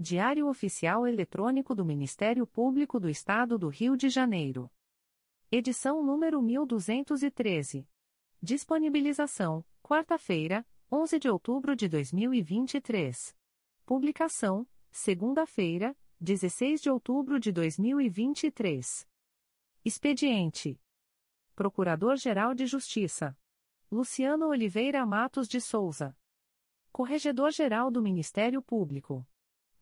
Diário Oficial Eletrônico do Ministério Público do Estado do Rio de Janeiro. Edição número 1213. Disponibilização: quarta-feira, 11 de outubro de 2023. Publicação: segunda-feira, 16 de outubro de 2023. Expediente: Procurador-Geral de Justiça Luciano Oliveira Matos de Souza. Corregedor-Geral do Ministério Público.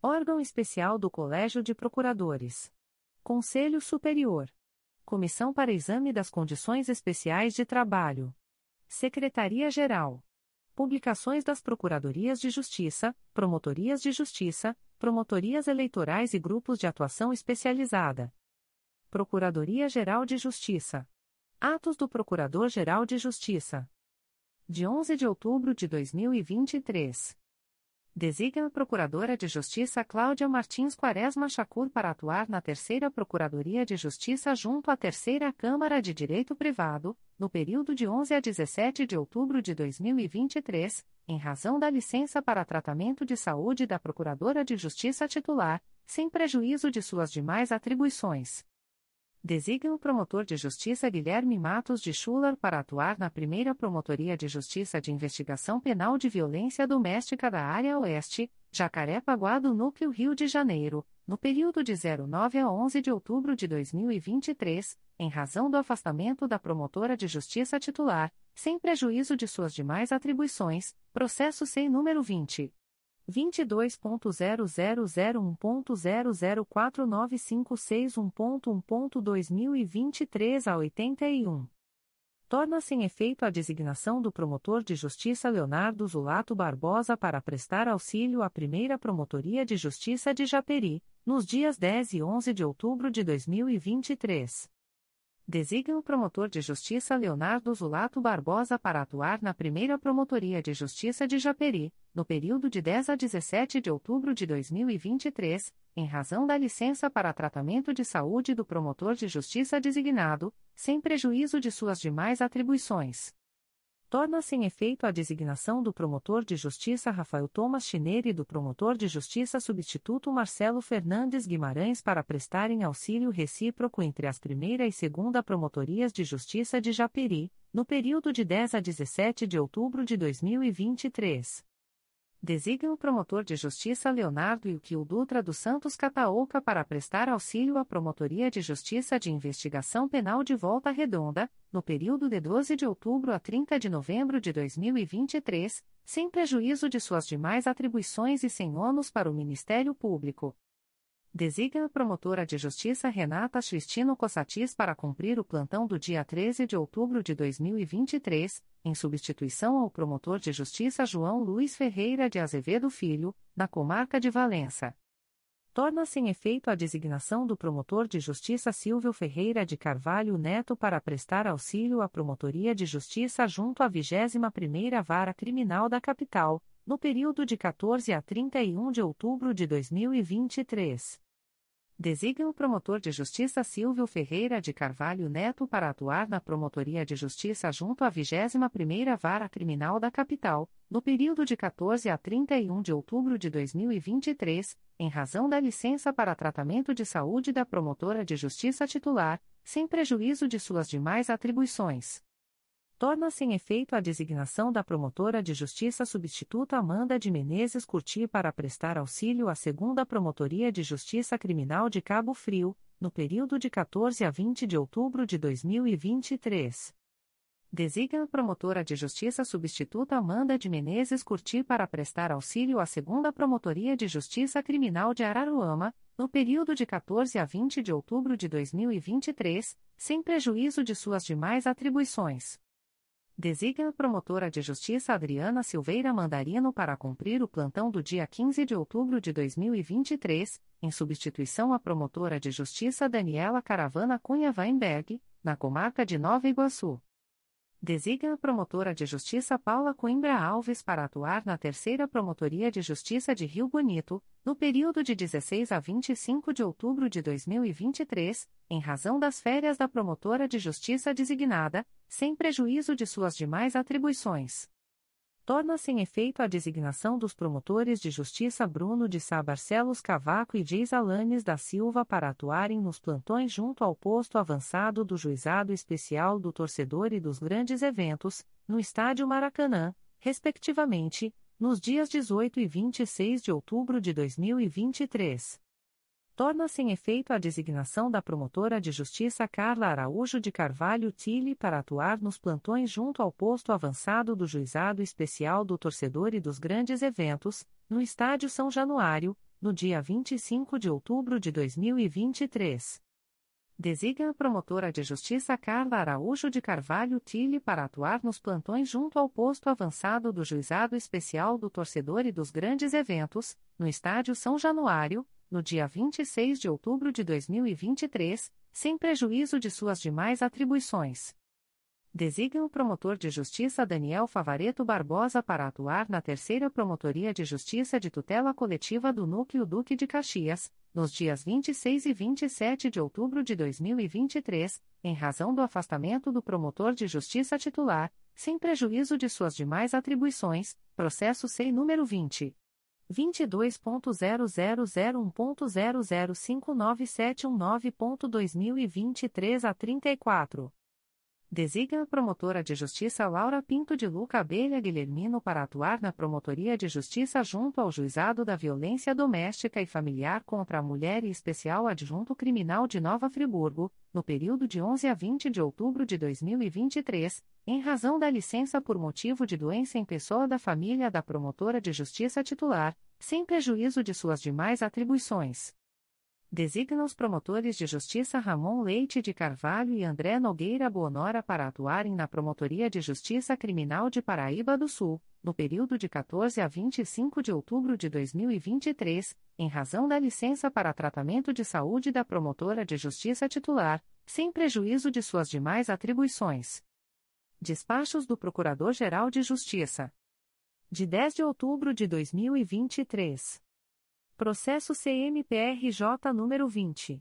Órgão Especial do Colégio de Procuradores. Conselho Superior. Comissão para Exame das Condições Especiais de Trabalho. Secretaria-Geral. Publicações das Procuradorias de Justiça, Promotorias de Justiça, Promotorias Eleitorais e Grupos de Atuação Especializada. Procuradoria-Geral de Justiça. Atos do Procurador-Geral de Justiça. De 11 de outubro de 2023. Designa a Procuradora de Justiça Cláudia Martins Quaresma Chacur para atuar na Terceira Procuradoria de Justiça junto à Terceira Câmara de Direito Privado, no período de 11 a 17 de outubro de 2023, em razão da licença para tratamento de saúde da Procuradora de Justiça titular, sem prejuízo de suas demais atribuições. Designa o promotor de justiça Guilherme Matos de Schuller para atuar na primeira Promotoria de Justiça de Investigação Penal de Violência Doméstica da Área Oeste, Jacaré-Paguá do Núcleo Rio de Janeiro, no período de 09 a 11 de outubro de 2023, em razão do afastamento da promotora de justiça titular, sem prejuízo de suas demais atribuições, processo sem número 20. 22.0001.0049561.1.2023 a 81. Torna-se em efeito a designação do promotor de justiça Leonardo Zulato Barbosa para prestar auxílio à primeira Promotoria de Justiça de Japeri, nos dias 10 e 11 de outubro de 2023 designa o promotor de justiça Leonardo Zulato Barbosa para atuar na primeira Promotoria de Justiça de Japeri, no período de 10 a 17 de outubro de 2023, em razão da licença para tratamento de saúde do promotor de justiça designado, sem prejuízo de suas demais atribuições torna-se em efeito a designação do promotor de justiça Rafael Thomas Chineira e do promotor de justiça substituto Marcelo Fernandes Guimarães para prestarem auxílio recíproco entre as primeira e segunda promotorias de justiça de Japeri, no período de 10 a 17 de outubro de 2023. Designa o promotor de justiça Leonardo Ilquil Dutra dos Santos Cataouca para prestar auxílio à Promotoria de Justiça de Investigação Penal de Volta Redonda, no período de 12 de outubro a 30 de novembro de 2023, sem prejuízo de suas demais atribuições e sem ônus para o Ministério Público Designa promotora de justiça Renata Cristino Cossatis para cumprir o plantão do dia 13 de outubro de 2023, em substituição ao promotor de justiça João Luiz Ferreira de Azevedo Filho, na comarca de Valença. Torna-se em efeito a designação do promotor de justiça Silvio Ferreira de Carvalho Neto para prestar auxílio à Promotoria de Justiça junto à 21ª Vara Criminal da Capital, no período de 14 a 31 de outubro de 2023 designa o promotor de justiça Silvio Ferreira de Carvalho Neto para atuar na Promotoria de Justiça junto à 21ª Vara Criminal da Capital, no período de 14 a 31 de outubro de 2023, em razão da licença para tratamento de saúde da promotora de justiça titular, sem prejuízo de suas demais atribuições torna-se em efeito a designação da promotora de justiça substituta Amanda de Menezes Curti para prestar auxílio à segunda Promotoria de Justiça Criminal de Cabo Frio, no período de 14 a 20 de outubro de 2023. Designa a promotora de justiça substituta Amanda de Menezes Curti para prestar auxílio à segunda Promotoria de Justiça Criminal de Araruama, no período de 14 a 20 de outubro de 2023, sem prejuízo de suas demais atribuições designa a promotora de justiça Adriana Silveira Mandarino para cumprir o plantão do dia 15 de outubro de 2023, em substituição à promotora de justiça Daniela Caravana Cunha Weinberg, na comarca de Nova Iguaçu. Designa a promotora de justiça Paula Coimbra Alves para atuar na Terceira Promotoria de Justiça de Rio Bonito, no período de 16 a 25 de outubro de 2023, em razão das férias da promotora de justiça designada, sem prejuízo de suas demais atribuições. Torna-se em efeito a designação dos promotores de justiça Bruno de Sá Barcelos Cavaco e Dias Alanes da Silva para atuarem nos plantões junto ao posto avançado do Juizado Especial do Torcedor e dos Grandes Eventos, no Estádio Maracanã, respectivamente, nos dias 18 e 26 de outubro de 2023 torna-se em efeito a designação da promotora de justiça Carla Araújo de Carvalho Tille para atuar nos plantões junto ao posto avançado do Juizado Especial do Torcedor e dos Grandes Eventos, no Estádio São Januário, no dia 25 de outubro de 2023. Designa a promotora de justiça Carla Araújo de Carvalho Tille para atuar nos plantões junto ao posto avançado do Juizado Especial do Torcedor e dos Grandes Eventos, no Estádio São Januário, no dia 26 de outubro de 2023, sem prejuízo de suas demais atribuições. Designa o promotor de justiça Daniel Favareto Barbosa para atuar na Terceira Promotoria de Justiça de Tutela Coletiva do Núcleo Duque de Caxias, nos dias 26 e 27 de outubro de 2023, em razão do afastamento do promotor de justiça titular, sem prejuízo de suas demais atribuições, processo SEI número 20. 22.0001.0059719.2023 a 34. Designa a promotora de justiça Laura Pinto de Luca Abelha Guilhermino para atuar na Promotoria de Justiça junto ao Juizado da Violência Doméstica e Familiar contra a Mulher e Especial Adjunto Criminal de Nova Friburgo, no período de 11 a 20 de outubro de 2023, em razão da licença por motivo de doença em pessoa da família da promotora de justiça titular, sem prejuízo de suas demais atribuições designa os promotores de justiça Ramon Leite de Carvalho e André Nogueira Bonora para atuarem na Promotoria de Justiça Criminal de Paraíba do Sul, no período de 14 a 25 de outubro de 2023, em razão da licença para tratamento de saúde da promotora de justiça titular, sem prejuízo de suas demais atribuições. Despachos do Procurador-Geral de Justiça. De 10 de outubro de 2023. Processo CMPRJ número 20.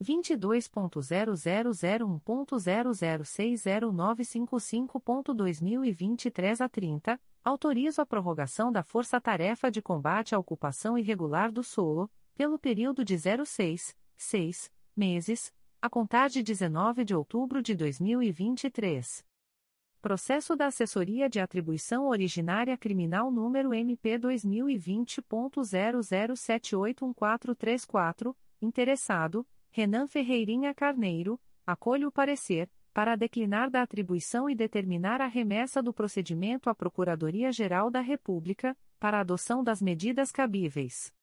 22.0001.0060955.2023 a 30, autorizo a prorrogação da Força-Tarefa de Combate à Ocupação Irregular do Solo, pelo período de 06, 6 meses, a contar de 19 de outubro de 2023. Processo da Assessoria de Atribuição Originária Criminal número MP 2020.00781434, interessado, Renan Ferreirinha Carneiro, acolho o parecer, para declinar da atribuição e determinar a remessa do procedimento à Procuradoria-Geral da República, para adoção das medidas cabíveis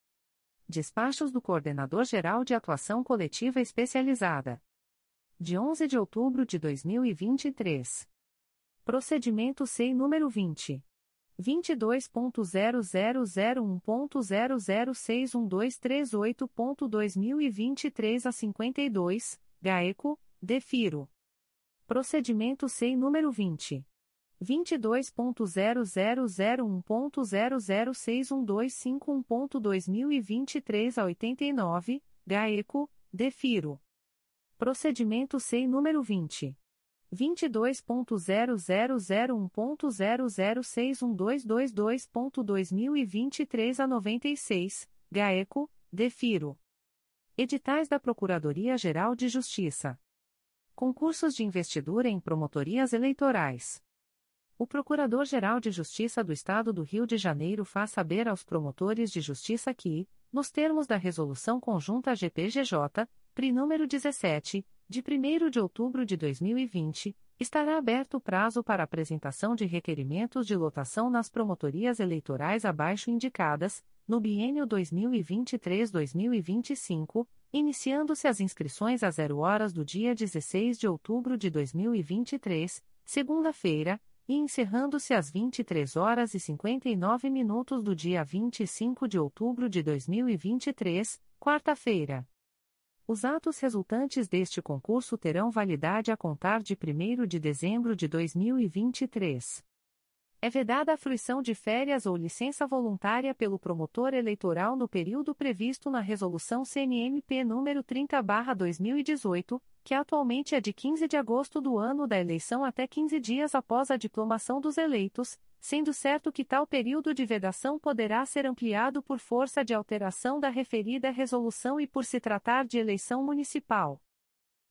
Despachos do Coordenador-Geral de Atuação Coletiva Especializada. De 11 de outubro de 2023. Procedimento SEI número 20. 22.0001.0061238.2023 a 52, GAECO, DEFIRO. Procedimento SEI número 20. 22.0001.0061251.2023 a 89, GAECO, DEFIRO. Procedimento SEI número 20. 22.0001.0061222.2023 a 96, GAECO, DEFIRO. Editais da Procuradoria-Geral de Justiça. Concursos de investidura em promotorias eleitorais. O Procurador-Geral de Justiça do Estado do Rio de Janeiro faz saber aos promotores de justiça que, nos termos da Resolução Conjunta GPGJ, PRI número 17, de 1 de outubro de 2020, estará aberto o prazo para apresentação de requerimentos de lotação nas promotorias eleitorais abaixo indicadas, no biênio 2023-2025, iniciando-se as inscrições a zero horas do dia 16 de outubro de 2023, segunda-feira, e encerrando-se às 23 horas e 59 minutos do dia 25 de outubro de 2023, quarta-feira. Os atos resultantes deste concurso terão validade a contar de 1 de dezembro de 2023. É vedada a fruição de férias ou licença voluntária pelo promotor eleitoral no período previsto na Resolução CNMP nº 30/2018, que atualmente é de 15 de agosto do ano da eleição até 15 dias após a diplomação dos eleitos, sendo certo que tal período de vedação poderá ser ampliado por força de alteração da referida resolução e por se tratar de eleição municipal.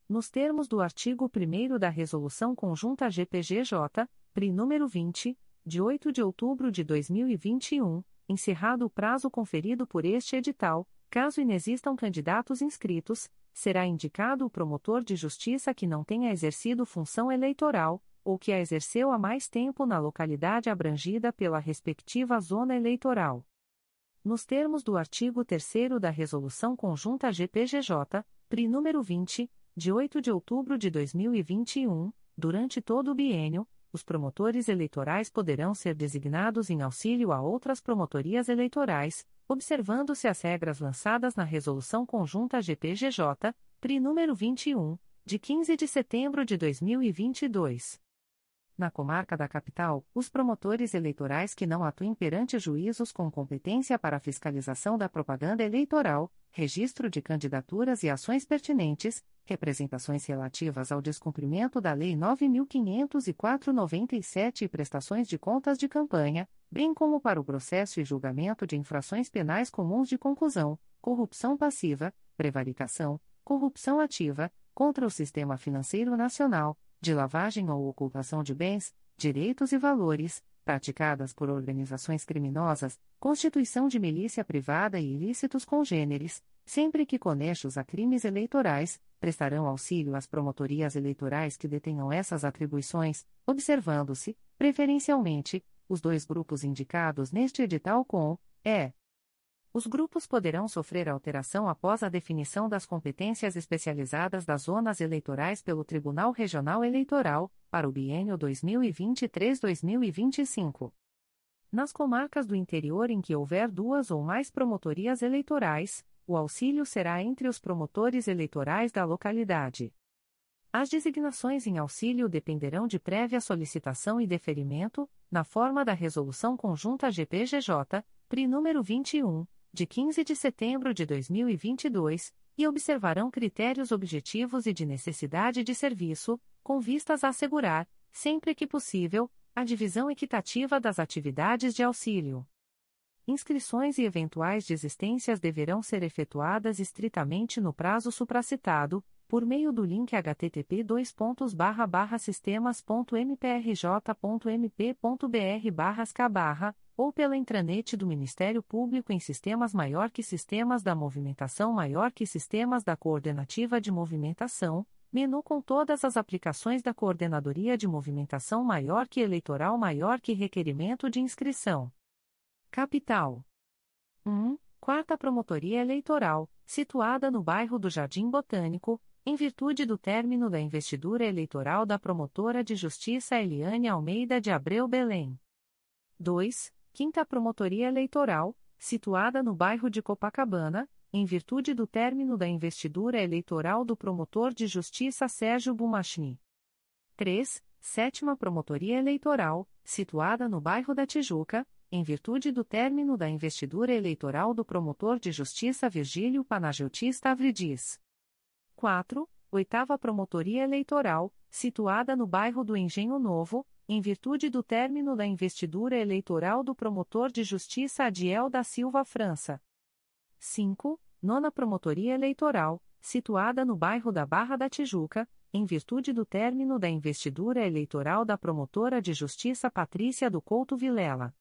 Nos termos do artigo 1 da Resolução Conjunta GPGJ, PRI número 20, de 8 de outubro de 2021, encerrado o prazo conferido por este edital, caso inexistam candidatos inscritos, será indicado o promotor de justiça que não tenha exercido função eleitoral, ou que a exerceu há mais tempo na localidade abrangida pela respectiva zona eleitoral. Nos termos do artigo 3 da Resolução Conjunta GPGJ, PRI número 20, de 8 de outubro de 2021, durante todo o biênio, os promotores eleitorais poderão ser designados em auxílio a outras promotorias eleitorais, observando-se as regras lançadas na Resolução Conjunta GPGJ, PRI número 21, de 15 de setembro de 2022. Na comarca da capital, os promotores eleitorais que não atuem perante juízos com competência para fiscalização da propaganda eleitoral, registro de candidaturas e ações pertinentes, representações relativas ao descumprimento da Lei 9.504/97 e prestações de contas de campanha, bem como para o processo e julgamento de infrações penais comuns de conclusão, corrupção passiva, prevaricação, corrupção ativa, contra o sistema financeiro nacional de lavagem ou ocultação de bens, direitos e valores, praticadas por organizações criminosas, constituição de milícia privada e ilícitos congêneres, sempre que conexos a crimes eleitorais, prestarão auxílio às promotorias eleitorais que detenham essas atribuições, observando-se, preferencialmente, os dois grupos indicados neste edital com, é, os grupos poderão sofrer alteração após a definição das competências especializadas das zonas eleitorais pelo Tribunal Regional Eleitoral, para o biênio 2023-2025. Nas comarcas do interior em que houver duas ou mais promotorias eleitorais, o auxílio será entre os promotores eleitorais da localidade. As designações em auxílio dependerão de prévia solicitação e deferimento, na forma da Resolução Conjunta GPGJ, PRI número 21 de 15 de setembro de 2022, e observarão critérios objetivos e de necessidade de serviço, com vistas a assegurar, sempre que possível, a divisão equitativa das atividades de auxílio. Inscrições e eventuais desistências deverão ser efetuadas estritamente no prazo supracitado, por meio do link http sistemas.mprj.mp.br/sk ou pela intranet do Ministério Público em sistemas maior que sistemas da movimentação maior que sistemas da coordenativa de movimentação, menu com todas as aplicações da coordenadoria de movimentação maior que eleitoral maior que requerimento de inscrição. Capital 1. Quarta Promotoria Eleitoral, situada no bairro do Jardim Botânico, em virtude do término da investidura eleitoral da promotora de justiça Eliane Almeida de Abreu Belém. 2. Quinta Promotoria Eleitoral, situada no bairro de Copacabana, em virtude do término da investidura eleitoral do promotor de justiça Sérgio Bumachni. 3. Sétima Promotoria Eleitoral, situada no bairro da Tijuca, em virtude do término da investidura eleitoral do promotor de justiça Virgílio Panagiotista Avridis. 4. Oitava Promotoria Eleitoral, situada no bairro do Engenho Novo, em virtude do término da investidura eleitoral do promotor de justiça Adiel da Silva França. 5. Nona Promotoria Eleitoral, situada no bairro da Barra da Tijuca, em virtude do término da investidura eleitoral da promotora de justiça Patrícia do Couto Vilela.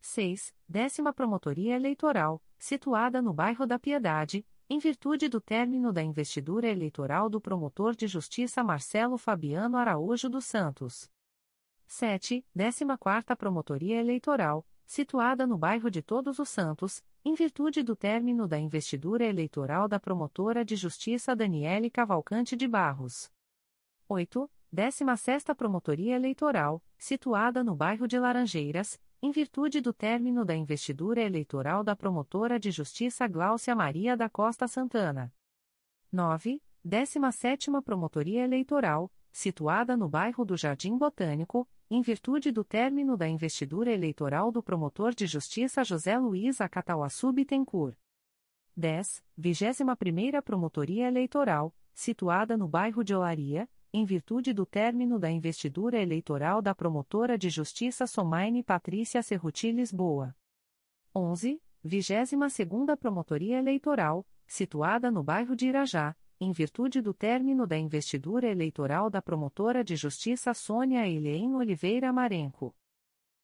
6. Décima Promotoria Eleitoral, situada no bairro da Piedade, em virtude do término da investidura eleitoral do promotor de justiça Marcelo Fabiano Araújo dos Santos. 7. Décima Quarta Promotoria Eleitoral, situada no bairro de Todos os Santos, em virtude do término da investidura eleitoral da promotora de justiça Daniele Cavalcante de Barros. 8. 16 Promotoria Eleitoral, situada no bairro de Laranjeiras, em virtude do término da investidura eleitoral da promotora de justiça Gláucia Maria da Costa Santana. 9. 17 Promotoria Eleitoral, situada no bairro do Jardim Botânico, em virtude do término da investidura eleitoral do promotor de justiça José Luiz Acatauaçu Bittencourt. 10. 21 Promotoria Eleitoral, situada no bairro de Olaria, em virtude do término da investidura eleitoral da promotora de justiça Somaine Patrícia Cerruti Lisboa. 11. 22ª Promotoria Eleitoral, situada no bairro de Irajá, em virtude do término da investidura eleitoral da promotora de justiça Sônia Eileen Oliveira Marenco.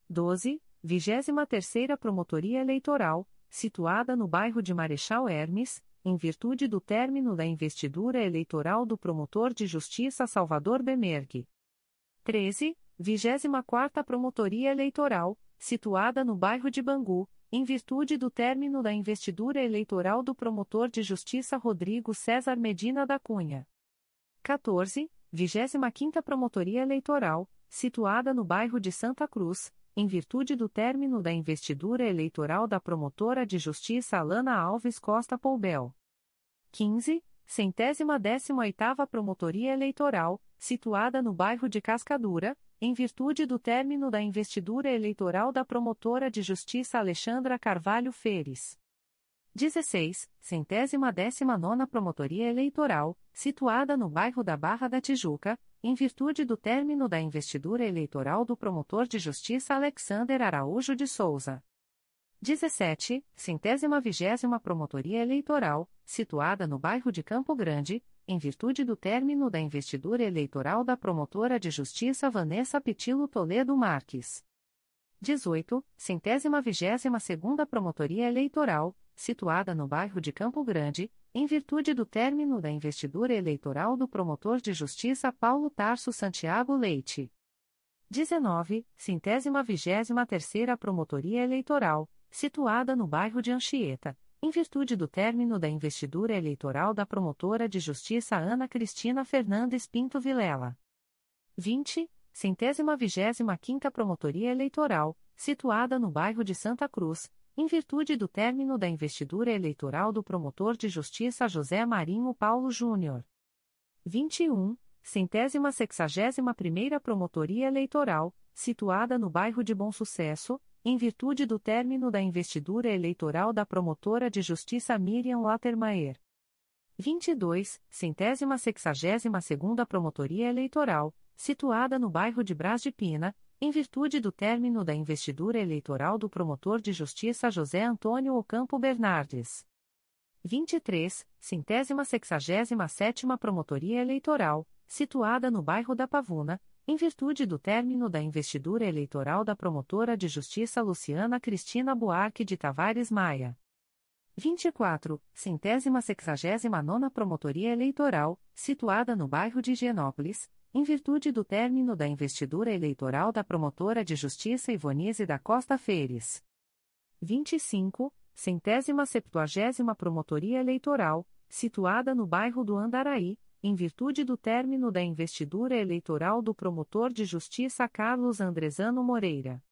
12. 23ª Promotoria Eleitoral, situada no bairro de Marechal Hermes, em virtude do término da investidura eleitoral do promotor de justiça Salvador Bemergue. 13. 24ª Promotoria Eleitoral, situada no bairro de Bangu, em virtude do término da investidura eleitoral do promotor de justiça Rodrigo César Medina da Cunha. 14. 25ª Promotoria Eleitoral, situada no bairro de Santa Cruz, em virtude do término da investidura eleitoral da promotora de justiça Alana Alves Costa Poubel. 15. Centésima décima oitava Promotoria Eleitoral, situada no bairro de Cascadura, em virtude do término da investidura eleitoral da promotora de justiça Alexandra Carvalho Feres. 16. Centésima décima nona Promotoria Eleitoral, situada no bairro da Barra da Tijuca, em virtude do término da investidura eleitoral do promotor de justiça Alexander Araújo de Souza. 17. Centésima vigésima Promotoria Eleitoral, situada no bairro de Campo Grande, em virtude do término da investidura eleitoral da promotora de justiça Vanessa Pitilo Toledo Marques. 18. Centésima vigésima segunda Promotoria Eleitoral, situada no bairro de Campo Grande, em virtude do término da investidura eleitoral do promotor de justiça Paulo Tarso Santiago Leite. 19. Centésima vigésima terceira Promotoria Eleitoral, situada no bairro de Anchieta, em virtude do término da investidura eleitoral da promotora de justiça Ana Cristina Fernandes Pinto Vilela. 20. Centésima vigésima quinta Promotoria Eleitoral, situada no bairro de Santa Cruz, em virtude do término da investidura eleitoral do promotor de justiça José Marinho Paulo Júnior. 21. Centésima sexagésima primeira Promotoria Eleitoral, situada no bairro de Bom Sucesso, em virtude do término da investidura eleitoral da promotora de justiça Miriam Lattermaier. 22. Centésima sexagésima segunda Promotoria Eleitoral, situada no bairro de Brás de Pina, em virtude do término da investidura eleitoral do promotor de justiça José Antônio Ocampo Bernardes. 23. Centésima sexagésima sétima Promotoria Eleitoral, situada no bairro da Pavuna, em virtude do término da investidura eleitoral da promotora de justiça Luciana Cristina Buarque de Tavares Maia. 24. Centésima sexagésima nona Promotoria Eleitoral, situada no bairro de Higienópolis, em virtude do término da investidura eleitoral da promotora de justiça Ivonise da Costa Feires. 25. centésima septuagésima Promotoria Eleitoral, situada no bairro do Andaraí, em virtude do término da investidura eleitoral do promotor de justiça Carlos Andrezano Moreira.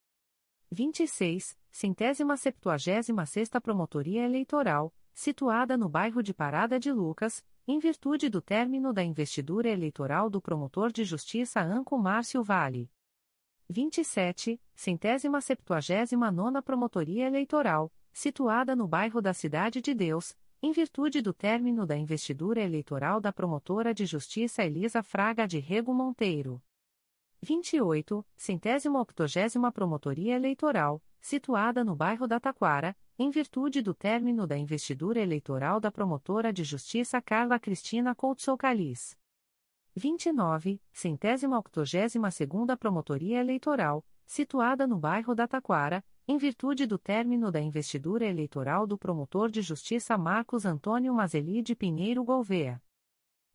26, centésima septuagésima sexta Promotoria Eleitoral, situada no bairro de Parada de Lucas, em virtude do término da investidura eleitoral do promotor de justiça Anco Márcio Vale. 27, centésima septuagésima nona Promotoria Eleitoral, situada no bairro da Cidade de Deus, em virtude do término da investidura eleitoral da promotora de justiça Elisa Fraga de Rego Monteiro. 28, centésima octogésima Promotoria Eleitoral, situada no bairro da Taquara, em virtude do término da investidura eleitoral da promotora de justiça Carla Cristina Couto Calis. 29, centésima octogésima segunda Promotoria Eleitoral, situada no bairro da Taquara, em virtude do término da investidura eleitoral do promotor de justiça Marcos Antônio Mazeli de Pinheiro Gouveia.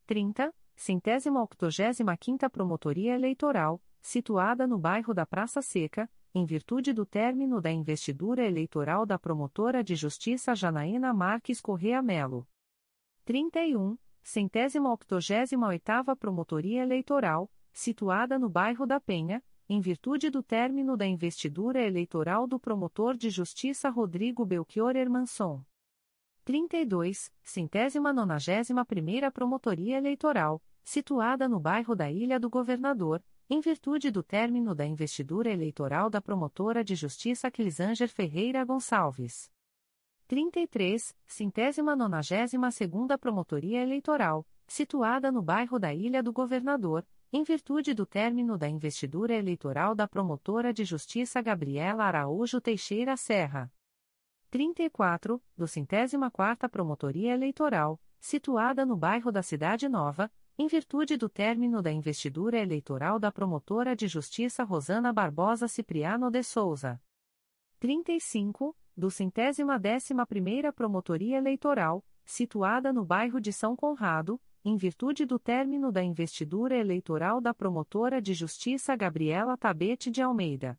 30, centésima octogésima quinta Promotoria Eleitoral, situada no bairro da Praça Seca, em virtude do término da investidura eleitoral da promotora de justiça Janaína Marques Correa Melo. 31, centésima octogésima oitava Promotoria Eleitoral, situada no bairro da Penha, em virtude do término da investidura eleitoral do promotor de justiça Rodrigo Belchior Hermanson. 32, centésima nonagésima primeira Promotoria Eleitoral, situada no bairro da Ilha do Governador, em virtude do término da investidura eleitoral da promotora de justiça Clisanger Ferreira Gonçalves. 33, centésima nonagésima segunda Promotoria Eleitoral, situada no bairro da Ilha do Governador, em virtude do término da investidura eleitoral da promotora de justiça Gabriela Araújo Teixeira Serra. 34, do centésima quarta Promotoria Eleitoral, situada no bairro da Cidade Nova, em virtude do término da investidura eleitoral da promotora de justiça Rosana Barbosa Cipriano de Souza. 35, do centésima décima primeira Promotoria Eleitoral, situada no bairro de São Conrado, em virtude do término da investidura eleitoral da promotora de justiça Gabriela Tabete de Almeida.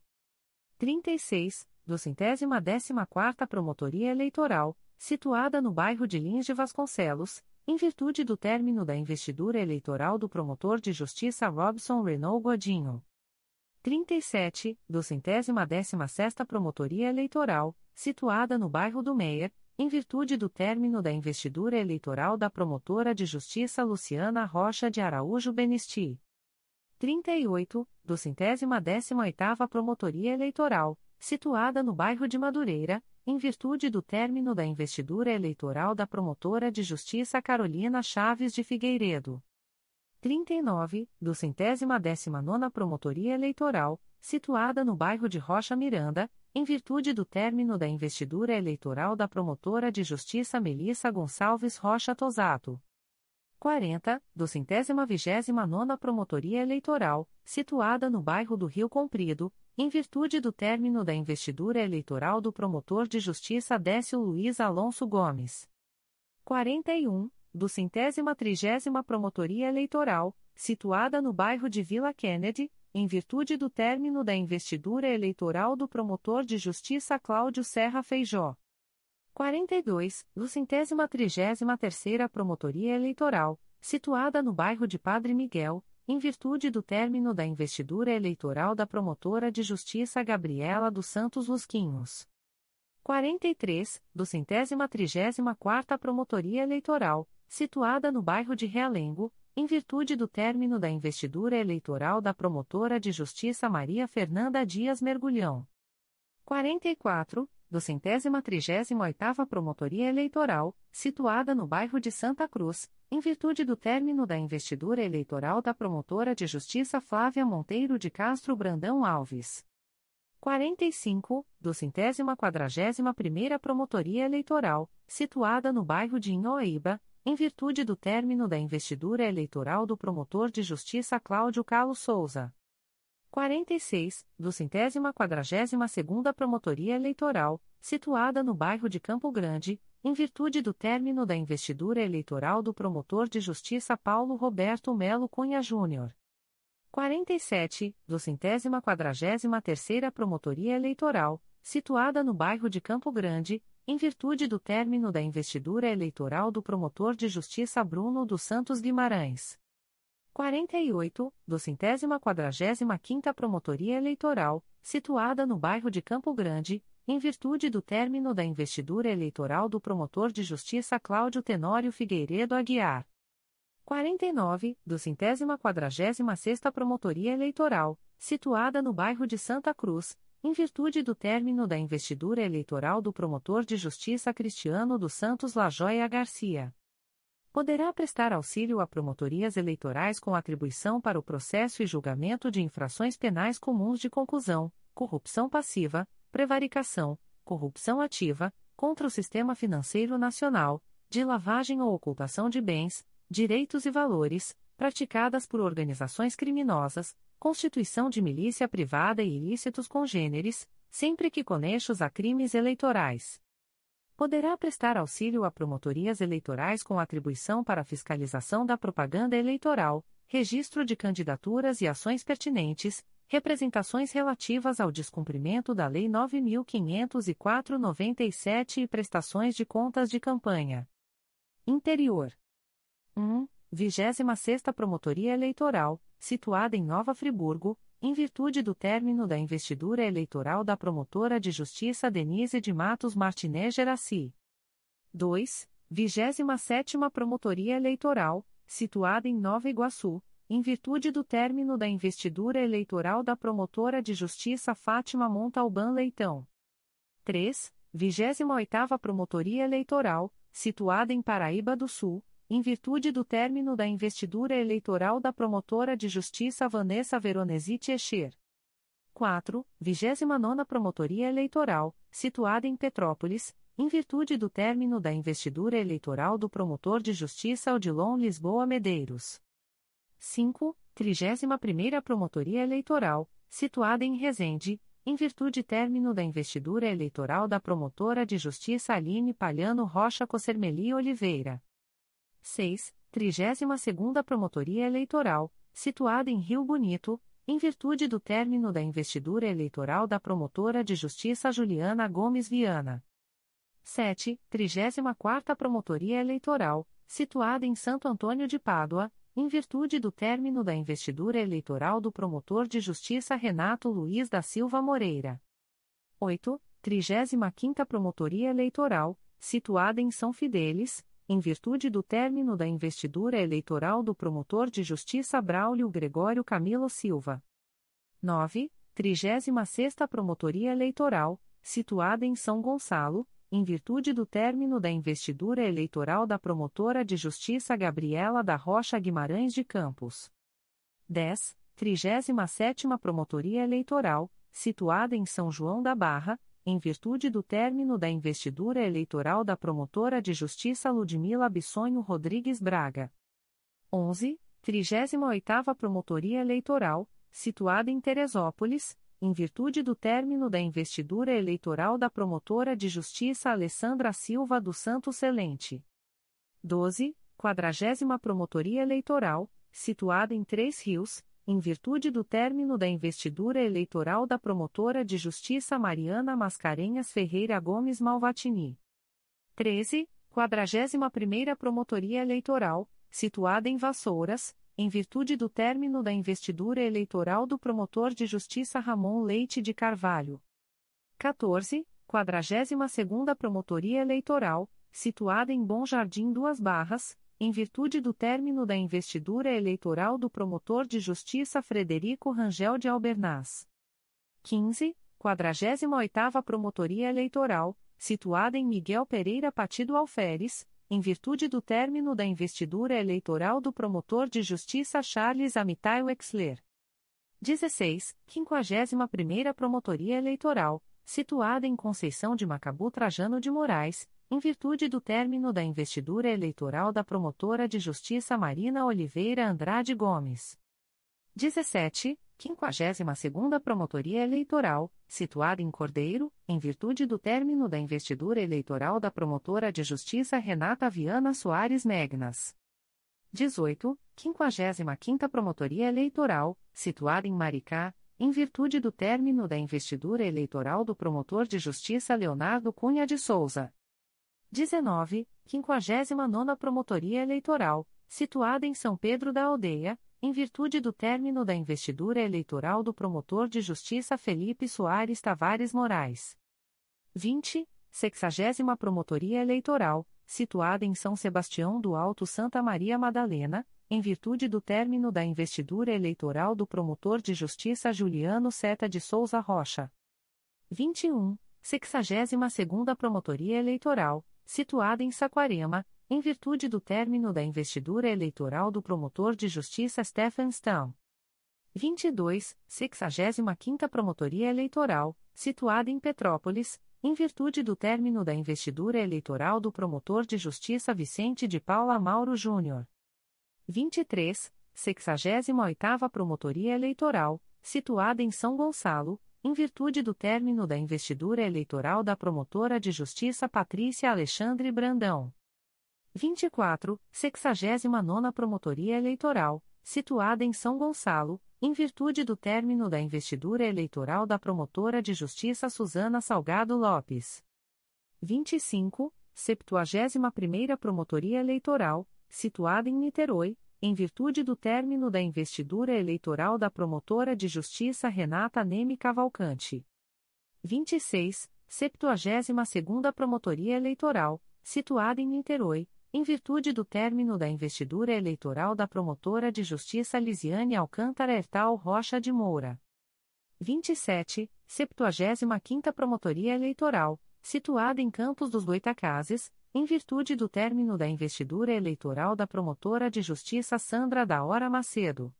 36, do centésima décima quarta Promotoria Eleitoral, situada no bairro de Lins de Vasconcelos, em virtude do término da investidura eleitoral do promotor de justiça Robson Renault Godinho. 37, do centésima décima sexta Promotoria Eleitoral, situada no bairro do Meier, em virtude do término da investidura eleitoral da promotora de justiça Luciana Rocha de Araújo Benisti. 38, do centésima décima oitava Promotoria Eleitoral, situada no bairro de Madureira, em virtude do término da investidura eleitoral da promotora de justiça Carolina Chaves de Figueiredo. 39, do centésima décima nona Promotoria Eleitoral, situada no bairro de Rocha Miranda, em virtude do término da investidura eleitoral da promotora de justiça Melissa Gonçalves Rocha Tosato. 40, do centésima vigésima nona Promotoria Eleitoral, situada no bairro do Rio Comprido, em virtude do término da investidura eleitoral do promotor de justiça Décio Luiz Alonso Gomes. 41, do centésima trigésima Promotoria Eleitoral, situada no bairro de Vila Kennedy, em virtude do término da investidura eleitoral do promotor de justiça Cláudio Serra Feijó. 42, do centésima trigésima terceira Promotoria Eleitoral, situada no bairro de Padre Miguel, em virtude do término da investidura eleitoral da promotora de justiça Gabriela dos Santos Lusquinhos. 43, do centésima trigésima quarta Promotoria Eleitoral, situada no bairro de Realengo, em virtude do término da investidura eleitoral da promotora de justiça Maria Fernanda Dias Mergulhão. 44, do centésima trigésima oitava Promotoria Eleitoral, situada no bairro de Santa Cruz, em virtude do término da investidura eleitoral da promotora de justiça Flávia Monteiro de Castro Brandão Alves. 45, do centésima quadragésima primeira Promotoria Eleitoral, situada no bairro de Inhoíba, em virtude do término da investidura eleitoral do promotor de justiça Cláudio Carlos Souza. 46, do centésima quadragésima segunda Promotoria Eleitoral, situada no bairro de Campo Grande, em virtude do término da investidura eleitoral do promotor de justiça Paulo Roberto Melo Cunha Júnior. 47, do centésima quadragésima terceira Promotoria Eleitoral, situada no bairro de Campo Grande, em virtude do término da investidura eleitoral do promotor de justiça Bruno dos Santos Guimarães. 48, do centésima quadragésima quinta Promotoria Eleitoral, situada no bairro de Campo Grande, em virtude do término da investidura eleitoral do promotor de justiça Cláudio Tenório Figueiredo Aguiar. 49, do centésima quadragésima sexta Promotoria Eleitoral, situada no bairro de Santa Cruz, em virtude do término da investidura eleitoral do promotor de justiça Cristiano dos Santos Lajoia Garcia. Poderá prestar auxílio a promotorias eleitorais com atribuição para o processo e julgamento de infrações penais comuns de conclusão, corrupção passiva, prevaricação, corrupção ativa, contra o sistema financeiro nacional, de lavagem ou ocultação de bens, direitos e valores, praticadas por organizações criminosas, constituição de milícia privada e ilícitos congêneres, sempre que conexos a crimes eleitorais. Poderá prestar auxílio a promotorias eleitorais com atribuição para fiscalização da propaganda eleitoral, registro de candidaturas e ações pertinentes, representações relativas ao descumprimento da Lei 9504/97 e prestações de contas de campanha. Interior. 1. 26ª Promotoria Eleitoral, situada em Nova Friburgo, em virtude do término da investidura eleitoral da promotora de justiça Denise de Matos Martinez Geraci. 2. 27ª Promotoria Eleitoral, situada em Nova Iguaçu, em virtude do término da investidura eleitoral da promotora de justiça Fátima Montalbán Leitão. 3. 28ª Promotoria Eleitoral, situada em Paraíba do Sul, em virtude do término da investidura eleitoral da promotora de justiça Vanessa Veronesi Teixeira. 4. 29 Promotoria Eleitoral, situada em Petrópolis, em virtude do término da investidura eleitoral do promotor de justiça Odilon Lisboa Medeiros. 5. 31 Promotoria Eleitoral, situada em Resende, em virtude término da investidura eleitoral da promotora de justiça Aline Palhano Rocha Cossermeli Oliveira. 6, 32ª Promotoria Eleitoral, situada em Rio Bonito, em virtude do término da investidura eleitoral da promotora de justiça Juliana Gomes Viana. 7, 34ª Promotoria Eleitoral, situada em Santo Antônio de Pádua, em virtude do término da investidura eleitoral do promotor de justiça Renato Luiz da Silva Moreira. 8, 35ª Promotoria Eleitoral, situada em São Fidélis, em virtude do término da investidura eleitoral do promotor de justiça Braulio Gregório Camilo Silva. 9. 36 Promotoria Eleitoral, situada em São Gonçalo, em virtude do término da investidura eleitoral da promotora de justiça Gabriela da Rocha Guimarães de Campos. 10. 37 Promotoria Eleitoral, situada em São João da Barra, em virtude do término da investidura eleitoral da promotora de justiça Ludmila Bissonho Rodrigues Braga. 11. 38ª Promotoria Eleitoral, situada em Teresópolis, em virtude do término da investidura eleitoral da promotora de justiça Alessandra Silva do Santo Celente. 12. 40 Promotoria Eleitoral, situada em Três Rios, em virtude do término da investidura eleitoral da promotora de justiça Mariana Mascarenhas Ferreira Gomes Malvatini. 13. 41ª Promotoria Eleitoral, situada em Vassouras, em virtude do término da investidura eleitoral do promotor de justiça Ramon Leite de Carvalho. 14. 42ª Promotoria Eleitoral, situada em Bom Jardim Duas Barras, em virtude do término da investidura eleitoral do promotor de justiça Frederico Rangel de Albernaz. 15. 48ª Promotoria Eleitoral, situada em Miguel Pereira Patido Alferes, em virtude do término da investidura eleitoral do promotor de justiça Charles Amitai Wexler. 16. 51ª Promotoria Eleitoral, situada em Conceição de Macabu Trajano de Moraes, em virtude do término da investidura eleitoral da promotora de justiça Marina Oliveira Andrade Gomes. 17. 52ª Promotoria Eleitoral, situada em Cordeiro, em virtude do término da investidura eleitoral da promotora de justiça Renata Viana Soares Megnas. 18. 55ª Promotoria Eleitoral, situada em Maricá, em virtude do término da investidura eleitoral do promotor de justiça Leonardo Cunha de Souza. 19, 59 Promotoria Eleitoral, situada em São Pedro da Aldeia, em virtude do término da investidura eleitoral do promotor de justiça Felipe Soares Tavares Moraes. 20, 60 Promotoria Eleitoral, situada em São Sebastião do Alto Santa Maria Madalena, em virtude do término da investidura eleitoral do promotor de justiça Juliano Seta de Souza Rocha. 21, 62ª Promotoria Eleitoral, situada em Saquarema, em virtude do término da investidura eleitoral do promotor de justiça Stephen Stone. 22, 65ª Promotoria Eleitoral, situada em Petrópolis, em virtude do término da investidura eleitoral do promotor de justiça Vicente de Paula Mauro Júnior. 23, 68ª Promotoria Eleitoral, situada em São Gonçalo, em virtude do término da investidura eleitoral da promotora de justiça Patrícia Alexandre Brandão. 24, 69 Promotoria Eleitoral, situada em São Gonçalo, em virtude do término da investidura eleitoral da promotora de justiça Suzana Salgado Lopes. 25, 71 Promotoria Eleitoral, situada em Niterói, em virtude do término da investidura eleitoral da promotora de justiça Renata Neme Cavalcante. 26, 72ª Promotoria Eleitoral, situada em Niterói, em virtude do término da investidura eleitoral da promotora de justiça Lisiane Alcântara Ertal Rocha de Moura. 27, 75ª Promotoria Eleitoral, situada em Campos dos Goitacazes, em virtude do término da investidura eleitoral da promotora de justiça Sandra da Hora Macedo.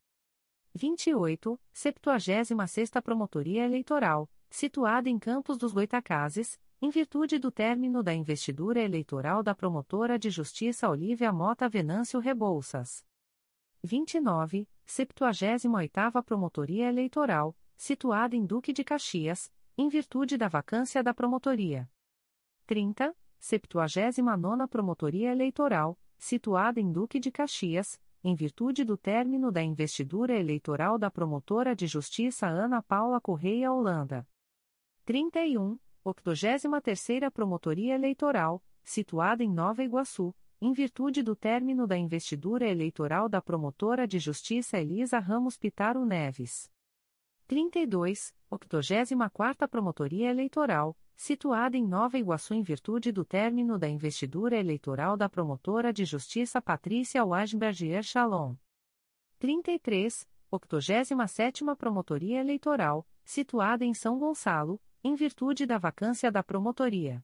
28, 76ª Promotoria Eleitoral, situada em Campos dos Goitacazes, em virtude do término da investidura eleitoral da promotora de justiça Olívia Mota Venâncio Rebouças. 29, 78ª Promotoria Eleitoral, situada em Duque de Caxias, em virtude da vacância da promotoria. 30, 79ª Promotoria Eleitoral, situada em Duque de Caxias, em virtude do término da investidura eleitoral da promotora de justiça Ana Paula Correia Holanda. 31, 83ª Promotoria Eleitoral, situada em Nova Iguaçu, em virtude do término da investidura eleitoral da promotora de justiça Elisa Ramos Pitaro Neves. 32, 84ª Promotoria Eleitoral, situada em Nova Iguaçu em virtude do término da investidura eleitoral da promotora de justiça Patrícia Wagberger Shalom. 33, 87ª Promotoria Eleitoral, situada em São Gonçalo, em virtude da vacância da promotoria.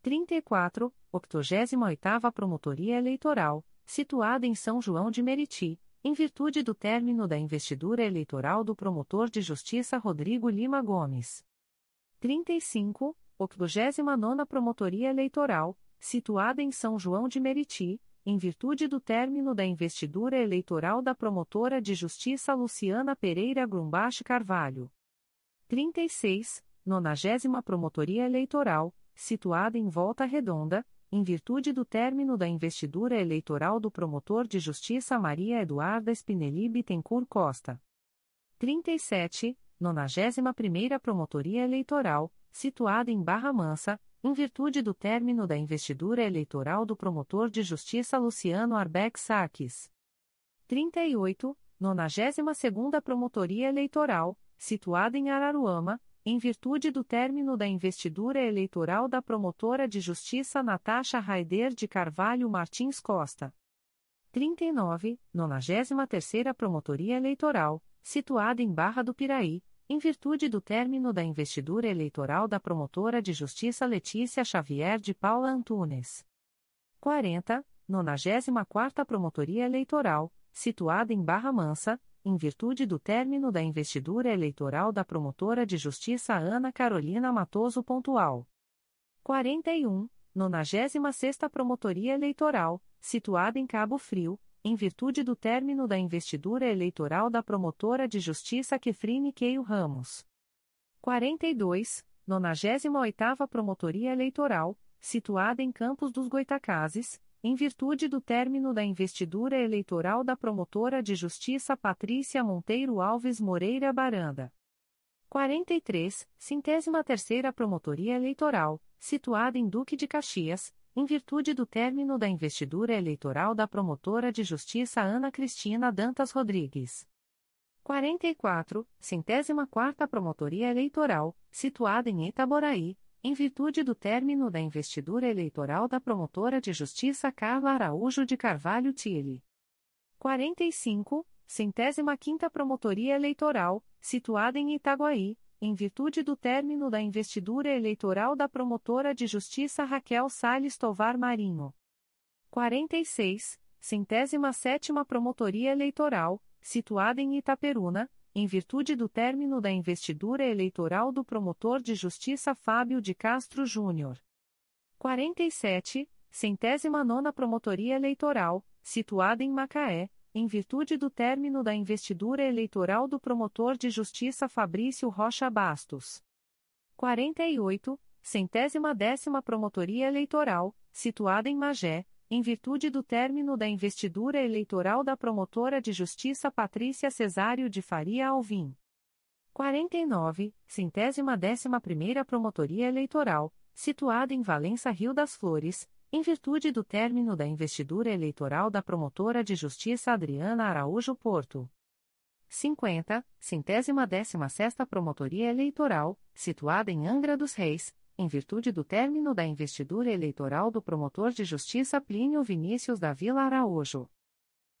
34, 88ª Promotoria Eleitoral, situada em São João de Meriti, em virtude do término da investidura eleitoral do promotor de justiça Rodrigo Lima Gomes. 35, 89 Promotoria Eleitoral, situada em São João de Meriti, em virtude do término da investidura eleitoral da promotora de justiça Luciana Pereira Grumbach Carvalho. 36, 90 Promotoria Eleitoral, situada em Volta Redonda, em virtude do término da investidura eleitoral do promotor de justiça Maria Eduarda Spinelli Bittencourt Costa. 37, 91ª Promotoria Eleitoral, situada em Barra Mansa, em virtude do término da investidura eleitoral do promotor de justiça Luciano Arbex Saques. 38, 92ª Promotoria Eleitoral, situada em Araruama, em virtude do término da investidura eleitoral da promotora de justiça Natasha Raider de Carvalho Martins Costa. 39, 93ª Promotoria Eleitoral, situada em Barra do Piraí, em virtude do término da investidura eleitoral da promotora de justiça Letícia Xavier de Paula Antunes. 40, 94ª Promotoria Eleitoral, situada em Barra Mansa, em virtude do término da investidura eleitoral da promotora de justiça Ana Carolina Matoso Pontual. 41, 96ª Promotoria Eleitoral, situada em Cabo Frio, em virtude do término da investidura eleitoral da promotora de justiça Kefrine Keio Ramos. 42, 98ª Promotoria Eleitoral, situada em Campos dos Goitacazes, em virtude do término da investidura eleitoral da promotora de justiça Patrícia Monteiro Alves Moreira Baranda. 43, centésima terceira Promotoria Eleitoral, situada em Duque de Caxias, em virtude do término da investidura eleitoral da promotora de justiça Ana Cristina Dantas Rodrigues. 44, centésima quarta Promotoria Eleitoral, situada em Itaboraí, em virtude do término da investidura eleitoral da promotora de justiça Carla Araújo de Carvalho Tille. 45, centésima quinta Promotoria Eleitoral, situada em Itaguaí, em virtude do término da investidura eleitoral da promotora de justiça Raquel Salles Tovar Marinho. 46, centésima sétima Promotoria Eleitoral, situada em Itaperuna, em virtude do término da investidura eleitoral do promotor de justiça Fábio de Castro Júnior. 47, centésima nona Promotoria Eleitoral, situada em Macaé, em virtude do término da investidura eleitoral do promotor de justiça Fabrício Rocha Bastos. 48, centésima décima Promotoria Eleitoral, situada em Magé, em virtude do término da investidura eleitoral da promotora de justiça Patrícia Cesário de Faria Alvim. 49, centésima décima primeira Promotoria Eleitoral, situada em Valença Rio das Flores, em virtude do término da investidura eleitoral da promotora de justiça Adriana Araújo Porto. 50, centésima décima sexta Promotoria Eleitoral, situada em Angra dos Reis, em virtude do término da investidura eleitoral do promotor de justiça Plínio Vinícius da Vila Araújo.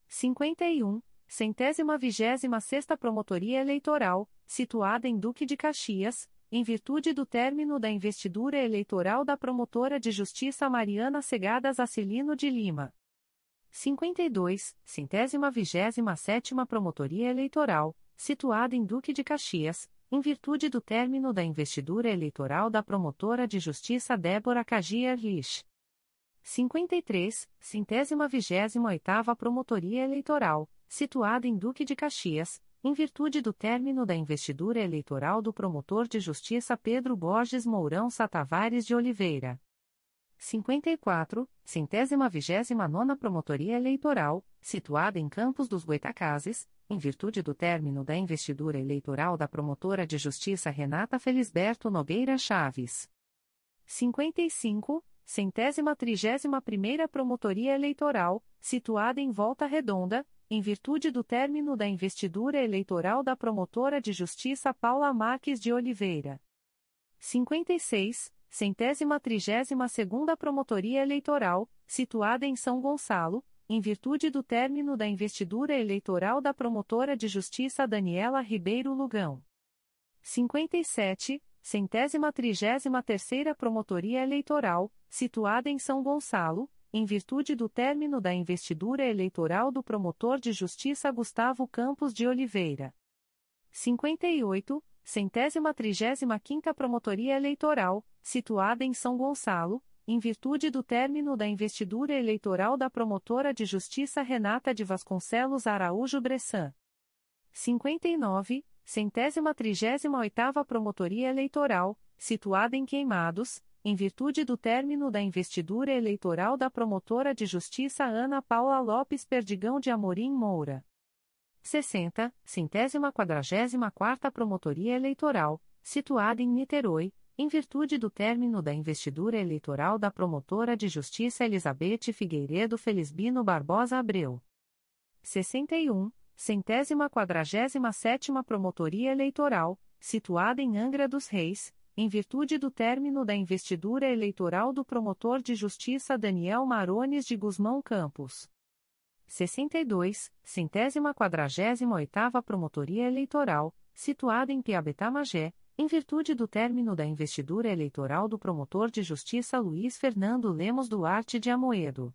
51, centésima vigésima sexta Promotoria Eleitoral, situada em Duque de Caxias, em virtude do término da investidura eleitoral da promotora de justiça Mariana Segadas Acilino de Lima. 52, centésima vigésima sétima Promotoria Eleitoral, situada em Duque de Caxias, em virtude do término da investidura eleitoral da promotora de justiça Débora Cagier Lich. 53, centésima vigésima oitava Promotoria Eleitoral, situada em Duque de Caxias, em virtude do término da investidura eleitoral do promotor de justiça Pedro Borges Mourão Satavares de Oliveira. 54, centésima vigésima nona Promotoria Eleitoral, situada em Campos dos Goitacazes, em virtude do término da investidura eleitoral da promotora de justiça Renata Felisberto Nogueira Chaves. 55, centésima trigésima primeira Promotoria Eleitoral, situada em Volta Redonda, em virtude do término da investidura eleitoral da promotora de justiça Paula Marques de Oliveira. 56, centésima trigésima segunda Promotoria Eleitoral, situada em São Gonçalo, em virtude do término da investidura eleitoral da promotora de justiça Daniela Ribeiro Lugão. 57, centésima trigésima terceira Promotoria Eleitoral, situada em São Gonçalo, em virtude do término da investidura eleitoral do promotor de justiça Gustavo Campos de Oliveira. 58, centésima trigésima quinta Promotoria Eleitoral, situada em São Gonçalo, em virtude do término da investidura eleitoral da promotora de justiça Renata de Vasconcelos Araújo Bressan. 59, centésima trigésima oitava Promotoria Eleitoral, situada em Queimados, em virtude do término da investidura eleitoral da promotora de justiça Ana Paula Lopes Perdigão de Amorim Moura. 60, centésima quadragésima quarta Promotoria Eleitoral, situada em Niterói, em virtude do término da investidura eleitoral da promotora de justiça Elizabeth Figueiredo Felisbino Barbosa Abreu. 61, centésima quadragésima sétima Promotoria Eleitoral, situada em Angra dos Reis, em virtude do término da investidura eleitoral do promotor de justiça Daniel Marones de Guzmão Campos. 62, centésima quadragésima oitava Promotoria Eleitoral, situada em Piabetá Magé, em virtude do término da investidura eleitoral do promotor de justiça Luiz Fernando Lemos Duarte de Amoedo.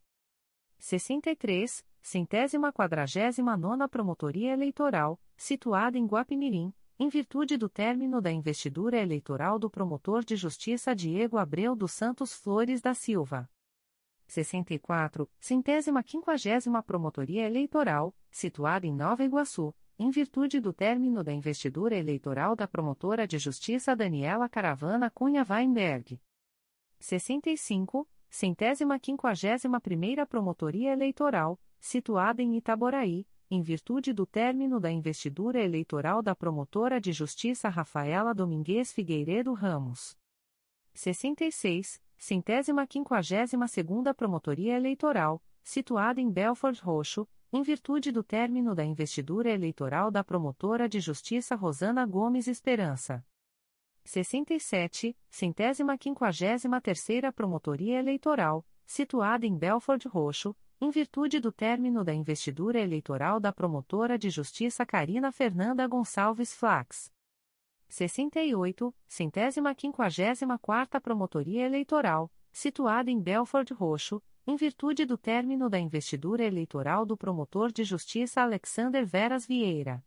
63, centésima quadragésima nona Promotoria Eleitoral, situada em Guapimirim, em virtude do término da investidura eleitoral do promotor de justiça Diego Abreu dos Santos Flores da Silva. 64, centésima quinquagésima Promotoria Eleitoral, situada em Nova Iguaçu, em virtude do término da investidura eleitoral da promotora de justiça Daniela Caravana Cunha Weinberg. 65, centésima quinquagésima primeira Promotoria Eleitoral, situada em Itaboraí, em virtude do término da investidura eleitoral da promotora de justiça Rafaela Domingues Figueiredo Ramos. 66, centésima quinquagésima segunda Promotoria Eleitoral, situada em Belford Roxo, em virtude do término da investidura eleitoral da promotora de justiça Rosana Gomes Esperança. 67, centésima quinquagésima terceira Promotoria Eleitoral, situada em Belford Roxo, em virtude do término da investidura eleitoral da promotora de justiça Carina Fernanda Gonçalves Flax. 68, centésima quinquagésima quarta Promotoria Eleitoral, situada em Belford Roxo, em virtude do término da investidura eleitoral do promotor de justiça Alexander Veras Vieira.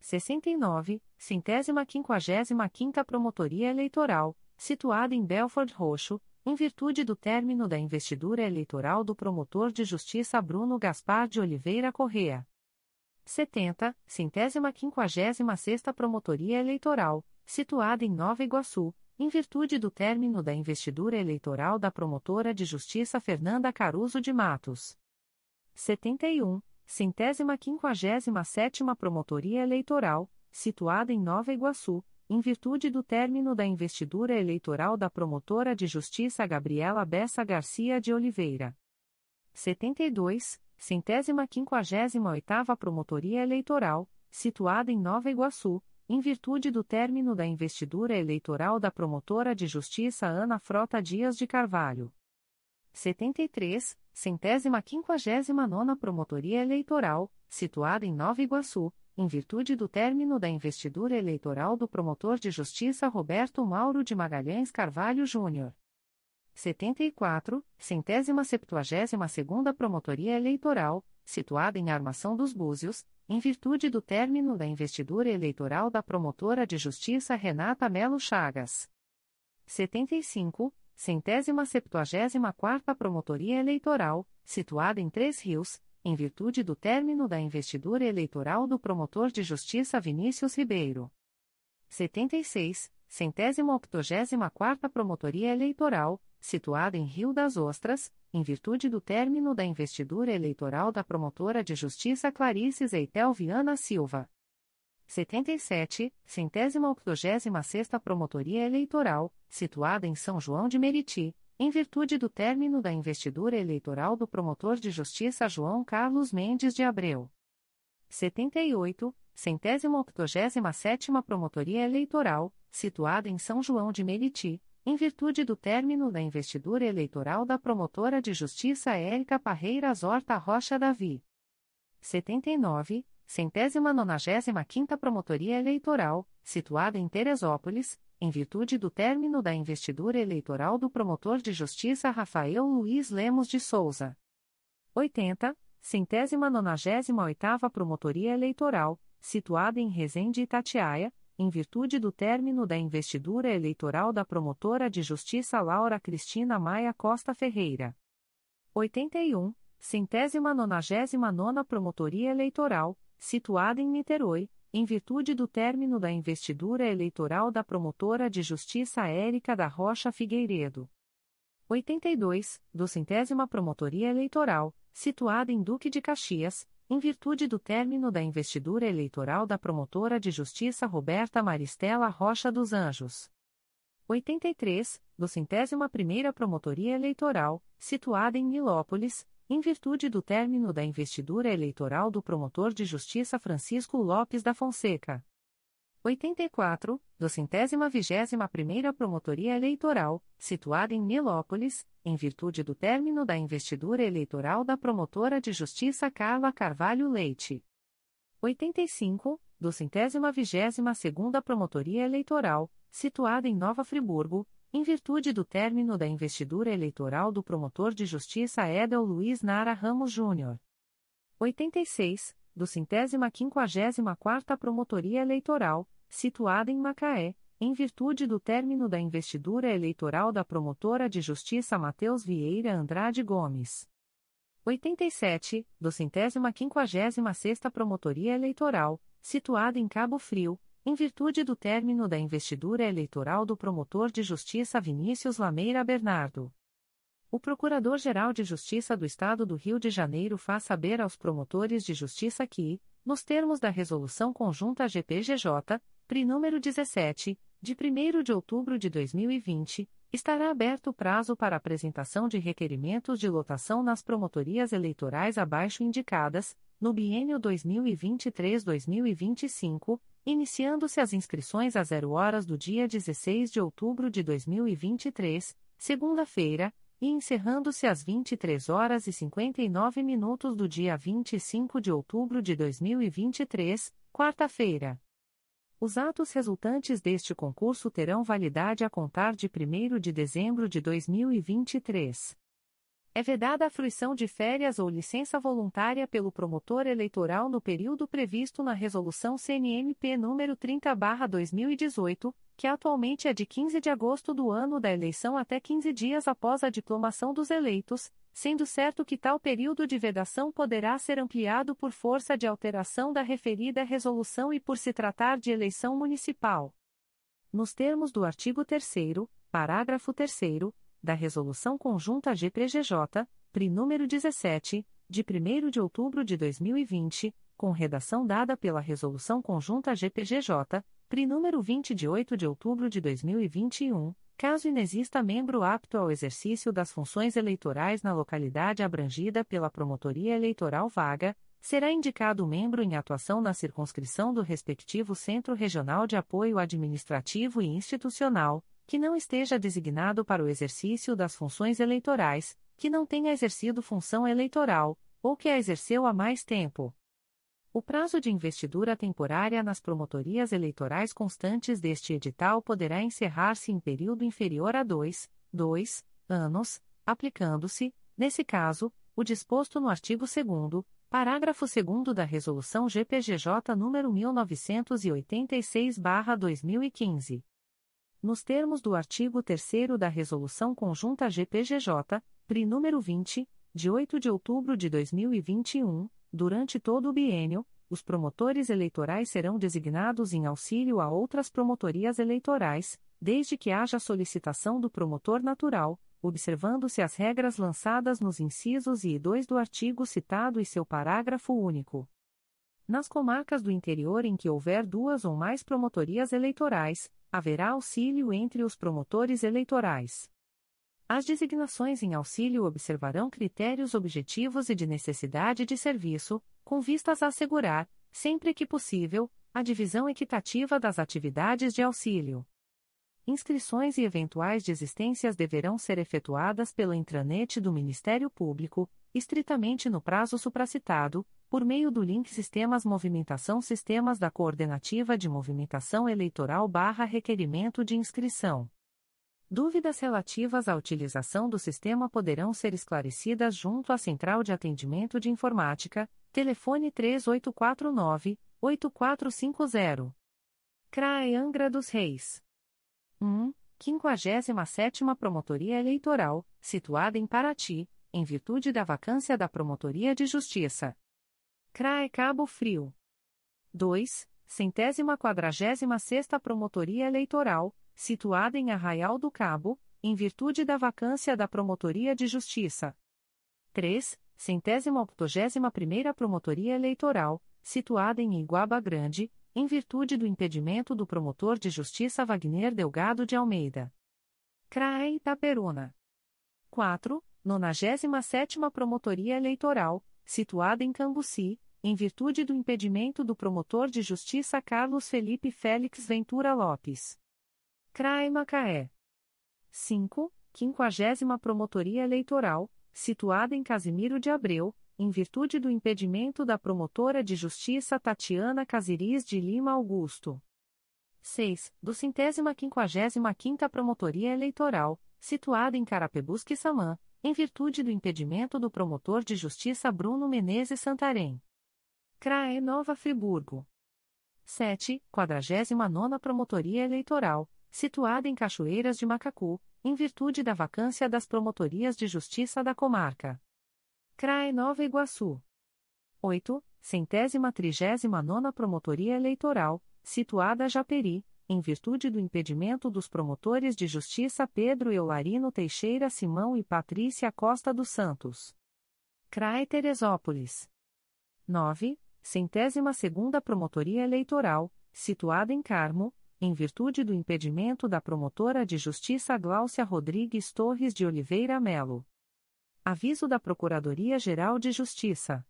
69, centésima quinquagésima quinta Promotoria Eleitoral, situada em Belford Roxo, em virtude do término da investidura eleitoral do promotor de justiça Bruno Gaspar de Oliveira Correa. 70, centésima quinquagésima sexta Promotoria Eleitoral, situada em Nova Iguaçu, em virtude do término da investidura eleitoral da promotora de justiça Fernanda Caruso de Matos. 71, centésima quinquagésima sétima Promotoria Eleitoral, situada em Nova Iguaçu, em virtude do término da investidura eleitoral da promotora de justiça Gabriela Bessa Garcia de Oliveira. 72, centésima quinquagésima oitava Promotoria Eleitoral, situada em Nova Iguaçu, em virtude do término da investidura eleitoral da promotora de justiça Ana Frota Dias de Carvalho. 73, centésima quinquagésima nona Promotoria Eleitoral, situada em Nova Iguaçu, em virtude do término da investidura eleitoral do promotor de justiça Roberto Mauro de Magalhães Carvalho Júnior. 74, centésima septuagésima segunda Promotoria Eleitoral, situada em Armação dos Búzios, em virtude do término da investidura eleitoral da promotora de justiça Renata Melo Chagas. 75, centésima septuagésima quarta Promotoria Eleitoral, situada em Três Rios, em virtude do término da investidura eleitoral do promotor de justiça Vinícius Ribeiro. 76, centésima octogésima quarta Promotoria Eleitoral, situada em Rio das Ostras, em virtude do término da investidura eleitoral da promotora de justiça Clarice Zeitel Viana Silva. 77, centésima octogésima sexta Promotoria Eleitoral, situada em São João de Meriti, em virtude do término da investidura eleitoral do promotor de justiça João Carlos Mendes de Abreu. 78, centésima octogésima sétima Promotoria Eleitoral, situada em São João de Meriti, em virtude do término da investidura eleitoral da promotora de justiça Érica Parreiras Horta Rocha Davi. 79, centésima nonagésima quinta Promotoria Eleitoral, situada em Teresópolis, em virtude do término da investidura eleitoral do promotor de justiça Rafael Luiz Lemos de Souza. 80, centésima nonagésima oitava Promotoria Eleitoral, situada em Resende Itatiaia, em virtude do término da investidura eleitoral da promotora de justiça Laura Cristina Maia Costa Ferreira. 81, centésima nonagésima nona Promotoria Eleitoral, situada em Niterói, em virtude do término da investidura eleitoral da promotora de justiça Érica da Rocha Figueiredo. 82, do centésima Promotoria Eleitoral, situada em Duque de Caxias, em virtude do término da investidura eleitoral da promotora de justiça Roberta Maristela Rocha dos Anjos. 83, do centésima primeira Promotoria Eleitoral, situada em Nilópolis, em virtude do término da investidura eleitoral do promotor de justiça Francisco Lopes da Fonseca. 84, do centésima vigésima primeira Promotoria Eleitoral, situada em Nilópolis, em virtude do término da investidura eleitoral da promotora de justiça Carla Carvalho Leite. 85, do centésima vigésima segunda Promotoria Eleitoral, situada em Nova Friburgo, em virtude do término da investidura eleitoral do promotor de justiça Edel Luiz Nara Ramos Júnior. 86, do centésima quinquagésima quarta Promotoria Eleitoral, situada em Macaé, em virtude do término da investidura eleitoral da promotora de justiça Matheus Vieira Andrade Gomes. 87, do centésima quinquagésima sexta Promotoria Eleitoral, situada em Cabo Frio, em virtude do término da investidura eleitoral do promotor de justiça Vinícius Lameira Bernardo. O Procurador-Geral de Justiça do Estado do Rio de Janeiro faz saber aos promotores de justiça que, nos termos da Resolução Conjunta GPGJ, PRI número 17, de 1 de outubro de 2020, Estará aberto o prazo para apresentação de requerimentos de lotação nas promotorias eleitorais abaixo indicadas, no biênio 2023-2025, iniciando-se as inscrições a zero horas do dia 16 de outubro de 2023, segunda-feira, e encerrando-se às 23 horas e 59 minutos do dia 25 de outubro de 2023, quarta-feira. Os atos resultantes deste concurso terão validade a contar de 1 de dezembro de 2023. É vedada a fruição de férias ou licença voluntária pelo promotor eleitoral no período previsto na Resolução CNMP nº 30-2018, que atualmente é de 15 de agosto do ano da eleição até 15 dias após a diplomação dos eleitos, sendo certo que tal período de vedação poderá ser ampliado por força de alteração da referida resolução e por se tratar de eleição municipal. Nos termos do artigo 3 parágrafo 3 da Resolução Conjunta GPGJ, PRI número 17, de 1 de outubro de 2020, com redação dada pela Resolução Conjunta GPGJ, PRI número 20 de 8 de outubro de 2021, Caso inexista membro apto ao exercício das funções eleitorais na localidade abrangida pela promotoria eleitoral vaga, será indicado membro em atuação na circunscrição do respectivo Centro Regional de Apoio Administrativo e Institucional, que não esteja designado para o exercício das funções eleitorais, que não tenha exercido função eleitoral, ou que a exerceu há mais tempo. O prazo de investidura temporária nas promotorias eleitorais constantes deste edital poderá encerrar-se em período inferior a dois, dois anos, aplicando-se, nesse caso, o disposto no artigo 2 parágrafo 2 da Resolução GPGJ nº 1986-2015. Nos termos do artigo 3 da Resolução Conjunta GPGJ, PRI número 20, de 8 de outubro de 2021, Durante todo o biênio, os promotores eleitorais serão designados em auxílio a outras promotorias eleitorais, desde que haja solicitação do promotor natural, observando-se as regras lançadas nos incisos I e 2 do artigo citado e seu parágrafo único. Nas comarcas do interior em que houver duas ou mais promotorias eleitorais, haverá auxílio entre os promotores eleitorais. As designações em auxílio observarão critérios objetivos e de necessidade de serviço, com vistas a assegurar, sempre que possível, a divisão equitativa das atividades de auxílio. Inscrições e eventuais desistências deverão ser efetuadas pelo intranet do Ministério Público, estritamente no prazo supracitado, por meio do link Sistemas Movimentação Sistemas da Coordenativa de Movimentação Eleitoral barra Requerimento de Inscrição. Dúvidas relativas à utilização do sistema poderão ser esclarecidas junto à Central de Atendimento de Informática, telefone 3849-8450. CRAE Angra dos Reis. 1. 57 Promotoria Eleitoral, situada em Paraty, em virtude da vacância da Promotoria de Justiça. CRAE Cabo Frio. 2. Centésima quadragésima sexta Promotoria Eleitoral, situada em Arraial do Cabo, em virtude da vacância da Promotoria de Justiça. 3. Centésima octogésima primeira Promotoria Eleitoral, situada em Iguaba Grande, em virtude do impedimento do promotor de justiça Wagner Delgado de Almeida. CRAE Itaperuna. 4. 97 Promotoria Eleitoral, situada em Cambuci, em virtude do impedimento do promotor de justiça Carlos Felipe Félix Ventura Lopes. CRAE Macaé. 5. 50 Promotoria Eleitoral, situada em Casimiro de Abreu, em virtude do impedimento da promotora de justiça Tatiana Casiris de Lima Augusto. 6. Do centésima quinquagésima quinta Promotoria Eleitoral, situada em Carapebus Samã, em virtude do impedimento do promotor de justiça Bruno Menezes Santarém. CRAE Nova Friburgo. 7. 49 Promotoria Eleitoral, situada em Cachoeiras de Macacu, em virtude da vacância das promotorias de justiça da comarca. CRAE Nova Iguaçu. 8. Centésima trigésima nona Promotoria Eleitoral, situada Japeri, em virtude do impedimento dos promotores de justiça Pedro Eularino Teixeira Simão e Patrícia Costa dos Santos. CRAE Teresópolis. 9. Centésima segunda Promotoria Eleitoral, situada em Carmo, em virtude do impedimento da promotora de justiça Gláucia Rodrigues Torres de Oliveira Melo. Aviso da Procuradoria-Geral de Justiça.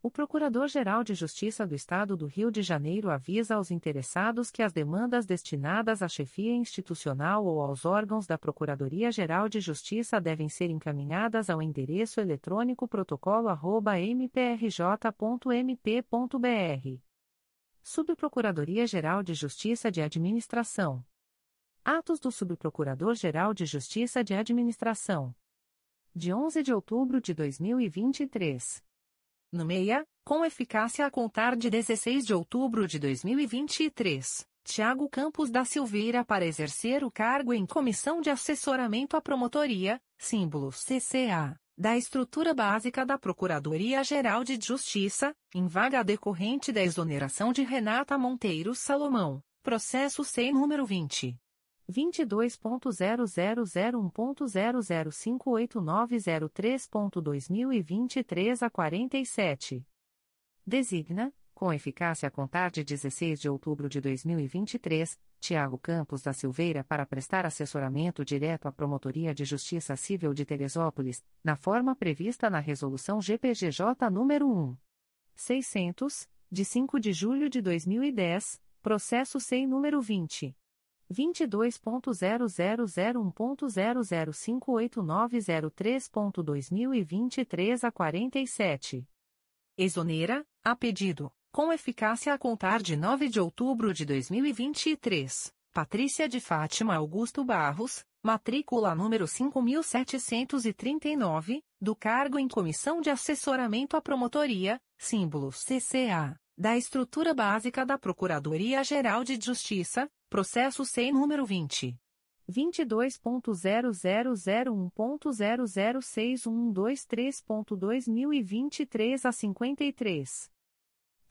O Procurador-Geral de Justiça do Estado do Rio de Janeiro avisa aos interessados que as demandas destinadas à chefia institucional ou aos órgãos da Procuradoria-Geral de Justiça devem ser encaminhadas ao endereço eletrônico protocolo@mprj.mp.br. Subprocuradoria-Geral de Justiça de Administração. Atos do Subprocurador-Geral de Justiça de Administração. De 11 de outubro de 2023. No MEIA, com eficácia a contar de 16 de outubro de 2023, Tiago Campos da Silveira para exercer o cargo em Comissão de Assessoramento à Promotoria, símbolo CCA, da estrutura básica da Procuradoria-Geral de Justiça, em vaga decorrente da exoneração de Renata Monteiro Salomão, processo sem número 20. 22.0001.0058903.2023 a 47. Designa, com eficácia a contar de 16 de outubro de 2023, Tiago Campos da Silveira para prestar assessoramento direto à Promotoria de Justiça Civil de Teresópolis, na forma prevista na Resolução GPGJ nº 1. 600, de 5 de julho de 2010, processo SEI número 20. 22.0001.0058903.2023 a 47. Exonera, a pedido, com eficácia a contar de 9 de outubro de 2023, Patrícia de Fátima Augusto Barros, matrícula número 5739, do cargo em Comissão de Assessoramento à Promotoria, símbolo CCA, da Estrutura Básica da Procuradoria-Geral de Justiça, Processo SEI número 20. 22.0001.0061123.2023 a 53.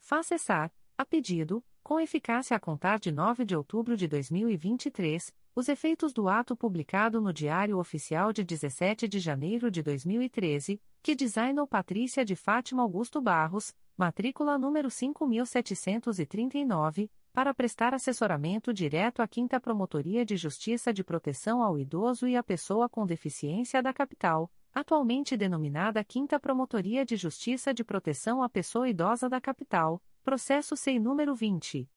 Faça cessar, a pedido, com eficácia a contar de 9 de outubro de 2023, os efeitos do ato publicado no Diário Oficial de 17 de janeiro de 2013, que designou Patrícia de Fátima Augusto Barros, matrícula número 5739, para prestar assessoramento direto à 5 Promotoria de Justiça de Proteção ao Idoso e à Pessoa com Deficiência da Capital, atualmente denominada 5 Promotoria de Justiça de Proteção à Pessoa Idosa da Capital, processo SEI número 20.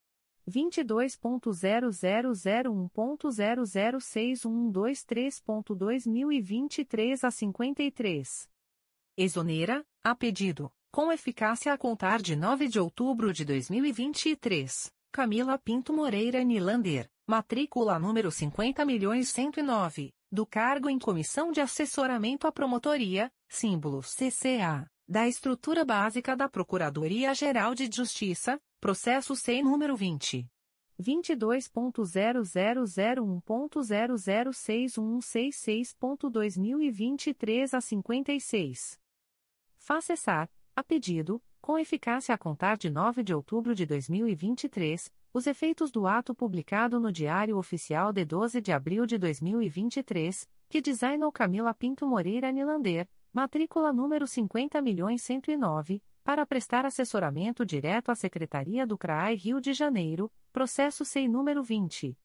22.0001.0061123.2023 a 53. Exonera, a pedido, com eficácia a contar de 9 de outubro de 2023 Camila Pinto Moreira Nilander, matrícula número 50.109, do cargo em Comissão de Assessoramento à Promotoria, símbolo CCA, da Estrutura Básica da Procuradoria-Geral de Justiça, processo SEI número 20. 22.0001.0061166.2023 a 56. Faça cessar, a pedido, com eficácia a contar de 9 de outubro de 2023, os efeitos do ato publicado no Diário Oficial de 12 de abril de 2023, que designou Camila Pinto Moreira Nilander, matrícula número 50.109, para prestar assessoramento direto à Secretaria do CRAI Rio de Janeiro, processo SEI número 20.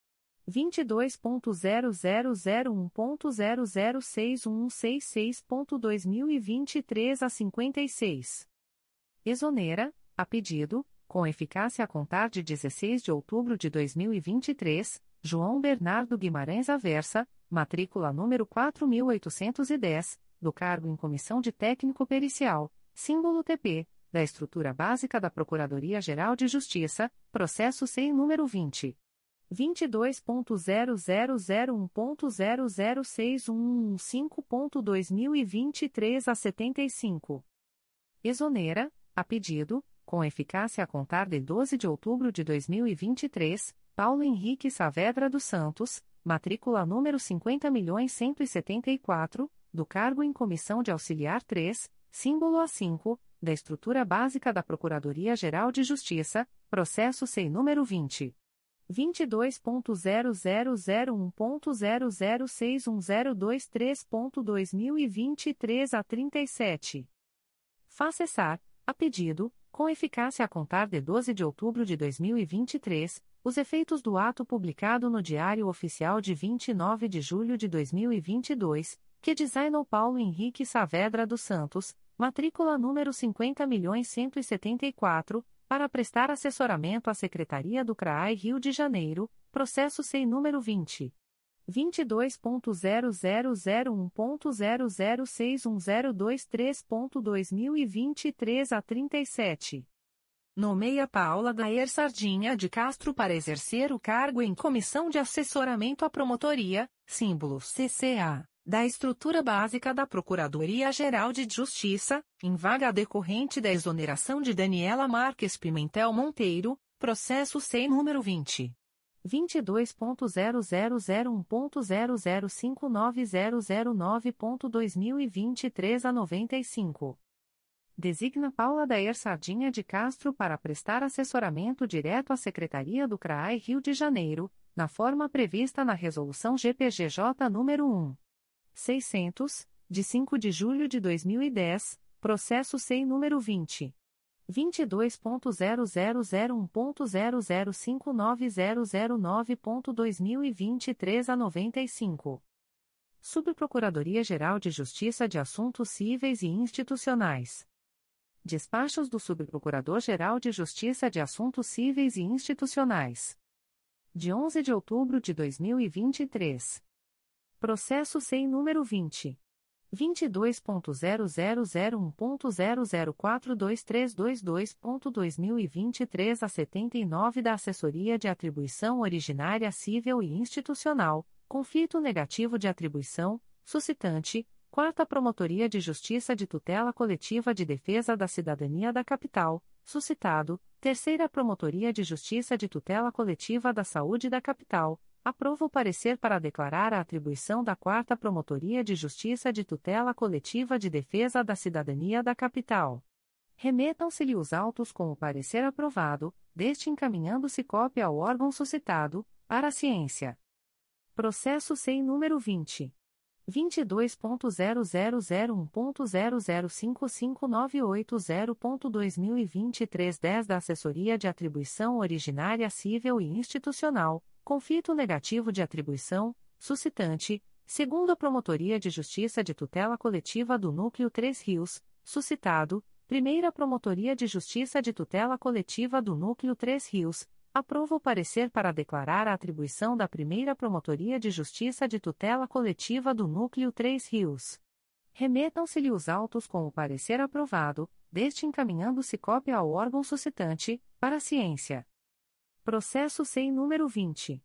22.0001.0061166.2023 a 56 exonera, a pedido, com eficácia a contar de 16 de outubro de 2023, João Bernardo Guimarães Aversa, matrícula número 4810, do cargo em Comissão de Técnico Pericial, símbolo TP, da Estrutura Básica da Procuradoria-Geral de Justiça, processo SEI número 20. 22.0001.0061115.2023 a 75. Exonera, a pedido, com eficácia a contar de 12 de outubro de 2023, Paulo Henrique Saavedra dos Santos, matrícula número 50.174, do cargo em Comissão de Auxiliar 3, símbolo A5, da Estrutura Básica da Procuradoria-Geral de Justiça, processo SEI número 20. 22.0001.0061023.2023 a 37. Faça cessar, a pedido, com eficácia a contar de 12 de outubro de 2023, os efeitos do ato publicado no Diário Oficial de 29 de julho de 2022, que designou Paulo Henrique Saavedra dos Santos, matrícula número 50.174, para prestar assessoramento à Secretaria do CRAI Rio de Janeiro, processo SEI número 20. 22.0001.0061023.2023 a 37. Nomeia Paula Daer Sardinha de Castro para exercer o cargo em Comissão de Assessoramento à Promotoria, símbolo CCA, da Estrutura Básica da Procuradoria-Geral de Justiça, em vaga decorrente da exoneração de Daniela Marques Pimentel Monteiro, processo sem número 20. 22.0001.0059009.2023 a 95. Designa Paula Daer Sardinha de Castro para prestar assessoramento direto à Secretaria do CRAI Rio de Janeiro, na forma prevista na Resolução GPGJ nº 1. 600, de 5 de julho de 2010, processo SEI número 20. 22.0001.0059009.2023 a 95. Subprocuradoria-Geral de Justiça de Assuntos Cíveis e Institucionais. Despachos do Subprocurador-Geral de Justiça de Assuntos Cíveis e Institucionais. De 11 de outubro de 2023. Processo SEI número 20. 22.0001.0042322.2023 a 79 da Assessoria de Atribuição Originária Civil e Institucional, conflito negativo de atribuição, suscitante, Quarta Promotoria de Justiça de Tutela Coletiva de Defesa da Cidadania da Capital, suscitado, Terceira Promotoria de Justiça de Tutela Coletiva da Saúde da Capital, Aprova o parecer para declarar a atribuição da Quarta Promotoria de Justiça de Tutela Coletiva de Defesa da Cidadania da Capital. Remetam-se-lhe os autos com o parecer aprovado, deste encaminhando-se cópia ao órgão suscitado, para a ciência. Processo sem número 20. 22.0001.0055980.2023 10 da Assessoria de Atribuição Originária Civil e Institucional, conflito negativo de atribuição, suscitante, segundo a Promotoria de Justiça de Tutela Coletiva do Núcleo 3 Rios, suscitado, Primeira Promotoria de Justiça de Tutela Coletiva do Núcleo 3 Rios, aprova o parecer para declarar a atribuição da Primeira Promotoria de Justiça de Tutela Coletiva do Núcleo 3 Rios. Remetam-se-lhe os autos com o parecer aprovado, deste encaminhando-se cópia ao órgão suscitante, para ciência. Processo sem número 20.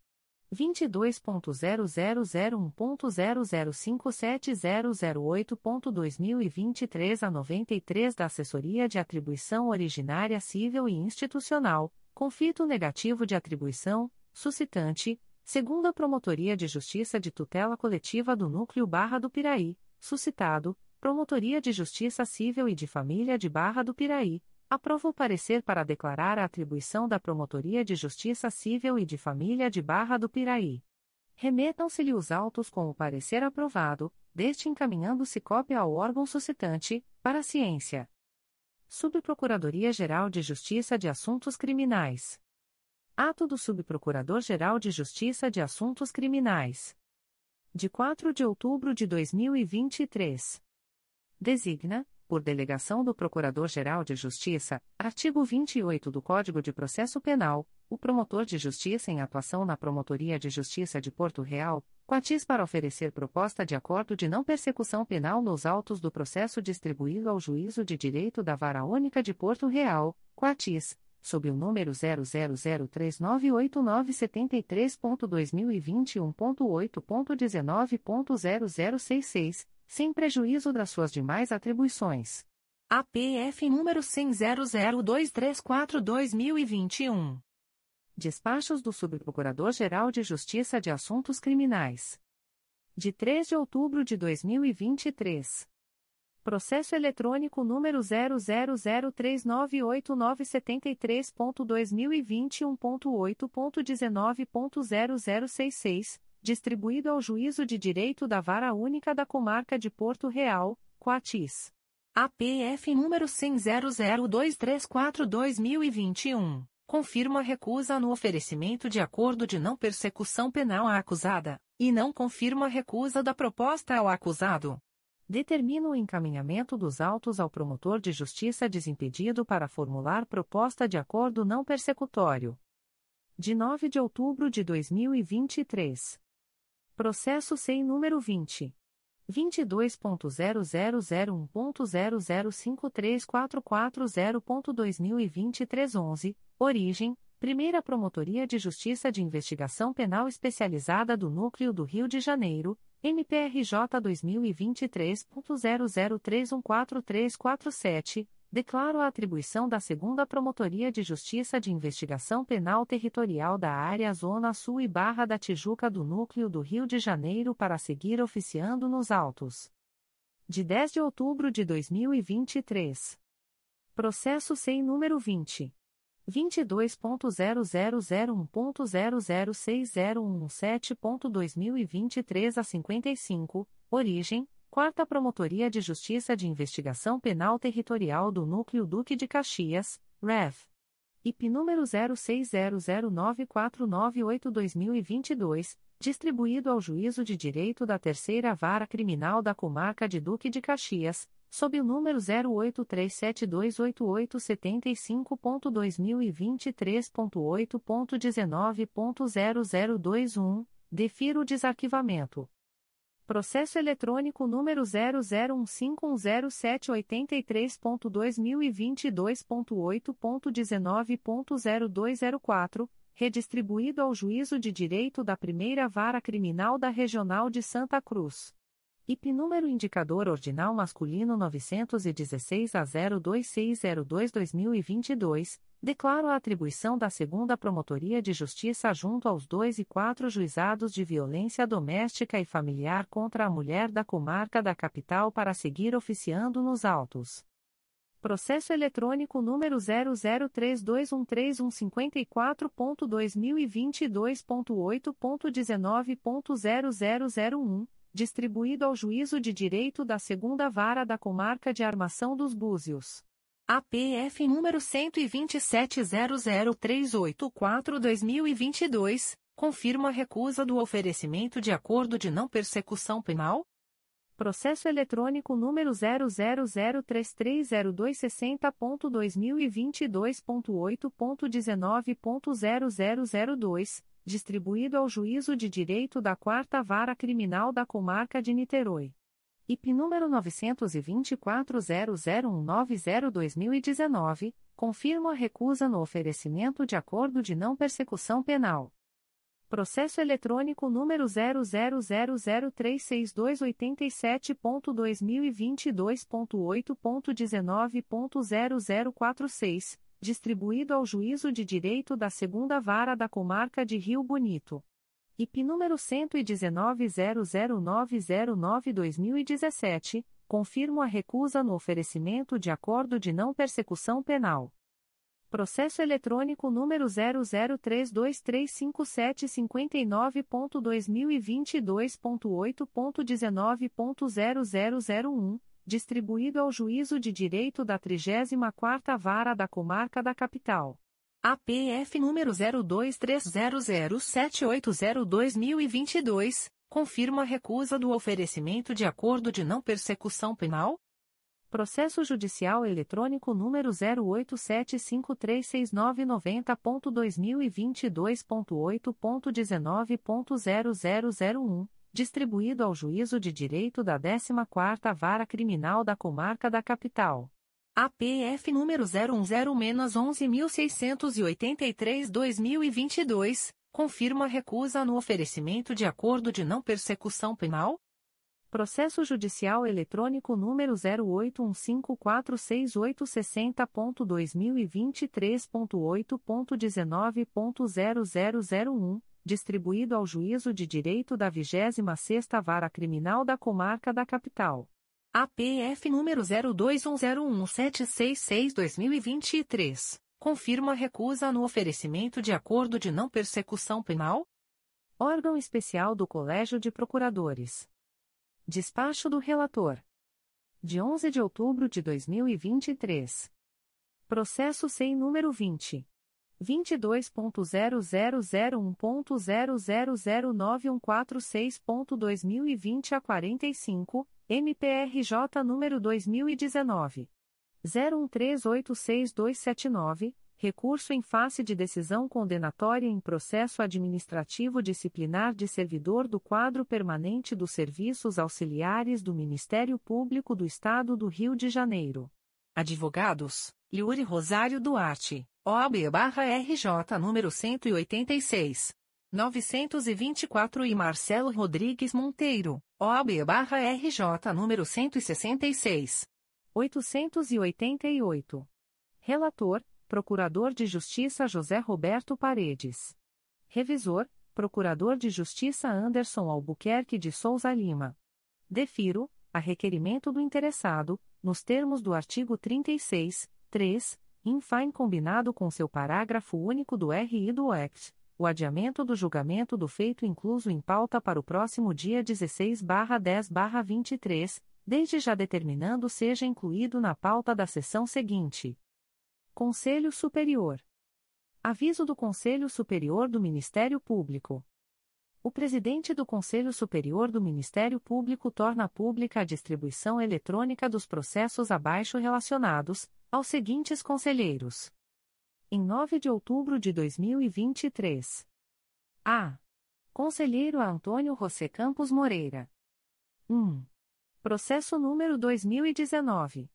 22.0001.0057008.2023 a 93 da Assessoria de Atribuição Originária Civil e Institucional, conflito negativo de atribuição, suscitante, segundo a Promotoria de Justiça de Tutela Coletiva do Núcleo Barra do Piraí, suscitado, Promotoria de Justiça Civil e de Família de Barra do Piraí, Aprova o parecer para declarar a atribuição da Promotoria de Justiça Civil e de Família de Barra do Piraí. Remetam-se-lhe os autos com o parecer aprovado, deste encaminhando-se cópia ao órgão suscitante, para ciência. Subprocuradoria-Geral de Justiça de Assuntos Criminais. Ato do Subprocurador-Geral de Justiça de Assuntos Criminais. De 4 de outubro de 2023. Designa, por delegação do Procurador-Geral de Justiça, artigo 28 do Código de Processo Penal, o promotor de justiça em atuação na Promotoria de Justiça de Porto Real, quatis para oferecer proposta de acordo de não persecução penal nos autos do processo distribuído ao Juízo de Direito da Vara Única de Porto Real, quatis, sob o número 000398973.2021.8.19.0066 sem prejuízo das suas demais atribuições. APF número 1000234-2021. Despachos do Subprocurador-Geral de Justiça de Assuntos Criminais. De 3 de outubro de 2023. Processo eletrônico número 000398973.2021.8.19.0066 distribuído ao Juízo de Direito da Vara Única da Comarca de Porto Real, Coatis. APF número 100234-2021, confirma recusa no oferecimento de acordo de não persecução penal à acusada, e não confirma recusa da proposta ao acusado. Determina o encaminhamento dos autos ao promotor de justiça desimpedido para formular proposta de acordo não persecutório. De 9 de outubro de 2023. Processo sem número 20. 22.0001.0053440.2023 11, origem, Primeira Promotoria de Justiça de Investigação Penal Especializada do Núcleo do Rio de Janeiro, MPRJ 2023.00314347, declaro a atribuição da Segunda Promotoria de Justiça de Investigação Penal Territorial da Área Zona Sul e Barra da Tijuca do Núcleo do Rio de Janeiro para seguir oficiando nos autos. De 10 de outubro de 2023. Processo sem número 20. 22.0001.0060117.2023 a 55, origem, Quarta Promotoria de Justiça de Investigação Penal Territorial do Núcleo Duque de Caxias, REV. IP número 06009498-2022, distribuído ao Juízo de Direito da Terceira Vara Criminal da Comarca de Duque de Caxias, sob o número 083728875.2023.8.19.0021, defiro o desarquivamento. Processo eletrônico número 001510783.2022.8.19.0204, redistribuído ao Juízo de Direito da Primeira Vara Criminal da Regional de Santa Cruz. IP número indicador ordinal masculino 916 a 02602-2022, declaro a atribuição da segunda Promotoria de Justiça junto aos dois e quatro juizados de violência doméstica e familiar contra a mulher da comarca da capital para seguir oficiando nos autos. Processo eletrônico número 003213154.2022.8.19.0001 distribuído ao Juízo de Direito da Segunda Vara da Comarca de Armação dos Búzios. APF número 12700384-2022, confirma a recusa do oferecimento de acordo de não persecução penal? Processo eletrônico número 000330260.2022.8.19.0002 distribuído ao Juízo de Direito da Quarta Vara Criminal da Comarca de Niterói. IP número 920.00190-2019, confirma a recusa no oferecimento de acordo de não persecução penal. Processo eletrônico número 000036287.2022.8.19.0046, distribuído ao Juízo de Direito da Segunda Vara da Comarca de Rio Bonito. IP número 11900909-2017, confirmo a recusa no oferecimento de acordo de não persecução penal. Processo eletrônico número 003235759.2022.8.19.0001 distribuído ao Juízo de Direito da 34ª Vara da Comarca da Capital. APF número 02300780-2022, confirma a recusa do oferecimento de acordo de não persecução penal? Processo Judicial Eletrônico número 087536990.2022.8.19.0001 distribuído ao Juízo de Direito da 14ª Vara Criminal da Comarca da Capital. APF número 010-11683-2022, confirma recusa no oferecimento de acordo de não persecução penal? Processo Judicial Eletrônico número 081546860.2023.8.19.0001 distribuído ao Juízo de Direito da 26ª Vara Criminal da Comarca da Capital. APF número 02101766-2023, confirma recusa no oferecimento de acordo de não persecução penal? Órgão Especial do Colégio de Procuradores. Despacho do Relator. De 11 de outubro de 2023. Processo sem número 20. 22.0001.0009146.2020 a 45, MPRJ número 2019 01386279, recurso em face de decisão condenatória em processo administrativo disciplinar de servidor do quadro permanente dos serviços auxiliares do Ministério Público do Estado do Rio de Janeiro. Advogados, Yuri Rosário Duarte. OAB-RJ número 186. 924 e Marcelo Rodrigues Monteiro, OAB-RJ número 166. 888. Relator, Procurador de Justiça José Roberto Paredes. Revisor, Procurador de Justiça Anderson Albuquerque de Souza Lima. Defiro, a requerimento do interessado, nos termos do artigo 36, 3, infine combinado com seu parágrafo único do RI do Act, o adiamento do julgamento do feito incluso em pauta para o próximo dia 16/10/23, desde já determinando seja incluído na pauta da sessão seguinte. Conselho Superior. Aviso do Conselho Superior do Ministério Público. O presidente do Conselho Superior do Ministério Público torna pública a distribuição eletrônica dos processos abaixo relacionados, aos seguintes conselheiros. Em 9 de outubro de 2023. A. Conselheiro Antônio José Campos Moreira. 1. Processo número 2019.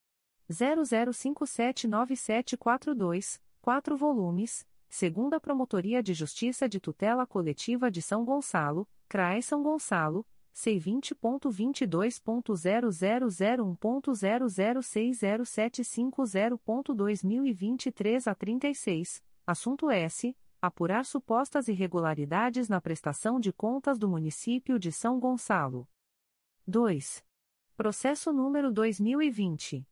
00579742, 4 volumes, segunda Promotoria de Justiça de Tutela Coletiva de São Gonçalo, CRAE São Gonçalo, C20.22.0001.0060750.2023 a 36, assunto S. Apurar supostas irregularidades na prestação de contas do município de São Gonçalo. 2. Processo número 2020.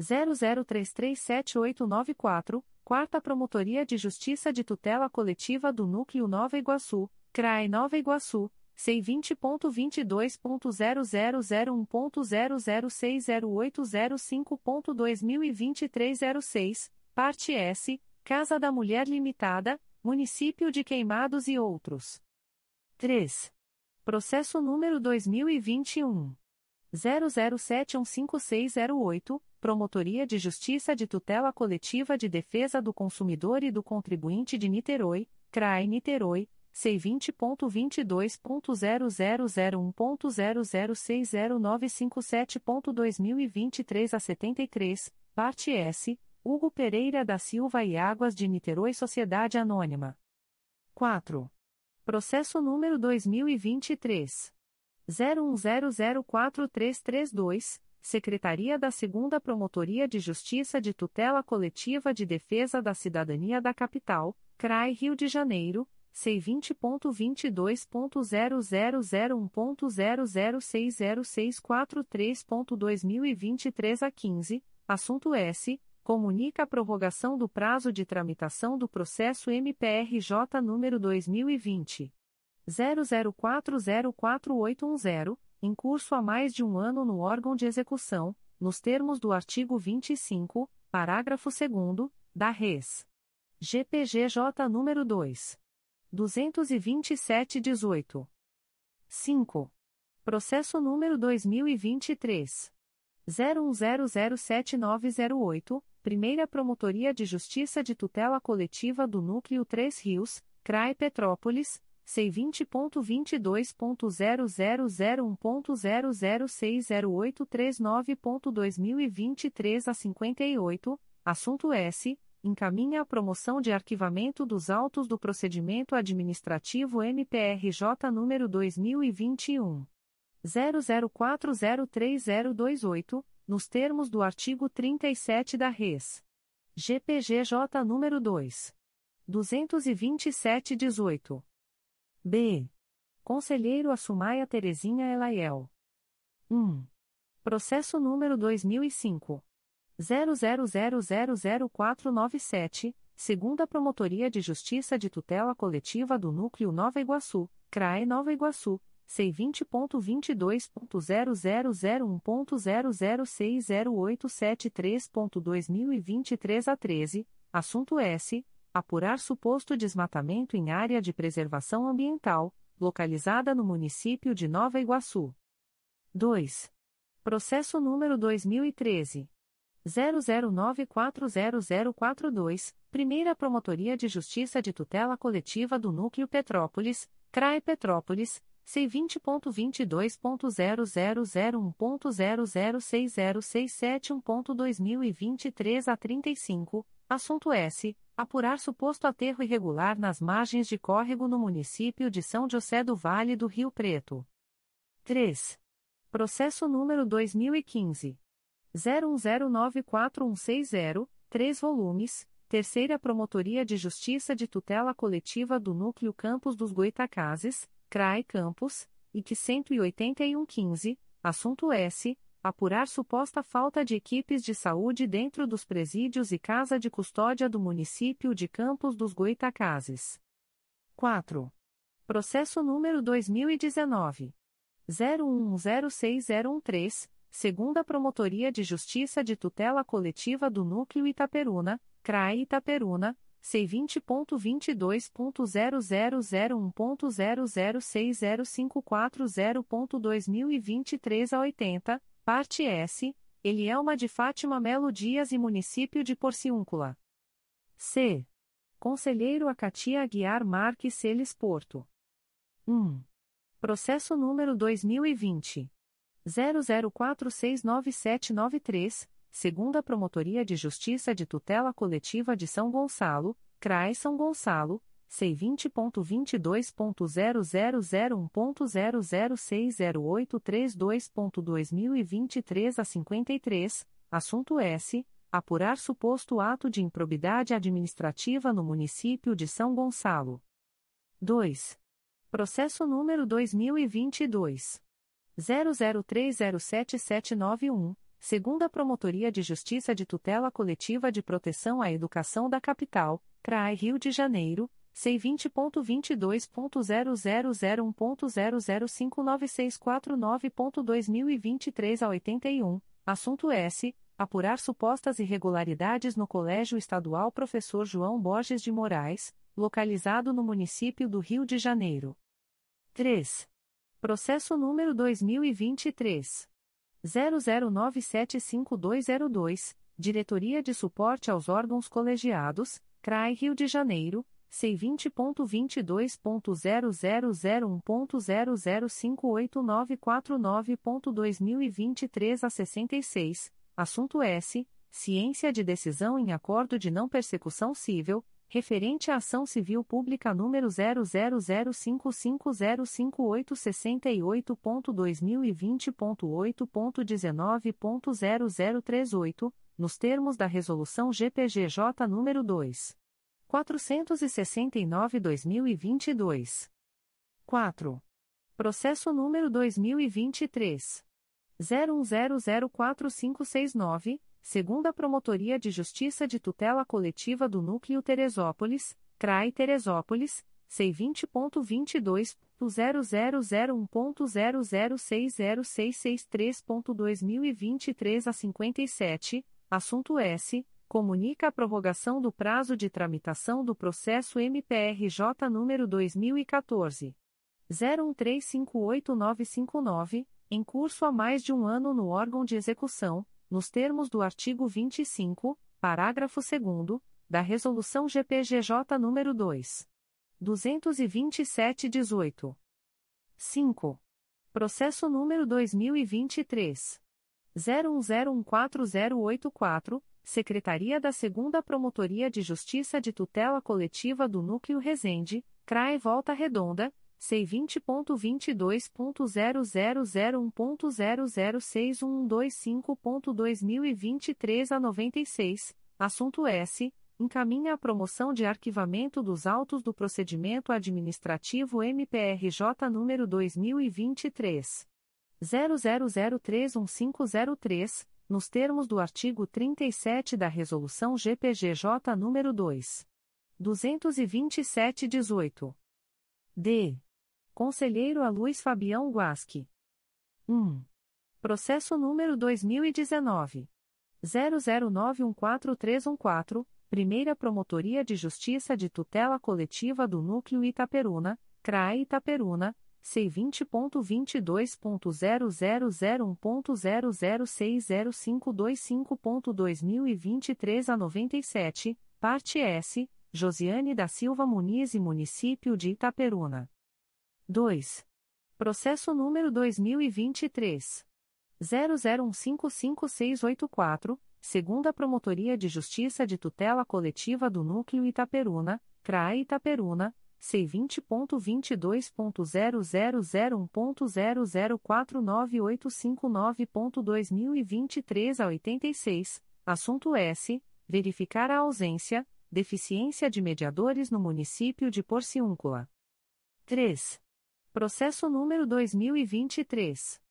00337894, Quarta Promotoria de Justiça de Tutela Coletiva do Núcleo Nova Iguaçu, CRAE Nova Iguaçu, C20.22.0001.0060805.2023 06, parte S, Casa da Mulher Limitada, Município de Queimados e outros. 3. Processo número 2021. 00715608, Promotoria de Justiça de Tutela Coletiva de Defesa do Consumidor e do Contribuinte de Niterói, CRAE Niterói, C20.22.0001.0060957.2023 a 73, parte S, Hugo Pereira da Silva e Águas de Niterói Sociedade Anônima. 4. Processo número 2023. 01004332, Secretaria da 2 Promotoria de Justiça de Tutela Coletiva de Defesa da Cidadania da Capital, CRAI Rio de Janeiro, C20.22.0001.0060643.2023 a 15, assunto S. Comunica a prorrogação do prazo de tramitação do processo MPRJ número 2020. 00404810, em curso há mais de um ano no órgão de execução, nos termos do artigo 25, parágrafo 2 da Res. GPGJ nº 2. 22718. 5. Processo número 2023. 01007908, Primeira Promotoria de Justiça de Tutela Coletiva do Núcleo 3 Rios, CRAE Petrópolis, C20.22.0001.0060839.2023 a 58, assunto S. Encaminha a promoção de arquivamento dos autos do procedimento administrativo MPRJ número 2021. 00403028, nos termos do artigo 37 da Res. GPGJ número 2. 22718. B. Conselheiro Assumaia Terezinha Elaiel. 1. Processo número 2005. 00000497, segunda Promotoria de Justiça de Tutela Coletiva do Núcleo Nova Iguaçu, CRAE Nova Iguaçu, C20.22.0001.0060873.2023 a 13, assunto S apurar suposto desmatamento em área de preservação ambiental, localizada no município de Nova Iguaçu. 2. Processo número 2013 00940042, Primeira Promotoria de Justiça de Tutela Coletiva do Núcleo Petrópolis, CRAE Petrópolis, C20.22.0001.0060671.2023 a 35, assunto S. Apurar suposto aterro irregular nas margens de córrego no município de São José do Vale do Rio Preto. 3. Processo número 2015. 01094160, 3 volumes, Terceira Promotoria de Justiça de Tutela Coletiva do Núcleo Campos dos Goitacazes, CRAE Campos, IC 18115, assunto S. Apurar suposta falta de equipes de saúde dentro dos presídios e casa de custódia do município de Campos dos Goitacazes. 4. Processo número 2019. 01106013, segunda Promotoria de Justiça de Tutela Coletiva do Núcleo Itaperuna, CRAE Itaperuna, C20.22.0001.0060540.2023 a 80, parte S, Elielma de Fátima Melo Dias e Município de Porciúncula. C. Conselheiro Acatia Aguiar Marques Celes Porto. 1. Processo número 2020. 00469793, segunda Promotoria de Justiça de Tutela Coletiva de São Gonçalo, CRAE São Gonçalo, C20.22.0001.0060832.2023 a 53, assunto S. Apurar suposto ato de improbidade administrativa no município de São Gonçalo. 2. Processo número 2022. 00307791, segunda Promotoria de Justiça de Tutela Coletiva de Proteção à Educação da Capital, CRAI Rio de Janeiro, C20.22.0001.0059649.2023 a 81, assunto S. Apurar supostas irregularidades no Colégio Estadual Professor João Borges de Moraes, localizado no município do Rio de Janeiro. 3. Processo número 2023. 00975202, Diretoria de Suporte aos Órgãos Colegiados, CRAI Rio de Janeiro, C20.22.0001.0058949.2023 a 66, assunto S. Ciência de decisão em acordo de não persecução civil, referente à ação civil pública número 0005505868.2020.8.19.0038, nos termos da resolução GPGJ número 2. 469/2022. 4. Processo número 2023 01004569 segunda Promotoria de Justiça de Tutela Coletiva do Núcleo Teresópolis, CRAI Teresópolis, C20.22.0001.0060663.2023 a 57, assunto S. Comunica a prorrogação do prazo de tramitação do processo MPRJ número 2014. 01358959, em curso há mais de um ano no órgão de execução nos termos do artigo 25, parágrafo 2 da Resolução GPGJ nº 2. 227-18. 5. Processo número 2023 01014084, Secretaria da 2 Promotoria de Justiça de Tutela Coletiva do Núcleo Resende, CRAE Volta Redonda, C20.22.0001.0061125.2023 a 96, assunto S. Encaminha a promoção de arquivamento dos autos do procedimento administrativo MPRJ número 2023. 00031503, nos termos do artigo 37 da Resolução GPGJ número 2. 227-18. D. Conselheiro a Luiz Fabião Guasque. 1. Processo número 2019. 00914314, Primeira Promotoria de Justiça de Tutela Coletiva do Núcleo Itaperuna, CRAE Itaperuna, C20.22.0001.0060525.2023 a 97, parte S, Josiane da Silva Muniz e Município de Itaperuna. 2. Processo número 2023. 00155684, segunda Promotoria de Justiça de Tutela Coletiva do Núcleo Itaperuna, CRAE Itaperuna, C20.22.0001.0049859.2023 a 86, assunto S. Verificar a ausência, deficiência de mediadores no município de Porciúncula. 3. Processo número 2023.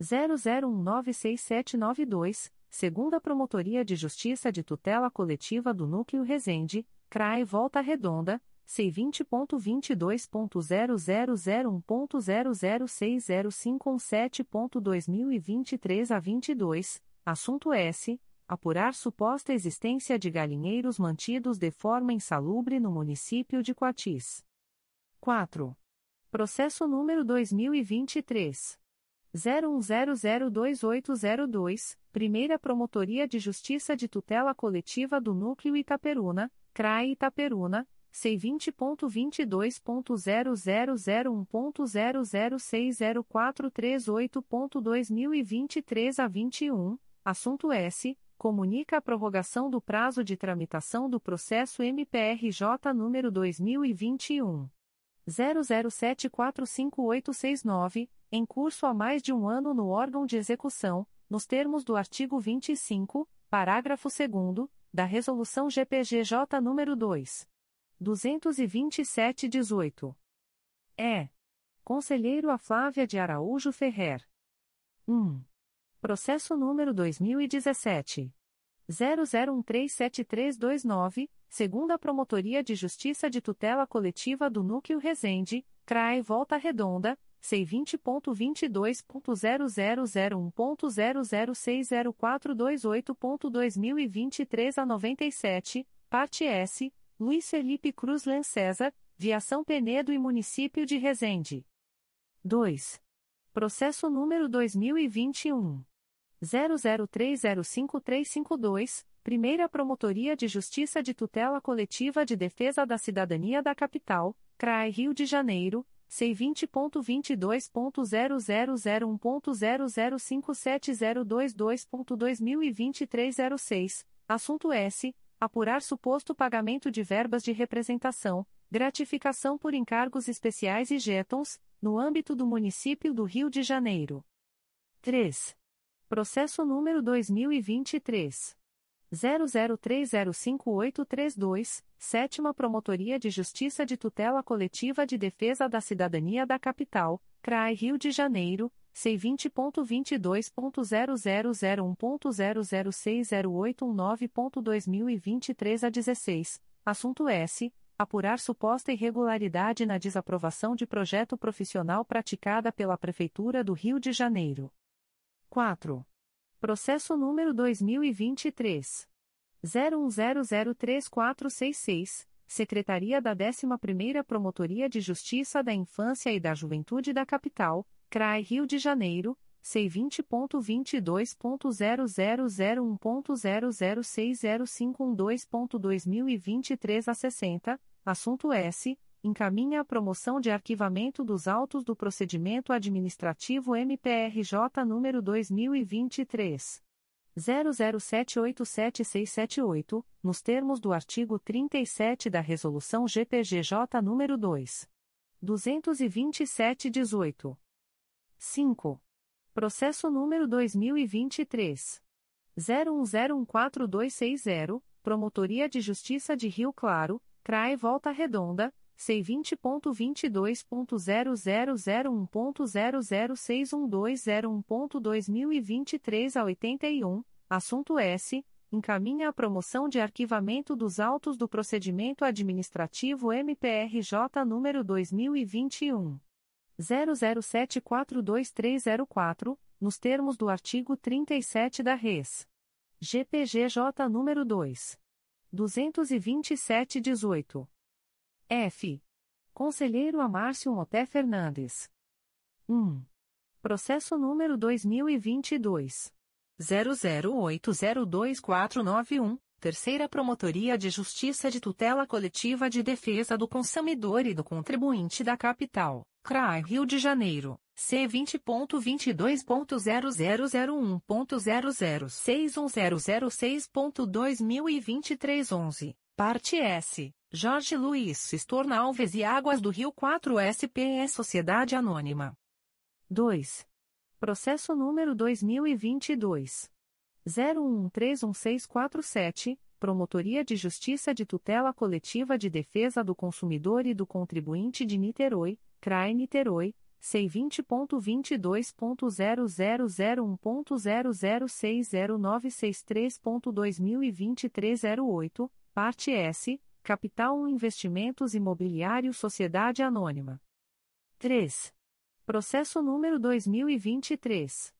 00196792, segunda Promotoria de Justiça de Tutela Coletiva do Núcleo Resende, CRAE Volta Redonda, C20.22.0001.0060517.2023 a 22, assunto S. Apurar suposta existência de galinheiros mantidos de forma insalubre no município de Coatis. 4. Processo número 2023. 01002802, Primeira Promotoria de Justiça de Tutela Coletiva do Núcleo Itaperuna, CRAE Itaperuna, C20.22.0001.0060438.2023 a 21, assunto S. Comunica a prorrogação do prazo de tramitação do processo MPRJ número 2021. 00745869, em curso há mais de um ano no órgão de execução, nos termos do artigo 25, parágrafo 2 da Resolução GPGJ nº 2. 227-18. É. Conselheiro a Flávia de Araújo Ferrer. 1. Processo número 2017. 00137329, segunda Promotoria de Justiça de Tutela Coletiva do Núcleo Resende, CRAE Volta Redonda, C20.22.0001.0060428.2023 a 97, parte S, Luiz Felipe Cruz César, Viação Penedo e Município de Resende. 2. Processo número 2021. 00305352, Primeira Promotoria de Justiça de Tutela Coletiva de Defesa da Cidadania da Capital, CRAE Rio de Janeiro, C20.22.0001.0057022.2023 a 06, assunto S. Apurar suposto pagamento de verbas de representação, gratificação por encargos especiais e jetons, no âmbito do município do Rio de Janeiro. 3. Processo número 2023. 00305832, Sétima Promotoria de Justiça de Tutela Coletiva de Defesa da Cidadania da Capital, CRAI Rio de Janeiro, C20.22.0001.0060819.2023 a 16, assunto S. Apurar suposta irregularidade na desaprovação de projeto profissional praticada pela Prefeitura do Rio de Janeiro. 4. Processo número 2023. 01003466, Secretaria da 11ª Promotoria de Justiça da Infância e da Juventude da Capital, CRAI Rio de Janeiro, C20.22.0001.0060512.2023 a 60, assunto S encaminha a promoção de arquivamento dos autos do procedimento administrativo MPRJ número 2023 00787678, nos termos do artigo 37 da resolução GPGJ número 2 227/18. 5. Processo número 2023 01014260, Promotoria de Justiça de Rio Claro, CRAE Volta Redonda C20.22.0001.0061201.2023 a 81, assunto S. Encaminha a promoção de arquivamento dos autos do procedimento administrativo MPRJ número 2021. 00742304, nos termos do artigo 37 da Res. GPGJ número 2. 22718. F. Conselheiro Amárcio Moté Fernandes. 1. Processo número 2022. 00802491, Terceira Promotoria de Justiça de Tutela Coletiva de Defesa do Consumidor e do Contribuinte da Capital, CRAI Rio de Janeiro, C20.22.0001.0061006.2023 11, parte S, Jorge Luiz Sistorna Alves e Águas do Rio 4 SPE Sociedade Anônima. 2. Processo número 2022. 01131647, Promotoria de Justiça de Tutela Coletiva de Defesa do Consumidor e do Contribuinte de Niterói, CRAE Niterói, C20.22.0001.0060963.2023 08, parte S, Capital 1 Investimentos Imobiliário Sociedade Anônima. 3. Processo número 2023.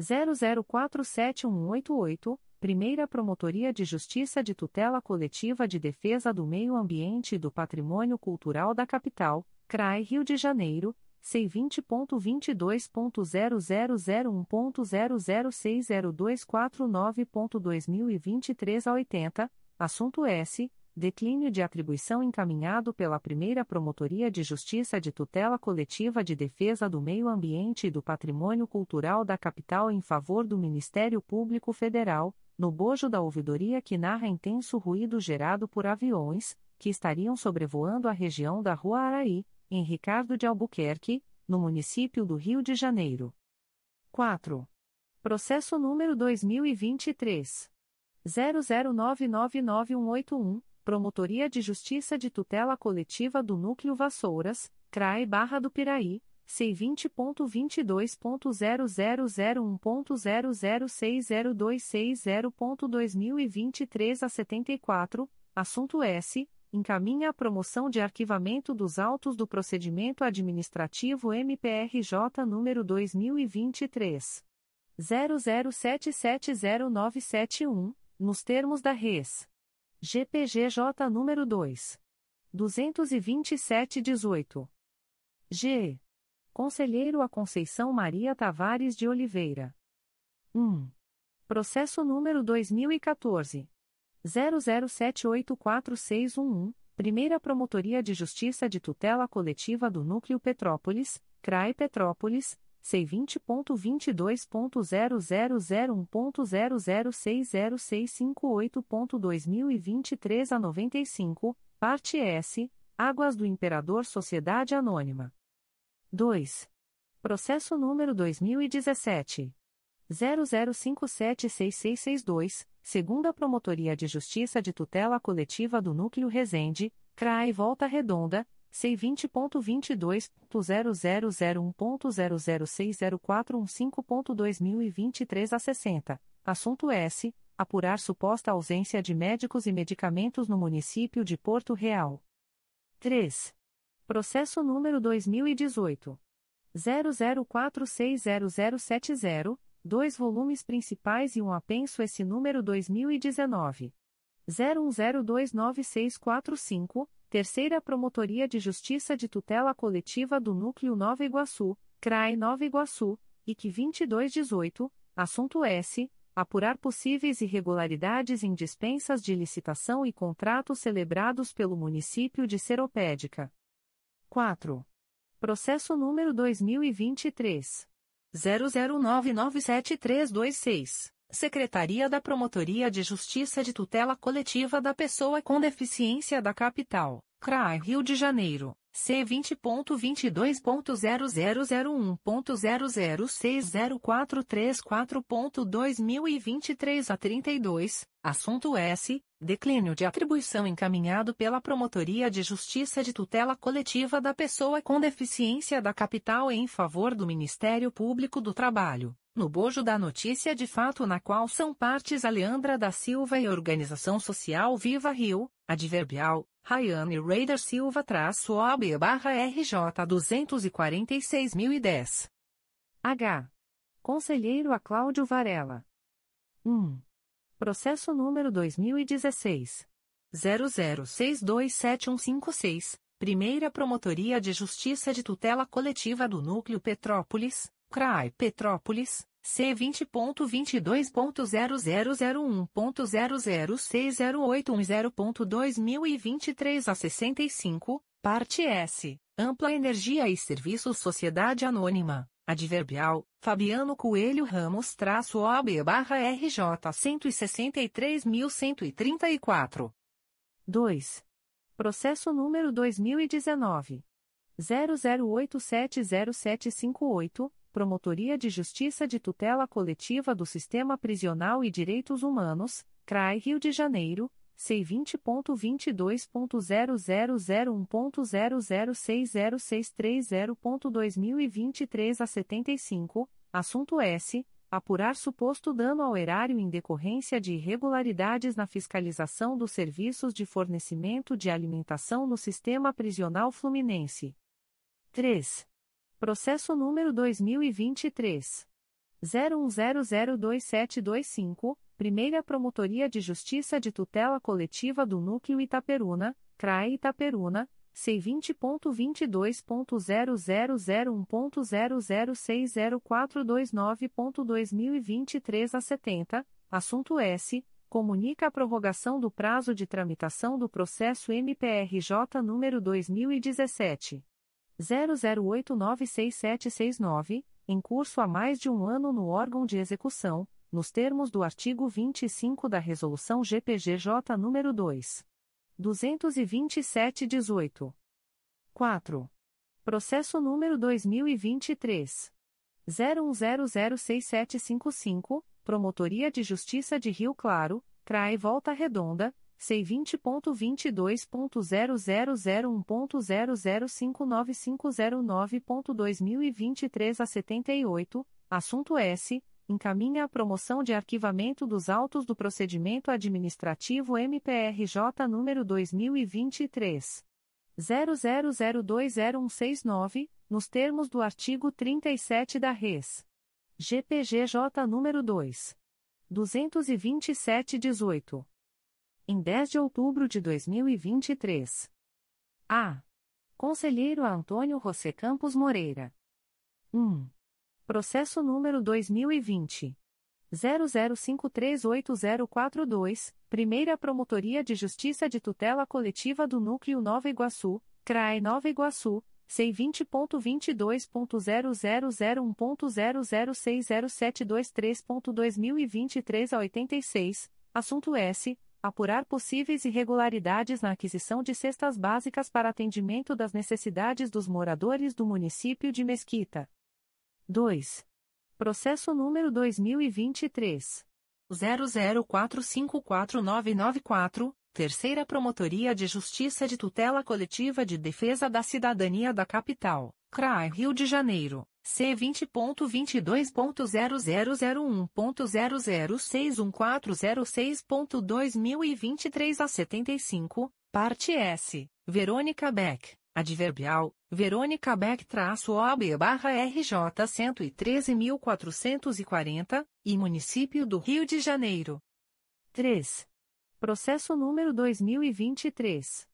00471188, Primeira Promotoria de Justiça de Tutela Coletiva de Defesa do Meio Ambiente e do Patrimônio Cultural da Capital, CRAI Rio de Janeiro, C20.22.0001.0060249.2023 a 80, assunto S declínio de atribuição encaminhado pela primeira Promotoria de Justiça de Tutela Coletiva de Defesa do Meio Ambiente e do Patrimônio Cultural da Capital em favor do Ministério Público Federal, no bojo da ouvidoria que narra intenso ruído gerado por aviões, que estariam sobrevoando a região da Rua Araí, em Ricardo de Albuquerque, no município do Rio de Janeiro. 4. Processo número 2023. 00999181 Promotoria de Justiça de Tutela Coletiva do Núcleo Vassouras, CRAE Barra do Piraí, C20.22.0001.0060260.2023 a 74, assunto S. Encaminha a promoção de arquivamento dos autos do procedimento administrativo MPRJ número 2023. 00770971, nos termos da Res. GPGJ número 2. 22718. G. Conselheiro a Conceição Maria Tavares de Oliveira. 1. Processo número 2014. 00784611, Primeira Promotoria de Justiça de Tutela Coletiva do Núcleo Petrópolis, CRAE Petrópolis, C20.22.0001.0060658.2023 a 95, parte S, Águas do Imperador Sociedade Anônima. 2. Processo número 2017. 00576662, segunda Promotoria de Justiça de Tutela Coletiva do Núcleo Resende, CRAE Volta Redonda, C20.22.0001.0060415.2023 a 60, assunto S. Apurar suposta ausência de médicos e medicamentos no município de Porto Real. 3. Processo número 2018. 00460070, dois volumes principais e um apenso esse número 2019. 01029645, Terceira Promotoria de Justiça de Tutela Coletiva do Núcleo Nova Iguaçu, CRAE Nova Iguaçu, IC 2218, assunto S. Apurar possíveis irregularidades em dispensas de licitação e contratos celebrados pelo município de Seropédica. 4. Processo número 2023. 00997326. Secretaria da Promotoria de Justiça de Tutela Coletiva da Pessoa com Deficiência da Capital, CRAI Rio de Janeiro, C20.22.0001.0060434.2023 a 32, assunto S. Declínio de atribuição encaminhado pela Promotoria de Justiça de Tutela Coletiva da Pessoa com Deficiência da Capital em favor do Ministério Público do Trabalho no bojo da notícia de fato na qual são partes a Leandra da Silva e Organização Social Viva Rio, adverbial, Rayane Raider Silva traço OB barra RJ 246.010. H. Conselheiro a Cláudio Varela. 1. Processo número 2016. 00627156, Primeira Promotoria de Justiça de Tutela Coletiva do Núcleo Petrópolis, CRAI Petrópolis, C20.22.0001.0060810.2023 a 65, parte S, Ampla Energia e Serviços Sociedade Anônima, Adverbial, Fabiano Coelho Ramos traço OB barra RJ 163.134. 2. Processo número 2019. 00870758, Promotoria de Justiça de Tutela Coletiva do Sistema Prisional e Direitos Humanos, CRAI Rio de Janeiro, C20.22.0001.0060630.2023 a 75, assunto S. Apurar suposto dano ao erário em decorrência de irregularidades na fiscalização dos serviços de fornecimento de alimentação no Sistema Prisional Fluminense. 3. Processo número 2023. 01002725, Primeira Promotoria de Justiça de Tutela Coletiva do Núcleo Itaperuna, CRAE Itaperuna, C20.22.0001.0060429.2023 a 70, assunto S. Comunica a prorrogação do prazo de tramitação do processo MPRJ número 2017. 00896769, em curso há mais de um ano no órgão de execução, nos termos do artigo 25 da Resolução GPGJ nº 2. 227-18. 4. Processo número 2023. 01006755, Promotoria de Justiça de Rio Claro, CRAE Volta Redonda, C20.22.0001.0059509.2023 a 78, assunto S encaminha a promoção de arquivamento dos autos do procedimento administrativo MPRJ número 2023 00020169, nos termos do artigo 37 da Res. GPGJ número 2 22718. Em 10 de outubro de 2023. A. Conselheiro Antônio José Campos Moreira. 1. Processo número 2020. 00538042, Primeira Promotoria de Justiça de Tutela Coletiva do Núcleo Nova Iguaçu, CRAE Nova Iguaçu, C20.22.0001.0060723.2023 a 86, assunto S. Apurar possíveis irregularidades na aquisição de cestas básicas para atendimento das necessidades dos moradores do município de Mesquita. 2. Processo número 2023. 00454994, Terceira Promotoria de Justiça de Tutela Coletiva de Defesa da Cidadania da Capital, CRAI Rio de Janeiro, C20.22.0001.0061406.2023 a 75, parte S, Verônica Beck. Adverbial, Verônica Beck-OB barra RJ 113.440, e Município do Rio de Janeiro. 3. Processo número 2023.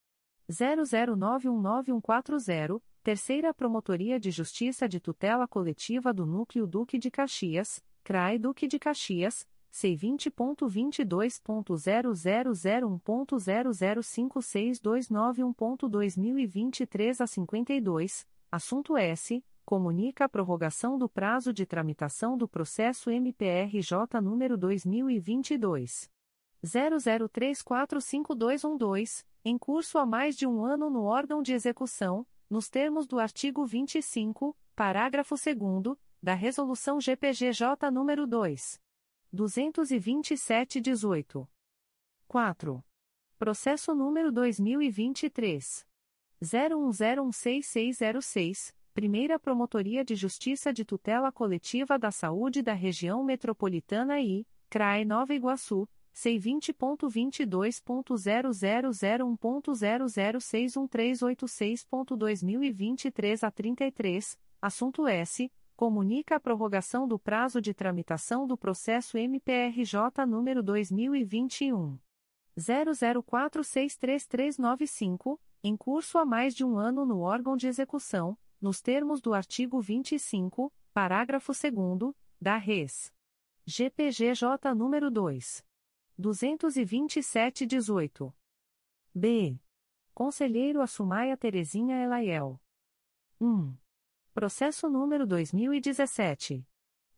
00919140, Terceira Promotoria de Justiça de Tutela Coletiva do Núcleo Duque de Caxias, CRAI Duque de Caxias, C20.22.0001.0056291.2023 a 52, assunto S. Comunica a prorrogação do prazo de tramitação do processo MPRJ número 2022. 00345212, em curso há mais de um ano no órgão de execução, nos termos do artigo 25, parágrafo 2 da Resolução GPGJ número 2. 227-18. 4. Processo número 2023. 01016606, Primeira Promotoria de Justiça de Tutela Coletiva da Saúde da Região Metropolitana I, CRAE Nova Iguaçu, C20.22.0001.0061386.2023 a 33, assunto S comunica a prorrogação do prazo de tramitação do processo MPRJ número 2021 00463395, em curso há mais de um ano no órgão de execução, nos termos do artigo 25, parágrafo 2 da Res. GPGJ nº 2. 22718. B. Conselheiro Assumaia Terezinha Elaiel. 1. Processo número 2017.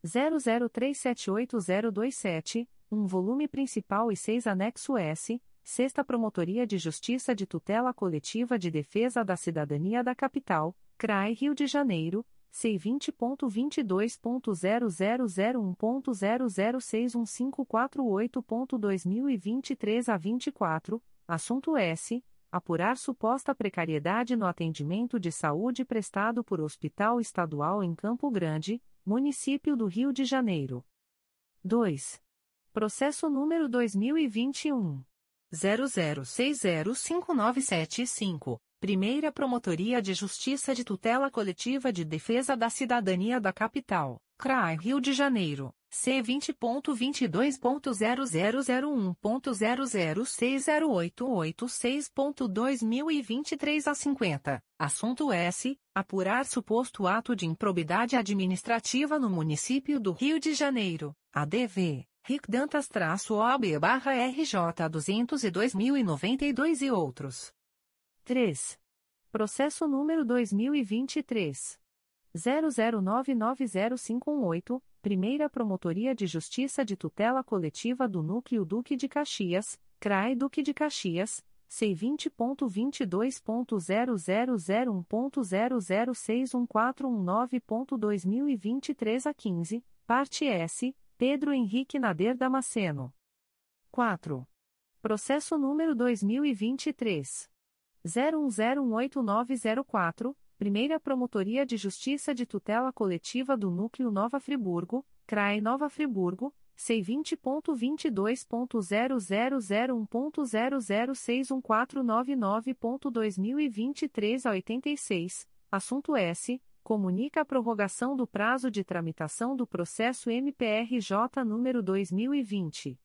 00378027, um volume principal e seis anexo S, Sexta Promotoria de Justiça de Tutela Coletiva de Defesa da Cidadania da Capital, CRAI Rio de Janeiro, C20.22.0001.0061548.2023 a 24, assunto S. Apurar suposta precariedade no atendimento de saúde prestado por Hospital Estadual em Campo Grande, Município do Rio de Janeiro. 2. Processo número 2021. 00605975. Primeira Promotoria de Justiça de Tutela Coletiva de Defesa da Cidadania da Capital, CRAI Rio de Janeiro, C20.22.0001.0060886.2023 a 50. Assunto S. Apurar suposto ato de improbidade administrativa no município do Rio de Janeiro, ADV. Ric Dantas-OAB-RJ 202.092 e outros. 3. Processo número 2023. 00990518, Primeira Promotoria de Justiça de Tutela Coletiva do Núcleo Duque de Caxias, CRAE Duque de Caxias, C20.22.0001.0061419.2023 a 15, parte S, Pedro Henrique Nader Damasceno. 4. Processo número 2023. 01018904, Primeira Promotoria de Justiça de Tutela Coletiva do Núcleo Nova Friburgo, CRAE Nova Friburgo, C20.22.0001.0061499.2023 a 86, assunto S. Comunica a prorrogação do prazo de tramitação do processo MPRJ número 2020.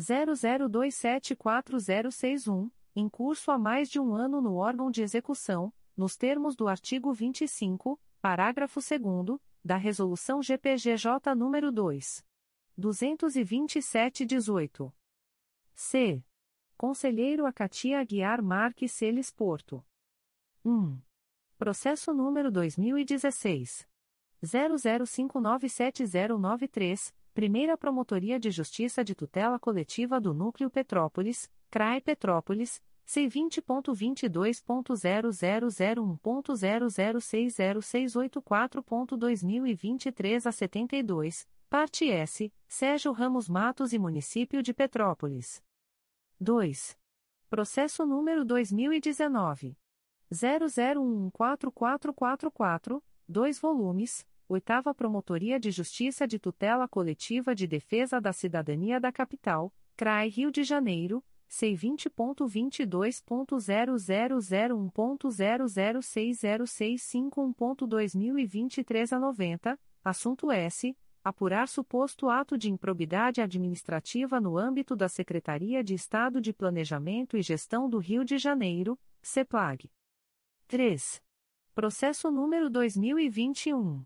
00274061 em curso há mais de um ano no órgão de execução, nos termos do artigo 25, parágrafo 2 da Resolução GPGJ nº 2. 227-18. C. Conselheiro Acatia Aguiar Marques Celes Porto. 1. Processo número 2016. 00597093, Primeira Promotoria de Justiça de Tutela Coletiva do Núcleo Petrópolis, CRAE Petrópolis, C20.22.0001.0060684.2023 a 72, parte S, Sérgio Ramos Matos e Município de Petrópolis. 2. Processo número 2019. 00144444, 2 volumes, Oitava Promotoria de Justiça de Tutela Coletiva de Defesa da Cidadania da Capital, CRAI Rio de Janeiro, C20.22.0001.0060651.2023 a 90, assunto S. Apurar suposto ato de improbidade administrativa no âmbito da Secretaria de Estado de Planejamento e Gestão do Rio de Janeiro, CEPLAG. 3. Processo número 2021.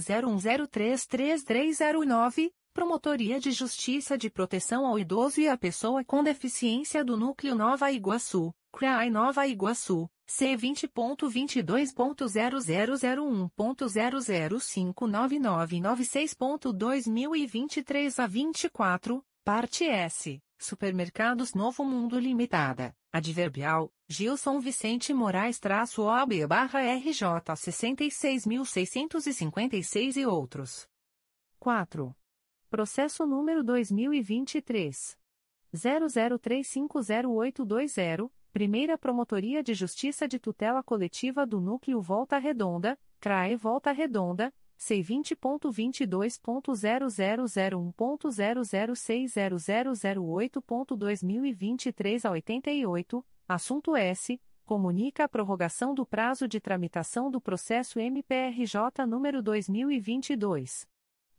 01033309, Promotoria de Justiça de Proteção ao Idoso e à Pessoa com Deficiência do Núcleo Nova Iguaçu, CRAI Nova Iguaçu, C20.22.0001.0059996.2023 a 24, parte S. Supermercados Novo Mundo Limitada, Adverbial, Gilson Vicente Moraes traço OAB barra RJ 66.656 e outros. 4. Processo número 2023. 00350820, Primeira Promotoria de Justiça de Tutela Coletiva do Núcleo Volta Redonda, CRAE Volta Redonda, C20.22.0001.0060008.2023 a 88, assunto S. Comunica a prorrogação do prazo de tramitação do processo MPRJ número 2022.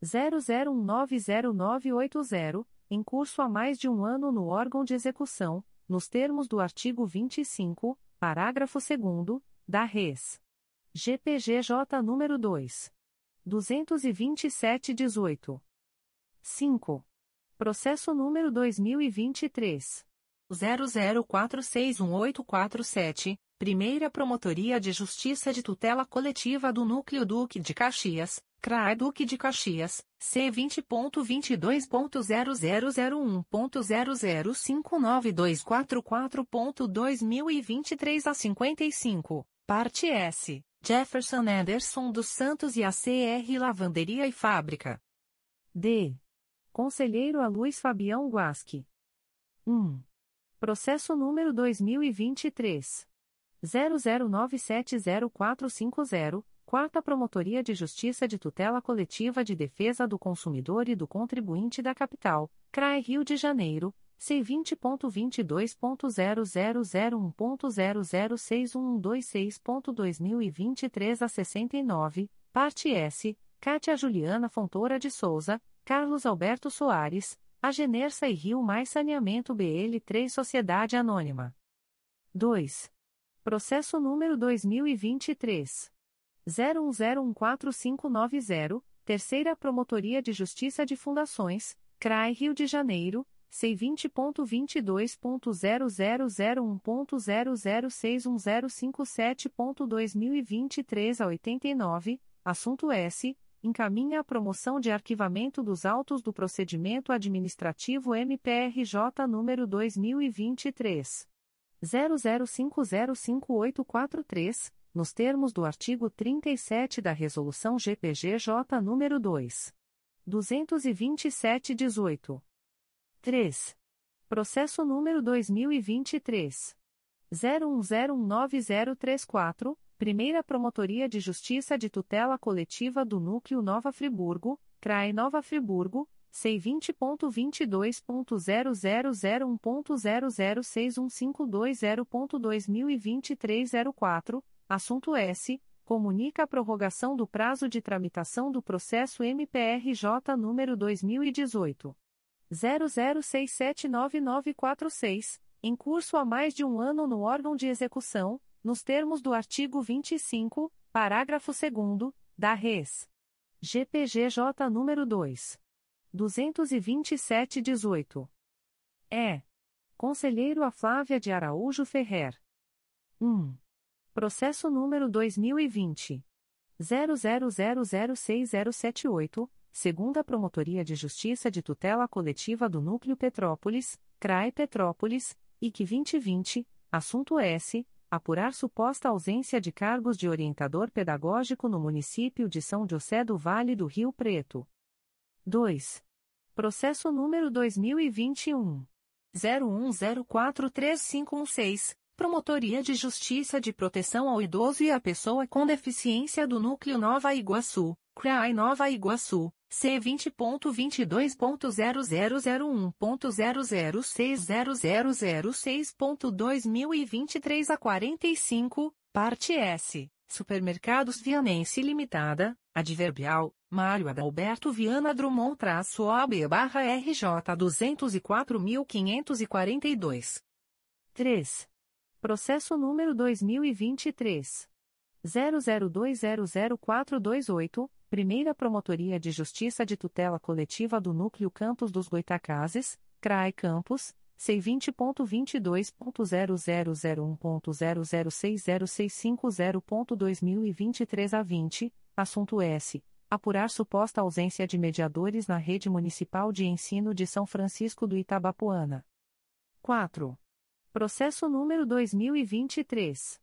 00190980, em curso há mais de um ano no órgão de execução, nos termos do artigo 25, parágrafo 2 da Res. GPGJ nº 2. 227-18. 5. Processo número 2023. 00461847, Primeira Promotoria de Justiça de Tutela Coletiva do Núcleo Duque de Caxias, CRAE Duque de Caxias, C20.22.0001.0059244.2023 a 55, parte S, Jefferson Anderson dos Santos e a CR Lavanderia e Fábrica. D. Conselheiro a Luiz Fabião Guasque. 1. Processo número 2023. 00970450, Quarta Promotoria de Justiça de Tutela Coletiva de Defesa do Consumidor e do Contribuinte da Capital, CRAE Rio de Janeiro, C20.22.0001.0061126.2023 a 69, parte S, Cátia Juliana Fontoura de Souza, Carlos Alberto Soares, Agenerça e Rio Mais Saneamento BL3 Sociedade Anônima. 2. Processo número 2023. 01014590, Terceira Promotoria de Justiça de Fundações, CRAI Rio de Janeiro, C20.22.0001.0061057.2023 a 89, assunto S encaminha a promoção de arquivamento dos autos do procedimento administrativo MPRJ número 2023 00505843, nos termos do artigo 37 da resolução GPGJ número 2 227/18. 3. Processo número 2023 01019034 Primeira Promotoria de Justiça de Tutela Coletiva do Núcleo Nova Friburgo, CRAE Nova Friburgo, C20.22.0001.0061520.2023 04, assunto S. Comunica a prorrogação do prazo de tramitação do processo MPRJ número 2018. 00679946, em curso há mais de um ano no órgão de execução nos termos do artigo 25, parágrafo 2 da Res. GPGJ nº 2. 227-18. É. Conselheiro a Flávia de Araújo Ferrer. 1. Processo número 2020. 00006078, segunda Promotoria de Justiça de Tutela Coletiva do Núcleo Petrópolis, CRAE Petrópolis, IC 2020, assunto S apurar suposta ausência de cargos de orientador pedagógico no município de São José do Vale do Rio Preto. 2. Processo número 2021 01043516, Promotoria de Justiça de Proteção ao Idoso e à Pessoa com Deficiência do Núcleo Nova Iguaçu, CRAI Nova Iguaçu, C20.22.0001.0060006.2023 a 45, parte S, Supermercados Vianense Limitada, Adverbial, Mário Adalberto Viana Drummond-OB-RJ 204.542. 3 processo número dois mil e vinte três zero zero dois zero zero quatro dois oito Primeira Promotoria de Justiça de Tutela Coletiva do Núcleo Campos dos Goitacazes, CRAE Campos, C20.22.0001.0060650.2023 a 20, assunto S. Apurar suposta ausência de mediadores na Rede Municipal de Ensino de São Francisco do Itabapoana. 4. Processo número 2023.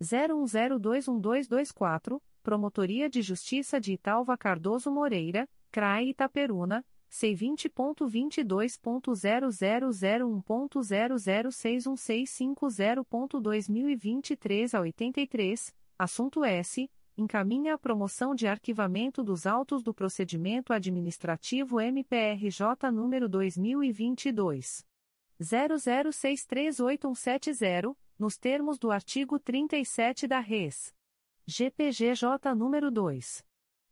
01021224 Promotoria de Justiça de Italva Cardoso Moreira, CRAE Itaperuna, C20.22.0001.0061650.2023 a 83, assunto S. Encaminha a promoção de arquivamento dos autos do procedimento administrativo MPRJ número 2022. 00638170, nos termos do artigo 37 da Res. GPGJ número 2.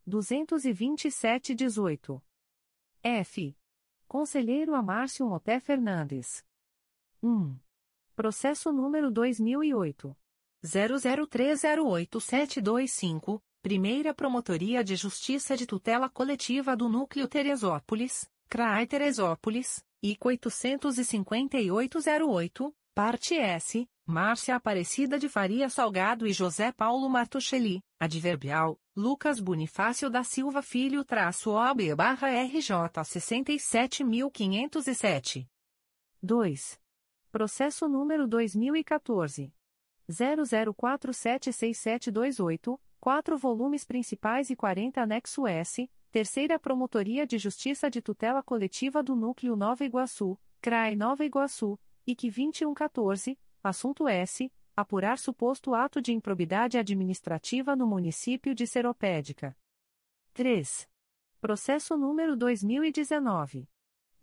227-18. F. Conselheiro Amárcio Moté Fernandes. 1. Processo número 2008. 00308725, Primeira Promotoria de Justiça de Tutela Coletiva do Núcleo Teresópolis, CRAI Teresópolis, IC 85808, Parte S, Márcia Aparecida de Faria Salgado e José Paulo Martuchelli, Adverbial, Lucas Bonifácio da Silva Filho traço OB barra RJ 67507. 2. Processo número 2014. 00476728, 4 volumes principais e 40 anexo S, Terceira Promotoria de Justiça de Tutela Coletiva do Núcleo Nova Iguaçu, CRAE Nova Iguaçu, IC 2114, assunto S. Apurar suposto ato de improbidade administrativa no município de Seropédica. 3. Processo número 2019.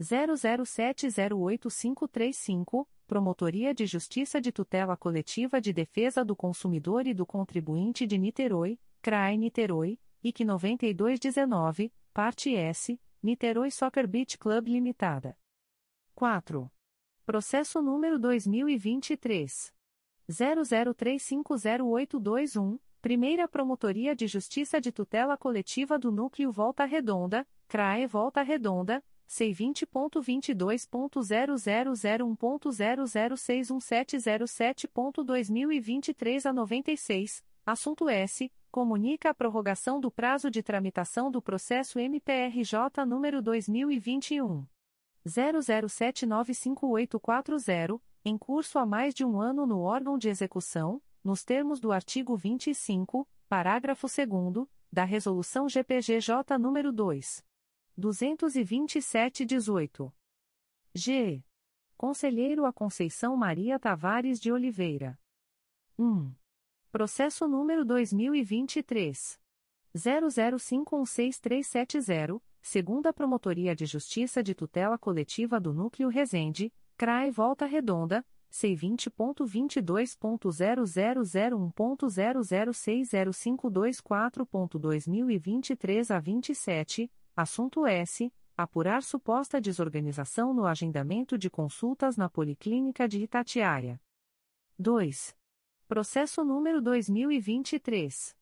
00708535, Promotoria de Justiça de Tutela Coletiva de Defesa do Consumidor e do Contribuinte de Niterói, CRAE Niterói, IC 9219, Parte S, Niterói Soccer Beach Club Limitada. 4. Processo número 2023. 00350821, Primeira Promotoria de Justiça de Tutela Coletiva do Núcleo Volta Redonda, CRAE Volta Redonda, C20.22.0001.0061707.2023 a 96, assunto S. Comunica a prorrogação do prazo de tramitação do processo MPRJ número 2021. 00795840, em curso há mais de um ano no órgão de execução, nos termos do artigo 25, parágrafo 2 da Resolução GPGJ nº 2. 227-18. G. Conselheiro a Conceição Maria Tavares de Oliveira. 1. Processo número 2023. 00516370, segunda Promotoria de Justiça de Tutela Coletiva do Núcleo Resende, CRAE Volta Redonda, C20.22.0001.0060524.2023 a 27, Assunto S. Apurar suposta desorganização no agendamento de consultas na Policlínica de Itatiaia. 2. Processo número 2023.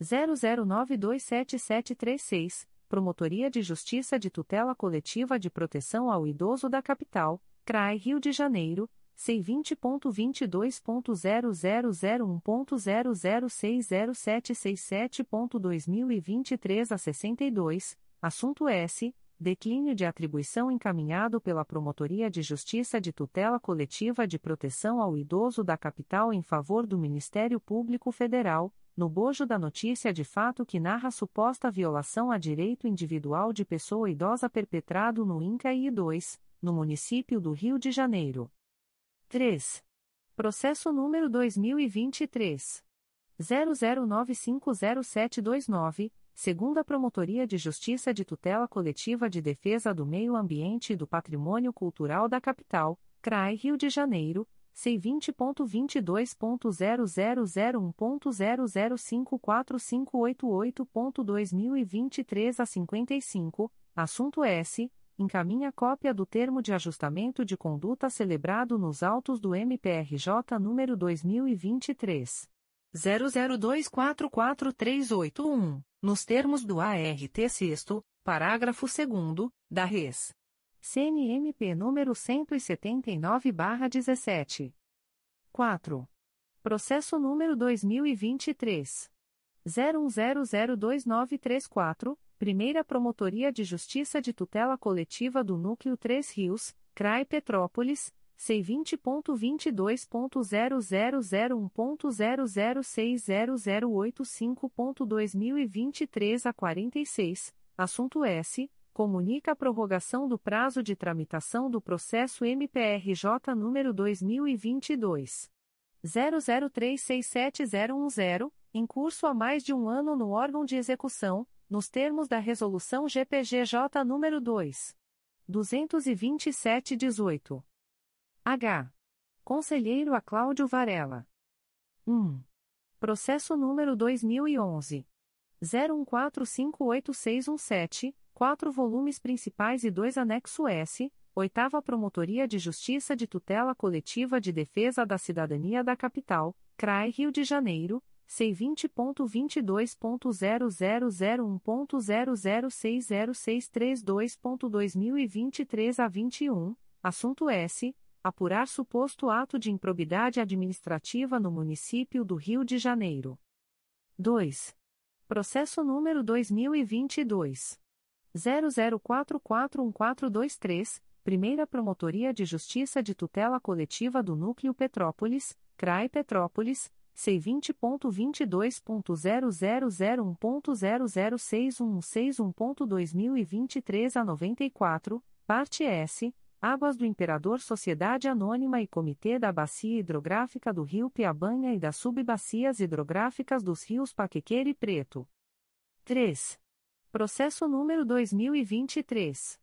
00927736, Promotoria de Justiça de Tutela Coletiva de Proteção ao Idoso da Capital, CRAI Rio de Janeiro, C20.22.0001.0060767.2023 a 62, Assunto S. Declínio de atribuição encaminhado pela Promotoria de Justiça de Tutela Coletiva de Proteção ao Idoso da Capital em favor do Ministério Público Federal, no bojo da notícia de fato que narra suposta violação a direito individual de pessoa idosa perpetrado no INCA e 2, no município do Rio de Janeiro. 3. Processo número 2023. 00950729 segunda Promotoria de Justiça de Tutela Coletiva de Defesa do Meio Ambiente e do Patrimônio Cultural da Capital, CRAI Rio de Janeiro, C20.22.0001.0054588.2023 a 55, assunto S. Encaminha cópia do termo de ajustamento de conduta celebrado nos autos do MPRJ número 2023 00244381 nos termos do ART 6 parágrafo 2 da Res. CNMP número 179/17. 4. Processo número 2023 01002934, Primeira Promotoria de Justiça de Tutela Coletiva do Núcleo 3 Rios, CRAI Petrópolis C20.22.0001.0060085.2023 a 46, assunto S. Comunica a prorrogação do prazo de tramitação do processo MPRJ número 2022. 00367010, em curso há mais de um ano no órgão de execução, nos termos da Resolução GPGJ número 2. 227-18. H. Conselheiro a Cláudio Varela. 1. Processo número 2011. 01458617, quatro volumes principais e dois anexo S, Oitava Promotoria de Justiça de Tutela Coletiva de Defesa da Cidadania da Capital, CRAI Rio de Janeiro, C20.22.0001.0060632.2023 a 21, assunto S. Apurar suposto ato de improbidade administrativa no município do Rio de Janeiro. 2. Processo número 2022. 00441423, Primeira Promotoria de Justiça de Tutela Coletiva do Núcleo Petrópolis, CRAI Petrópolis, C20.22.0001.0061161.2023 a 94, parte S, Águas do Imperador Sociedade Anônima e Comitê da Bacia Hidrográfica do Rio Piabanha e das Subbacias Hidrográficas dos Rios Paquequer e Preto. 3. Processo número 2023.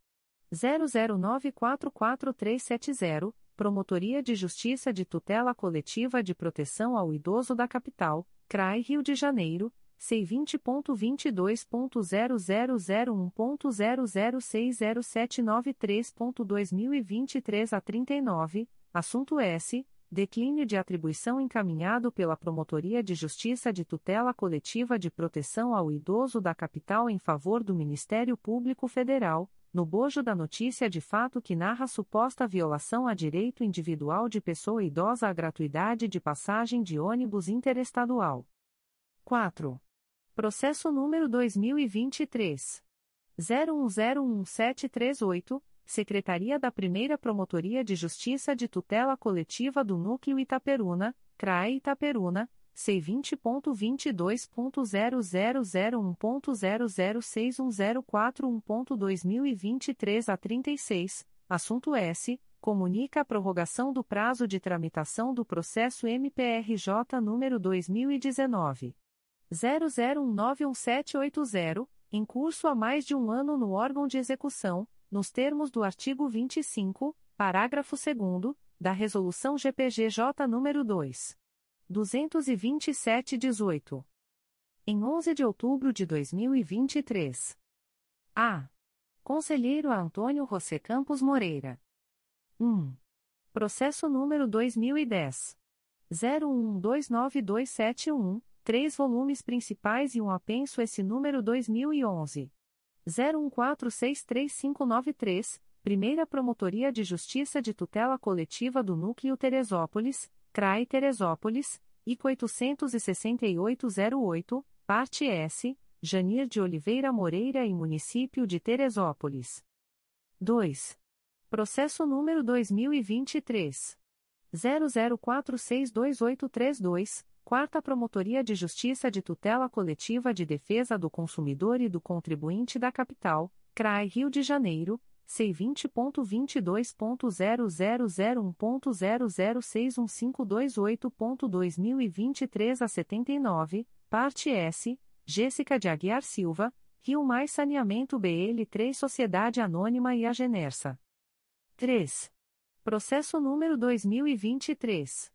00944370, Promotoria de Justiça de Tutela Coletiva de Proteção ao Idoso da Capital, CRAI Rio de Janeiro, C20.22.0001.0060793.2023 a 39, assunto S. Declínio de atribuição encaminhado pela Promotoria de Justiça de Tutela Coletiva de Proteção ao Idoso da Capital em favor do Ministério Público Federal, no bojo da notícia de fato que narra suposta violação a direito individual de pessoa idosa à gratuidade de passagem de ônibus interestadual. 4. Processo número 2023. 01011738 Secretaria da Primeira Promotoria de Justiça de Tutela Coletiva do Núcleo Itaperuna, CRAE Itaperuna, C20.22.0001.0061041.2023 a 36, assunto S. Comunica a prorrogação do prazo de tramitação do processo MPRJ número 2019. 00191780, em curso há mais de um ano no órgão de execução, nos termos do artigo 25, parágrafo 2 da Resolução GPGJ nº 2. 227-18. Em 11 de outubro de 2023. A. Conselheiro Antônio José Campos Moreira. 1. Processo número 2010. 01129271, três volumes principais e um apenso esse número 2011. 01463593, Primeira Promotoria de Justiça de Tutela Coletiva do Núcleo Teresópolis, CRAI Teresópolis, IC 86808, Parte S, Janir de Oliveira Moreira e Município de Teresópolis. 2. Processo número 2023. 00462832, Quarta Promotoria de Justiça de Tutela Coletiva de Defesa do Consumidor e do Contribuinte da Capital, CRAI Rio de Janeiro, C20.22.0001.0061528.2023 a 79, parte S, Jéssica de Aguiar Silva, Rio Mais Saneamento BL3 Sociedade Anônima e a Genersa. 3. Processo número 2023.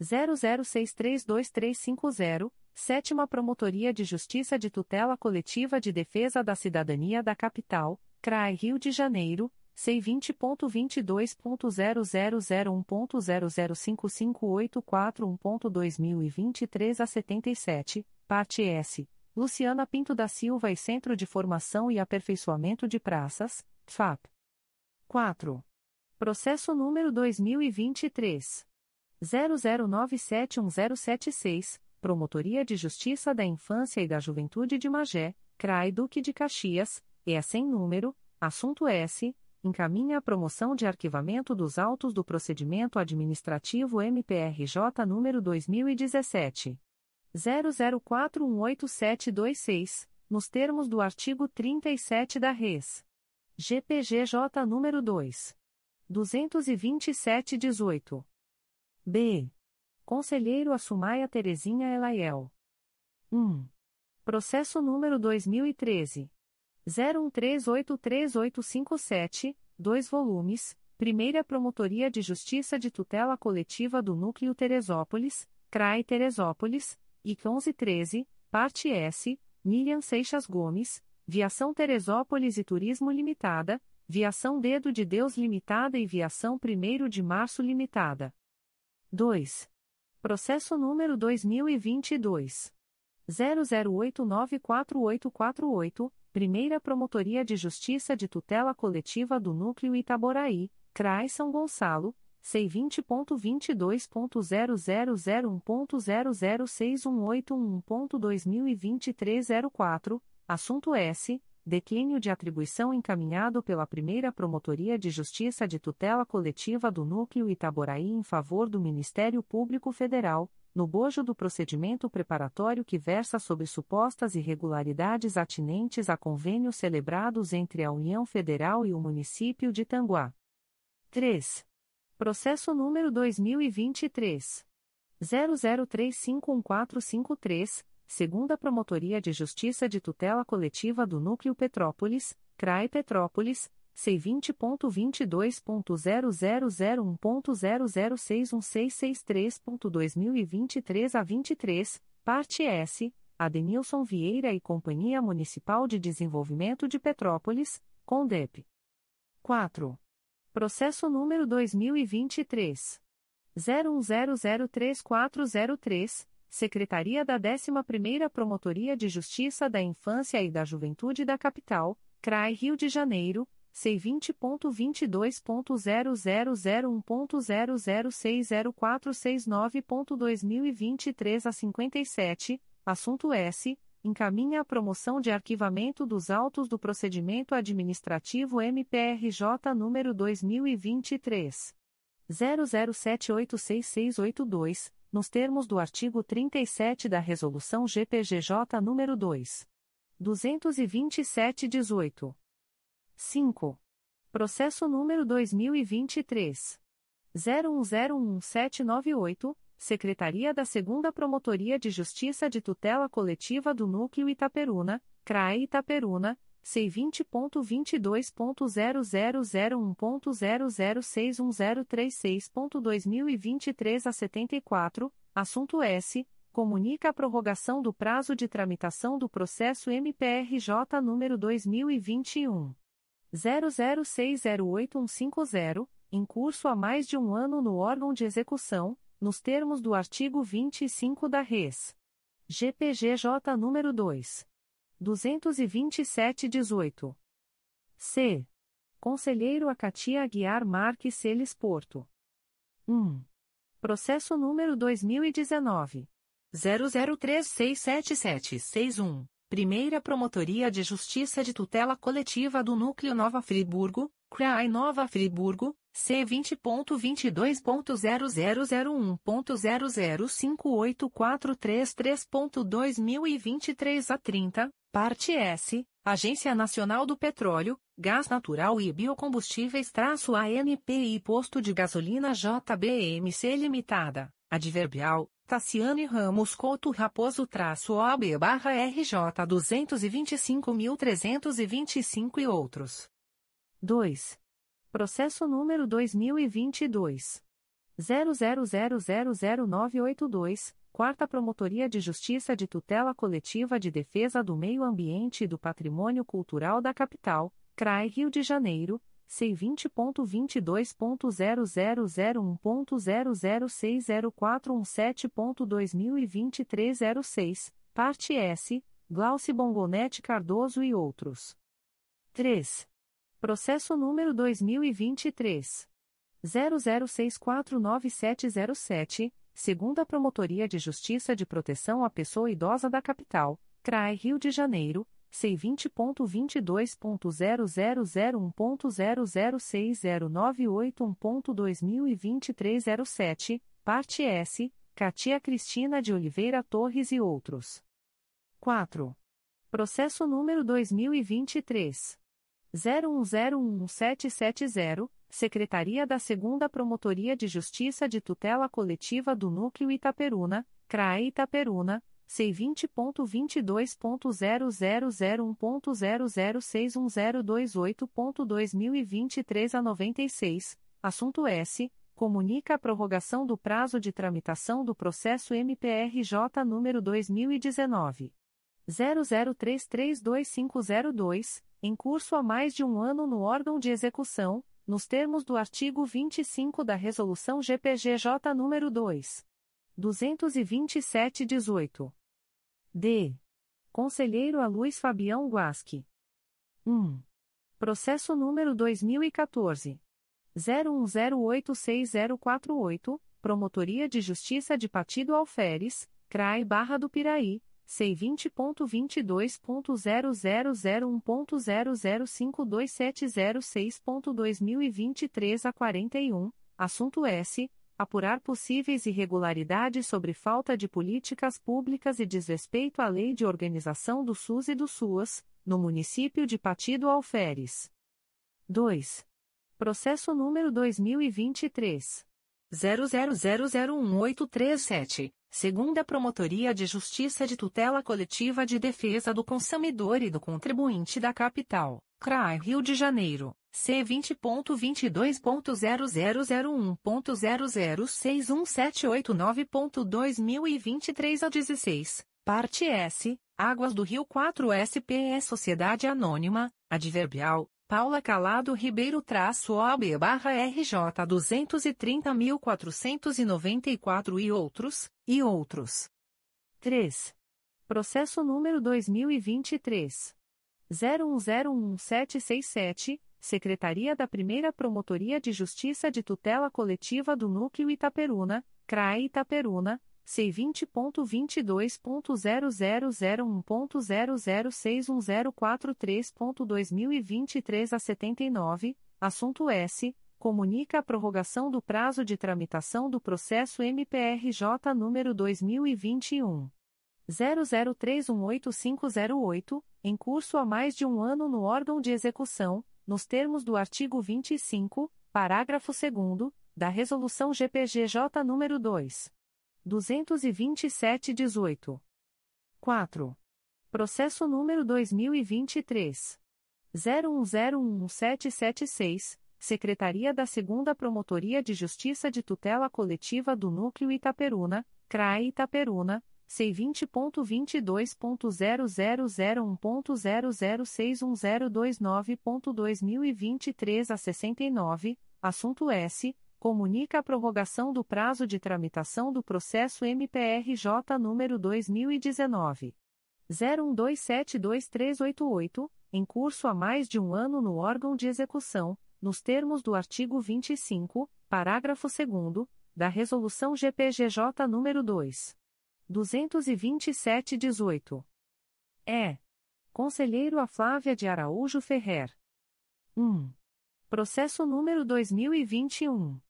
00632350, Sétima Promotoria de Justiça de Tutela Coletiva de Defesa da Cidadania da Capital, CRAI Rio de Janeiro, C20.22.0001.0055841.2023 a 77, parte S, Luciana Pinto da Silva e Centro de Formação e Aperfeiçoamento de Praças, FAP. 4. Processo número 2023. 00971076, Promotoria de Justiça da Infância e da Juventude de Magé, CRAI Duque de Caxias, é sem número, assunto S, encaminha a promoção de arquivamento dos autos do procedimento administrativo MPRJ número 2017 00418726, nos termos do artigo 37 da Res. GPGJ número 2 22718. B. Conselheiro Assumaia Terezinha Elaiel. 1. Processo número 2013. 01383857, 2 volumes, Primeira Promotoria de Justiça de Tutela Coletiva do Núcleo Teresópolis, CRAI Teresópolis, IC 1113, Parte S, Miriam Seixas Gomes, Viação Teresópolis e Turismo Limitada, Viação Dedo de Deus Limitada e Viação 1 de Março Limitada. 2. Processo número 2022. 00894848, Primeira Promotoria de Justiça de Tutela Coletiva do Núcleo Itaboraí, CRAI São Gonçalo, C20.22.0001.0061811.2023 04, assunto S. Declínio de atribuição encaminhado pela primeira Promotoria de Justiça de Tutela Coletiva do Núcleo Itaboraí em favor do Ministério Público Federal, no bojo do procedimento preparatório que versa sobre supostas irregularidades atinentes a convênios celebrados entre a União Federal e o município de Tanguá. 3. Processo número 2023. 00351453 segunda Promotoria de Justiça de Tutela Coletiva do Núcleo Petrópolis, CRAE Petrópolis, C20.22.0001.0061663.2023 a 23, parte S, Adenilson Vieira e Companhia Municipal de Desenvolvimento de Petrópolis, CONDEP. 4. Processo número 2023. 01003403, Secretaria da 11ª Promotoria de Justiça da Infância e da Juventude da Capital, CRAI Rio de Janeiro, C20.22.0001.0060469.2023 a 57, assunto S. Encaminha a promoção de arquivamento dos autos do procedimento administrativo MPRJ número 2023. 00786682 nos termos do artigo 37 da Resolução GPGJ nº 2. 227-18. 5. Processo número 2023. 01011798, Secretaria da 2 Promotoria de Justiça de Tutela Coletiva do Núcleo Itaperuna, CRAE Itaperuna, C20.22.0001.0061036.2023 a 74, assunto S. Comunica a prorrogação do prazo de tramitação do processo MPRJ número 2021. 00608150, em curso há mais de um ano no órgão de execução, nos termos do artigo 25 da Res. GPGJ número 2. 227-18. C. Conselheiro Acatia Aguiar Marques Celes Porto. 1. Processo número 2019. 00367761. Primeira Promotoria de Justiça de Tutela Coletiva do Núcleo Nova Friburgo, CRAI Nova Friburgo, C20.22.0001.0058433.2023 a 30, parte S, Agência Nacional do Petróleo, Gás Natural e Biocombustíveis-ANP e Posto de Gasolina JBMC Limitada, Adverbial, Tassiane Ramos Couto Raposo barra RJ 225.325 e outros. 2. Processo número 2022. 00000982, Quarta Promotoria de Justiça de Tutela Coletiva de Defesa do Meio Ambiente e do Patrimônio Cultural da Capital, CRAI Rio de Janeiro, C20.22.0001.0060417.2023 06, parte S, Glauci Bongonete Cardoso e outros. 3. Processo número 2023. 00649707, segunda Promotoria de Justiça de Proteção à Pessoa Idosa da Capital, CRAE Rio de Janeiro, C20.22.0001.0060981.2023 07, parte S, Katia Cristina de Oliveira Torres e outros. 4. Processo número 2023. 01011770, Secretaria da 2 Promotoria de Justiça de Tutela Coletiva do Núcleo Itaperuna, CRAE Itaperuna, C20.22.0001.0061028.2023 a 96, assunto S. Comunica a prorrogação do prazo de tramitação do processo MPRJ número 2019. 00332502 em curso há mais de um ano no órgão de execução, nos termos do artigo 25 da Resolução GPGJ nº 2. 227-18. D. Conselheiro a Luiz Fabião Guasque. 1. Processo número 2014. 01086048, Promotoria de Justiça de Partido Alferes, CRAI Barra do Piraí, C20.22.0001.0052706.2023 a 41, assunto S. Apurar possíveis irregularidades sobre falta de políticas públicas e desrespeito à lei de organização do SUS e do SUAS, no município de Partido Alferes. 2. Processo número 2023. 00001837, segunda Promotoria de Justiça de Tutela Coletiva de Defesa do Consumidor e do Contribuinte da Capital, CRAI Rio de Janeiro, C20.22.0001.0061789.2023 a 16, parte S, Águas do Rio 4 SPS Sociedade Anônima, Adverbial, Paula Calado Ribeiro traço OAB barra RJ 230.494 e outros, e outros. 3. Processo número 2023. 01011767, Secretaria da Primeira Promotoria de Justiça de Tutela Coletiva do Núcleo Itaperuna, CRAE Itaperuna, C20.22.0001.0061043.2023 a 79, assunto S. Comunica a prorrogação do prazo de tramitação do processo MPRJ número 2021. 00318508, em curso há mais de um ano no órgão de execução, nos termos do artigo 25, parágrafo 2 da Resolução GPGJ nº 2. 227-18. 4. Processo número 2023. 01011776, Secretaria da 2 Promotoria de Justiça de Tutela Coletiva do Núcleo Itaperuna, CRAE Itaperuna, C20.22.0001.0061029.2023 a 69, assunto S comunica a prorrogação do prazo de tramitação do processo MPRJ número 2019 01272388, em curso há mais de um ano no órgão de execução, nos termos do artigo 25, parágrafo 2 da Resolução GPGJ número 2. 22718. É. Conselheiro a Flávia de Araújo Ferrer. 1. Processo número 2021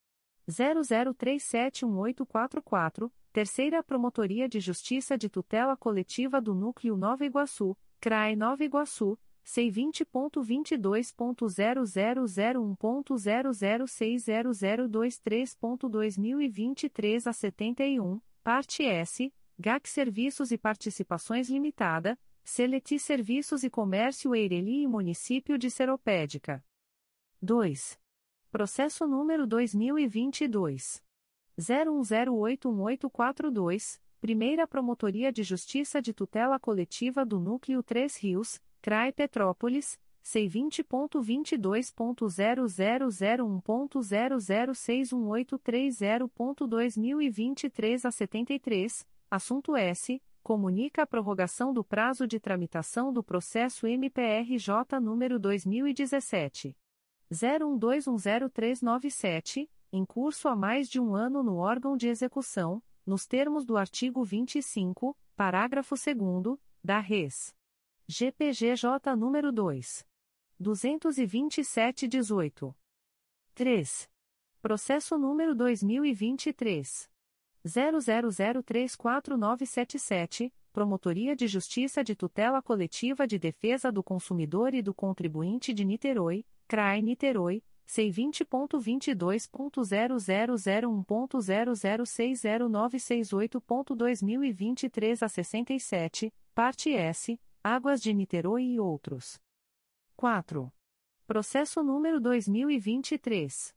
00371844, Terceira Promotoria de Justiça de Tutela Coletiva do Núcleo Nova Iguaçu, CRAE Nova Iguaçu, C20.22.0001.0060023.2023 a 71, parte S, GAC Serviços e Participações Limitada, Seleti Serviços e Comércio Eireli e Município de Seropédica. 2. Processo número 2022. 01081842, Primeira Promotoria de Justiça de Tutela Coletiva do Núcleo 3 Rios, CRAI Petrópolis, C20.22.0001.0061830.2023 a 73, assunto S. Comunica a prorrogação do prazo de tramitação do processo MPRJ número 2017. 01210397, em curso há mais de um ano no órgão de execução, nos termos do artigo 25, parágrafo 2 da Res. GPGJ nº 2. 22718. 3. Processo número 2023. 00034977, Promotoria de Justiça de Tutela Coletiva de Defesa do Consumidor e do Contribuinte de Niterói, CRAI Niterói, C20.22.0001.0060968.2023 a 67, parte S, Águas de Niterói e outros. 4. Processo número 2023.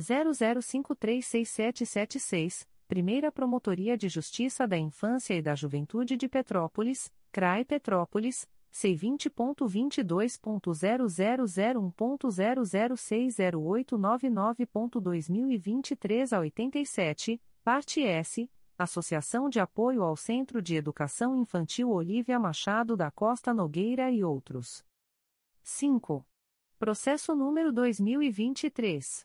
00536776, Primeira Promotoria de Justiça da Infância e da Juventude de Petrópolis, CRAI Petrópolis, C20.22.0001.0060899.2023 a 87, parte S, Associação de Apoio ao Centro de Educação Infantil Olívia Machado da Costa Nogueira e outros. 5. Processo número 2023.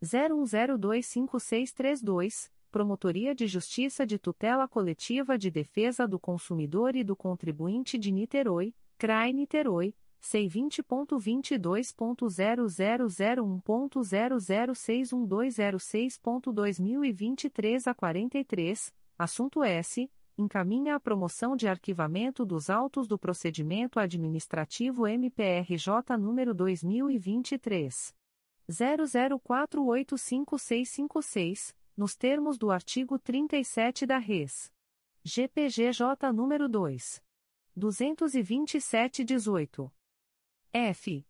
01025632, Promotoria de Justiça de Tutela Coletiva de Defesa do Consumidor e do Contribuinte de Niterói, CRAI Niterói, C20.22.0001.0061206.2023 a 43, assunto S. Encaminha a promoção de arquivamento dos autos do procedimento administrativo MPRJ número 2023. 00485656, nos termos do artigo 37 da Res. GPGJ número 2. 22718. F.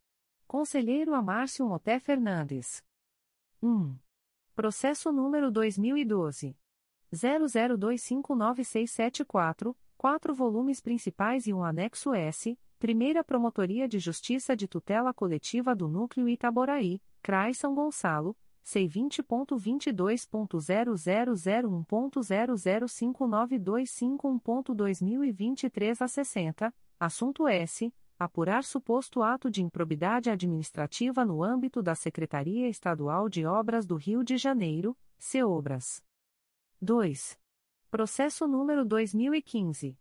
Conselheiro Amárcio Moté Fernandes. 1. Processo número 2012. 00259674, quatro volumes principais e um anexo S, Primeira Promotoria de Justiça de Tutela Coletiva do Núcleo Itaboraí, CRAI São Gonçalo, C20.22.0001.0059251.2023 a 60, assunto S. Apurar suposto ato de improbidade administrativa no âmbito da Secretaria Estadual de Obras do Rio de Janeiro, CEOBRAS. 2. Processo número 2015.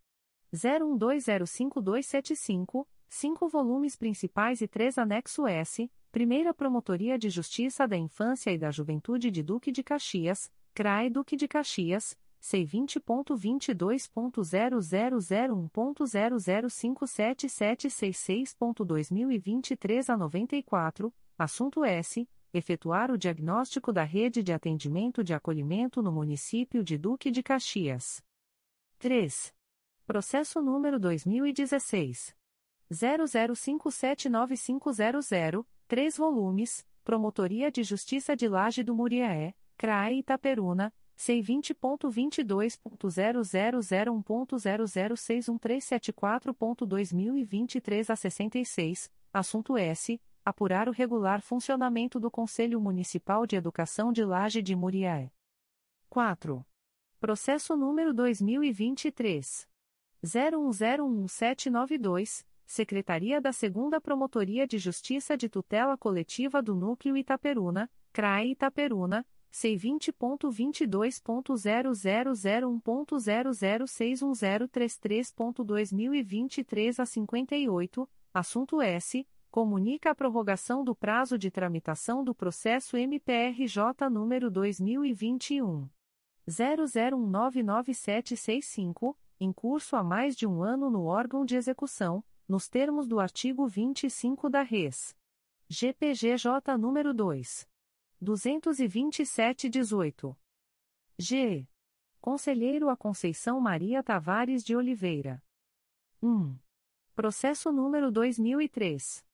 01205275, cinco volumes principais e três anexo S, Primeira Promotoria de Justiça da Infância e da Juventude de Duque de Caxias, CRAE Duque de Caxias, C20.22.0001.0057766.2023 a 94, assunto S. Efetuar o diagnóstico da rede de atendimento de acolhimento no município de Duque de Caxias. 3. Processo número 2016. 00579500, 3 volumes, Promotoria de Justiça de Laje do Muriaé, CRAE Itaperuna, C20.22.0001.0061374.2023 a 66, assunto S. Apurar o regular funcionamento do Conselho Municipal de Educação de Laje de Muriaé. 4. Processo número 2023. 01011792, Secretaria da 2 Promotoria de Justiça de Tutela Coletiva do Núcleo Itaperuna, CRAE Itaperuna, C20.22.0001.0061033.2023 a 58, assunto S. Comunica a prorrogação do prazo de tramitação do processo MPRJ número 2021. 00199765 em curso há mais de um ano no órgão de execução, nos termos do artigo 25 da Res. GPGJ nº 2. 227-18. G. Conselheiro a Conceição Maria Tavares de Oliveira. 1. Processo número 2003.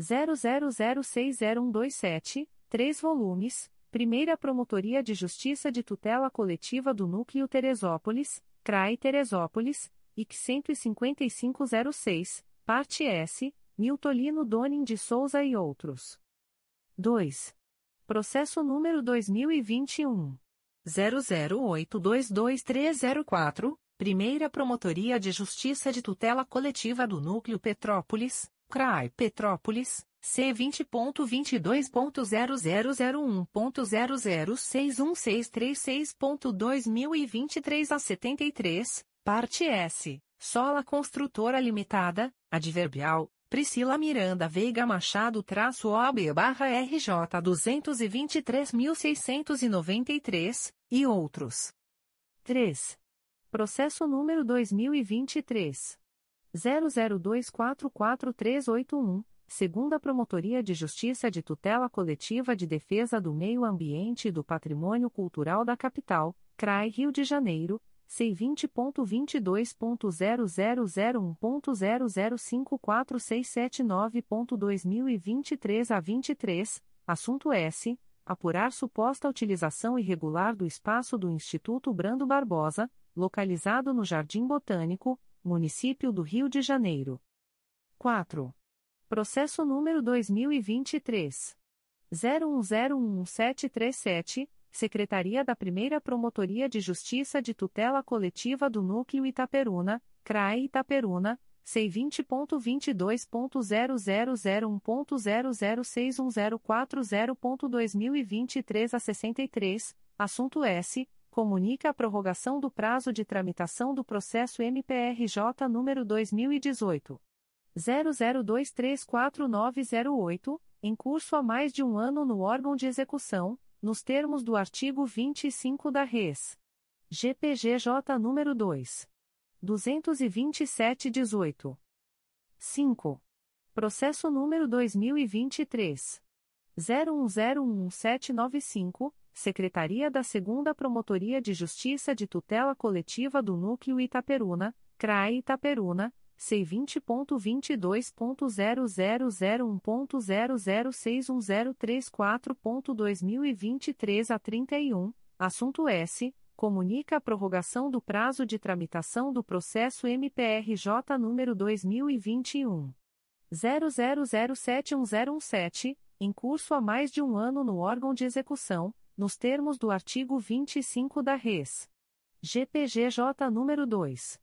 00060127, 3 volumes, Primeira Promotoria de Justiça de Tutela Coletiva do Núcleo Teresópolis, CRAI Teresópolis, IC 15506, parte S, Miltolino Donin de Souza e outros. 2. Processo número 2021. 00822304, Primeira Promotoria de Justiça de Tutela Coletiva do Núcleo Petrópolis, CRAI Petrópolis, C20.22.0001.0061636.2023 a 73, parte S, Sola Construtora Limitada, Adverbial, Priscila Miranda Veiga Machado traço OB barra RJ 223.693, e outros. 3. Processo número 2023. 00244381 segunda Promotoria de Justiça de Tutela Coletiva de Defesa do Meio Ambiente e do Patrimônio Cultural da Capital, CRAI Rio de Janeiro, C20.22.0001.0054679.2023 a 23, assunto S. Apurar suposta utilização irregular do espaço do Instituto Brando Barbosa, localizado no Jardim Botânico, município do Rio de Janeiro. 4. Processo número 2023. 01011737, Secretaria da Primeira Promotoria de Justiça de Tutela Coletiva do Núcleo Itaperuna, CRAE Itaperuna, C20.22.0001.0061040.2023 a 63, assunto S. Comunica a prorrogação do prazo de tramitação do processo MPRJ número 2018. 00234908, em curso há mais de um ano no órgão de execução, nos termos do artigo 25 da Res. GPGJ número 2. 22718. 5. Processo número 2023. 01011795, Secretaria da 2 Promotoria de Justiça de Tutela Coletiva do Núcleo Itaperuna, CRAE Itaperuna, C20.22.0001.0061034.2023 a 31, assunto S. Comunica a prorrogação do prazo de tramitação do processo MPRJ número 2021. 00071017, em curso há mais de um ano no órgão de execução, nos termos do artigo 25 da Res. GPGJ número 2.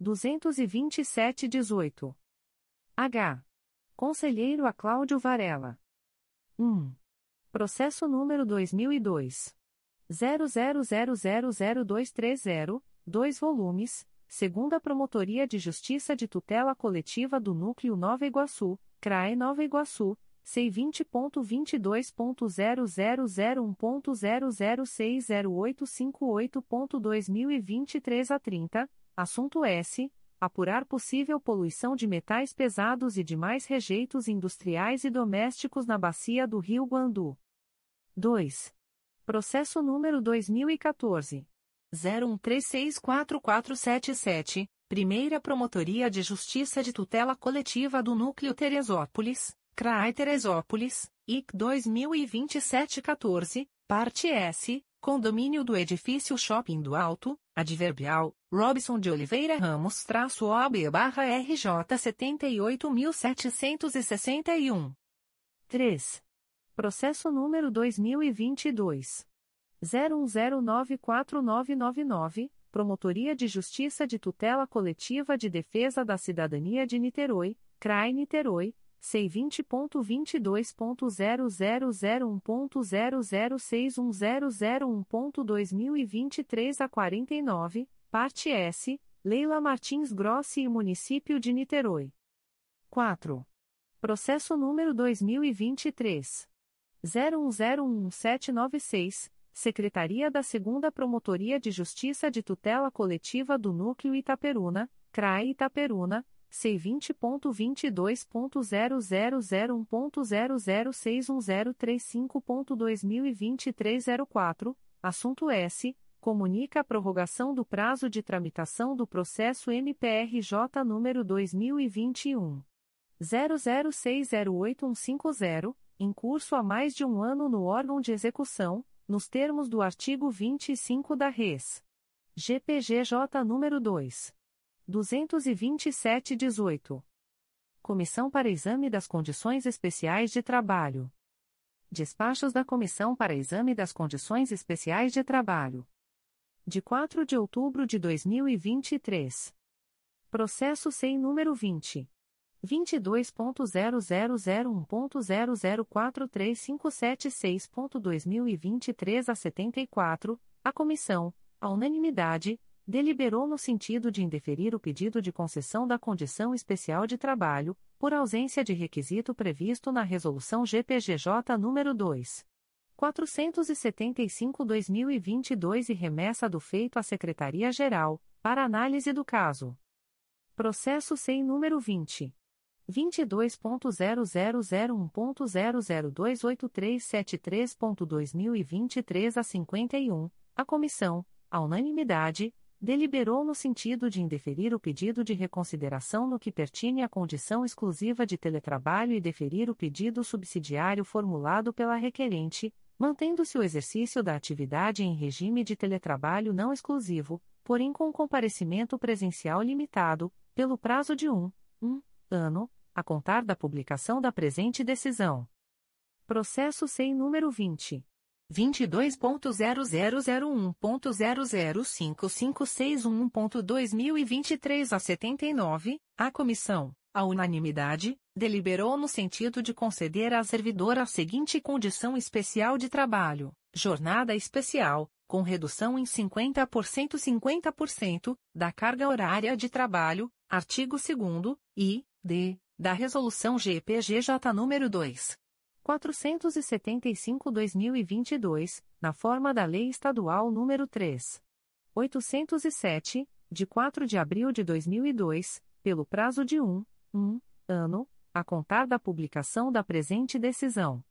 227-18. H. Conselheiro a Cláudio Varela. 1. Processo número 2002. 00000230, 2 volumes, segunda Promotoria de Justiça de Tutela Coletiva do Núcleo Nova Iguaçu, CRAE Nova Iguaçu, C20.22.0001.0060858.2023 a 30, Assunto S. Apurar possível poluição de metais pesados e demais rejeitos industriais e domésticos na bacia do Rio Guandu. 2. Processo número 2014. 01364477, Primeira Promotoria de Justiça de Tutela Coletiva do Núcleo Teresópolis, CRAI Teresópolis, IC 2027-14, Parte S, Condomínio do Edifício Shopping do Alto, Adverbial, Robson de Oliveira Ramos traço OB barra RJ 78.761. 3. Processo número 2022. 01094999, Promotoria de Justiça de Tutela Coletiva de Defesa da Cidadania de Niterói, CRAI Niterói, C20.22.0001.0061001.2023 a 49, parte S, Leila Martins Grossi e Município de Niterói. 4. Processo número 2023. 01011796, Secretaria da 2 Promotoria de Justiça de Tutela Coletiva do Núcleo Itaperuna, CRAE Itaperuna, C20.22.0001.0061035.2023 a 04, assunto S. Comunica a prorrogação do prazo de tramitação do processo MPRJ número 2021. 00608150, em curso há mais de um ano no órgão de execução, nos termos do artigo 25 da Res. GPGJ número 2. 227-18. Comissão para Exame das Condições Especiais de Trabalho. Despachos da Comissão para Exame das Condições Especiais de Trabalho. De 4 de outubro de 2023. Processo SEI número 20. 22.0001.0043576.2023 a 74, a comissão, a unanimidade, deliberou no sentido de indeferir o pedido de concessão da condição especial de trabalho, por ausência de requisito previsto na Resolução GPGJ nº 2. 475-2022 e remessa do feito à Secretaria-Geral, para análise do caso. Processo sem número 20. 22.0001.0028373.2023 a 51, a comissão, a unanimidade, deliberou no sentido de indeferir o pedido de reconsideração no que pertine à condição exclusiva de teletrabalho e deferir o pedido subsidiário formulado pela requerente, mantendo-se o exercício da atividade em regime de teletrabalho não exclusivo, porém com comparecimento presencial limitado, pelo prazo de um, um ano, a contar da publicação da presente decisão. Processo SEI número 20. 22.0001.0055561.2023 a 79, a comissão, a unanimidade, deliberou no sentido de conceder à servidora a seguinte condição especial de trabalho: jornada especial, com redução em 50% 50% da carga horária de trabalho, artigo 2 e d da Resolução GPGJ nº 2. 475/2022, na forma da Lei Estadual nº 3. 807, de 4 de abril de 2002, pelo prazo de 1, 1 ano, a contar da publicação da presente decisão.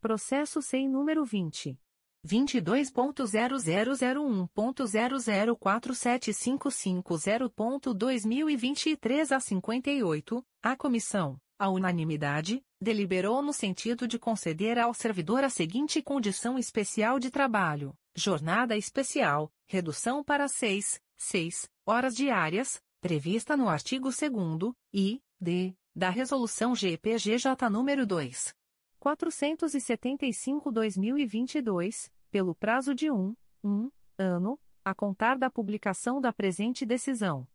Processo SEI número 20 22.0001.0047550.2023 a 58, a comissão a unanimidade, deliberou no sentido de conceder ao servidor a seguinte condição especial de trabalho: jornada especial, redução para 6, 6 horas diárias, prevista no artigo 2 e d da Resolução GPGJ nº 2. 475/2022, pelo prazo de 1, 1 ano, a contar da publicação da presente decisão.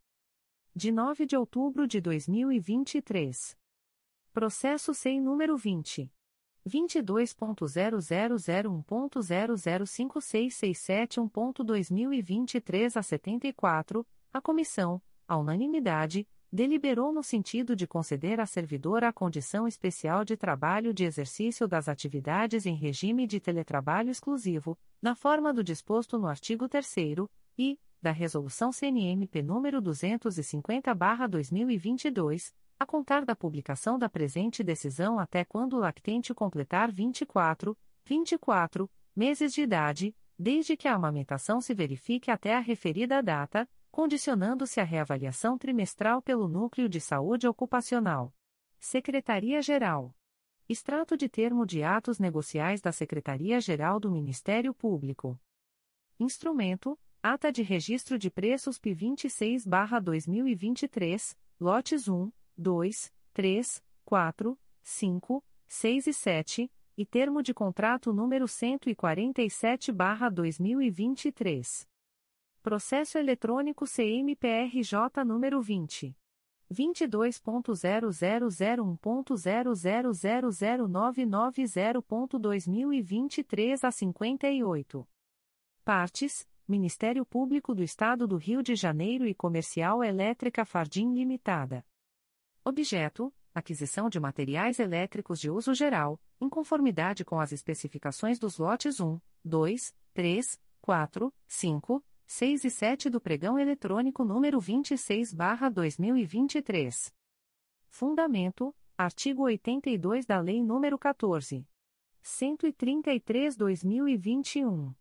De 9 de outubro de 2023. Processo SEI número 20. 22.0001.0056671.2023 a 74, a comissão, a unanimidade, deliberou no sentido de conceder à servidora a condição especial de trabalho de exercício das atividades em regime de teletrabalho exclusivo, na forma do disposto no artigo 3 e da Resolução CNMP nº 250/2022 a contar da publicação da presente decisão até quando o lactente completar 24, 24 meses de idade, desde que a amamentação se verifique até a referida data, condicionando-se a reavaliação trimestral pelo Núcleo de Saúde Ocupacional. Secretaria-Geral. Extrato de termo de atos negociais da Secretaria-Geral do Ministério Público. Instrumento: Ata de Registro de Preços P26-2023, lotes 1, 2, 3, 4, 5, 6 e 7, e termo de contrato número 147-2023. Processo eletrônico CMPRJ número 20. 22.0001.0000990.2023 a 58. Partes: Ministério Público do Estado do Rio de Janeiro e Comercial Elétrica Fardim Limitada. Objeto: aquisição de materiais elétricos de uso geral, em conformidade com as especificações dos lotes 1, 2, 3, 4, 5, 6 e 7 do pregão eletrônico número 26/2023. Fundamento: artigo 82 da Lei nº 14. 133/2021.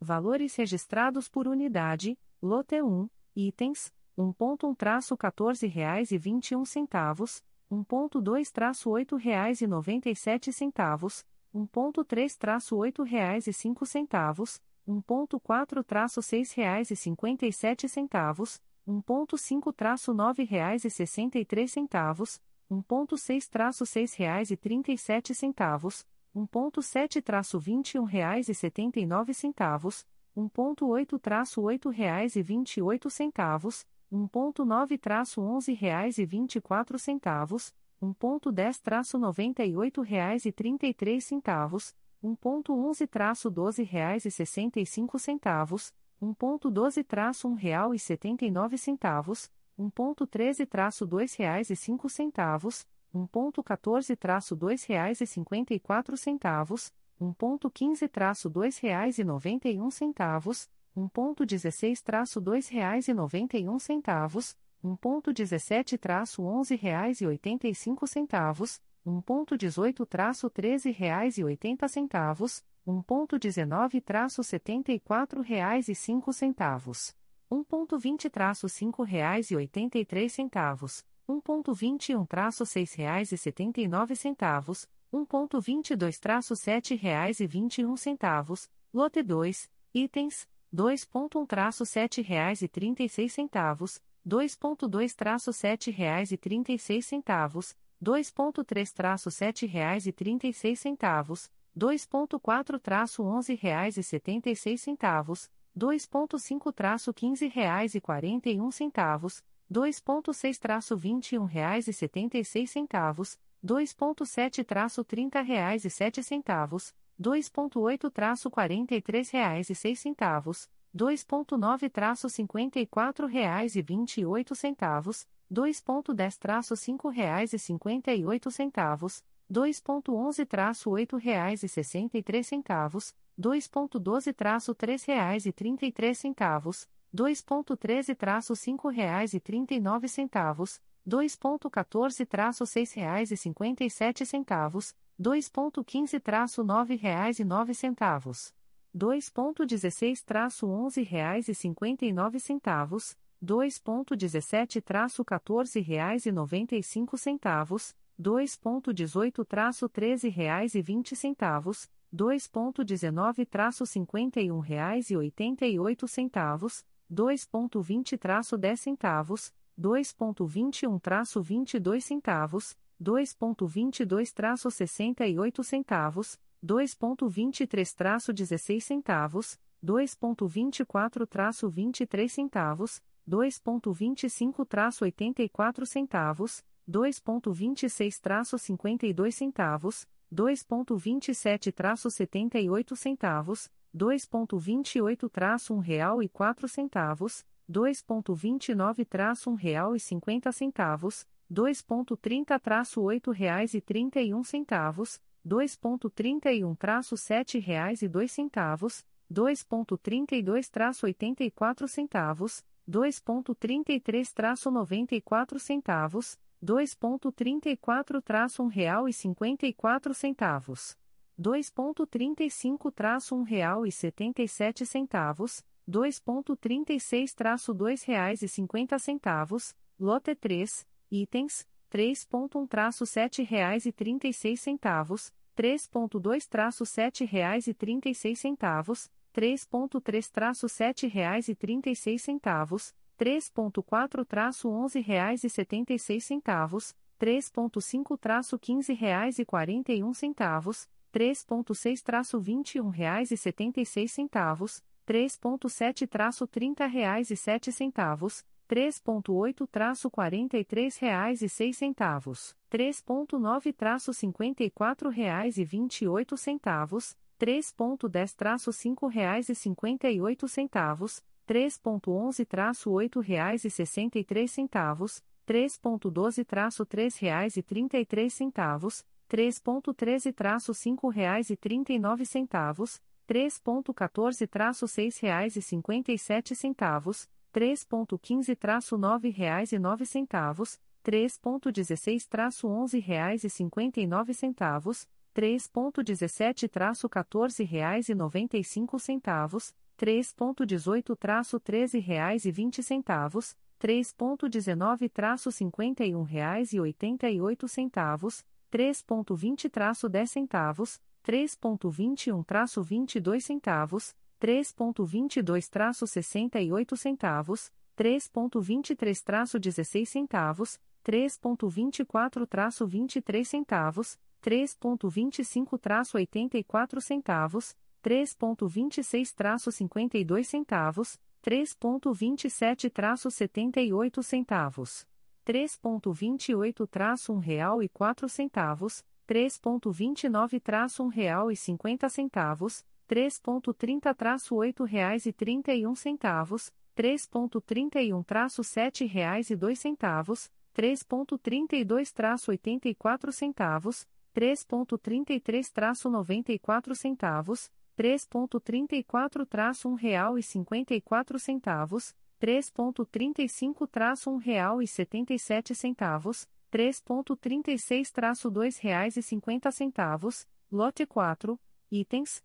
Valores registrados por unidade: lote 1, itens 1.1-14 reais e 21 centavos, 1.2-8 reais e 97 centavos, 1.3-8 reais e 5 centavos, 1.4-6 reais e 57 centavos, 1.5-9 reais e 63 centavos, 1.6-6 reais e 37 centavos, 1.7-21 reais e 79 centavos, 1.8-8 reais e 28 centavos, 1.9-11 reais e 24 centavos, 1.10-98 reais e 33 centavos, 1.11-12 reais e 65 centavos, 1.12-1 real e 79 centavos, 1.13-2 reais e 5 centavos, 1.14-2 reais e 54 centavos, 1.15-2 reais e 91 centavos, 1.16-2 reais e 91 centavos, 1.17-11 reais e 85 centavos, 1.18-13 reais e 80 centavos, 1.19-74 reais e 5 centavos, 1.20-5 reais e 83 centavos, 1.21-6 reais e 79 centavos, 1.22-7 reais e 21 centavos, lote 2, itens 2.1-7 reais e 36 centavos, 2.2-7 reais e 36 centavos, 2.3-7 reais e 36 centavos, 2.4-11 reais e 76 centavos, 2.5-15 reais e 41 centavos, 2.6-21 reais e 76 centavos, 2.7-30 reais e 7 centavos, 2.8-43 reais e 6 centavos, 2.9-54 reais e 28 centavos, 2.10-5 reais e 58 centavos, 2.11-8 reais e 63 centavos, 2.12-3 reais e 33 centavos, 2.13-5 reais e 39 centavos, 2.14-6 reais e 57 centavos, 2.15-9 reais e 9 centavos. 2.16-11 reais e 59 centavos, 2.17-14 reais e 95 centavos, 2.18-13 reais e 20 centavos, 2.19-51 reais e 88 centavos, 2.20-10 centavos, 2.21-22 centavos, 2.22-68 centavos, 2.23-16 centavos, 2.24-23 centavos, 2.25-84 centavos, 2.26-52 centavos, 2.27-78 centavos, 2.28-1 real e 4 centavos, 2.29-1 real e 50 centavos, 2.30-8 reais e 31 centavos, 2.31-7 reais e 2 centavos, 2.32-84 centavos, 2.33-94 centavos, 2.34-1 real e 54 centavos, 2.35-1 real e 77 centavos, 2.36-2 reais e 50 centavos, lote 3, itens, 3.1-7 reais e 36 centavos, 3.2-7 reais e 36 centavos, 3.3-7 reais e 36 centavos, 3.4-11 reais e 76 centavos, 3.5-15 reais e 41 centavos, 3.6-21 reais e 76 centavos, 3.7-30 reais e 7 centavos, 3.8-43 reais e 6 centavos, 3.9-54 reais e 28 centavos, 3.10-5 reais e 58 centavos, 3.11-8 reais e 63 centavos, 3.12-3 reais e 33 centavos, 3.13-5 reais e 39 centavos, 3.14-6 reais e 57 centavos, 3.15-9 reais e 9 centavos, 3.16-11 reais e 59 centavos, 3.17-14 reais e 95 centavos, 3.18-13 reais e 20 centavos, 3.19-51 reais e 88 centavos, 3.20-10 centavos, 3.21-22 centavos, 3.22-68 centavos, 3.23-16 centavos, 3.24-23 centavos, 3.25-84 centavos, 3.26-52 centavos, 3.27-78 centavos, 3.28-1 real e 4 centavos, 3.29-1 real e 50 centavos, 3.30-8 reais e 31 centavos, 3.31-7 reais e 2 centavos, 3.32-84 centavos, 3.33-94 centavos, 3.34-1 real e 54 centavos, 3.35-1 real e 77 centavos, 3.36-2 reais e 50 centavos, lote 4, itens,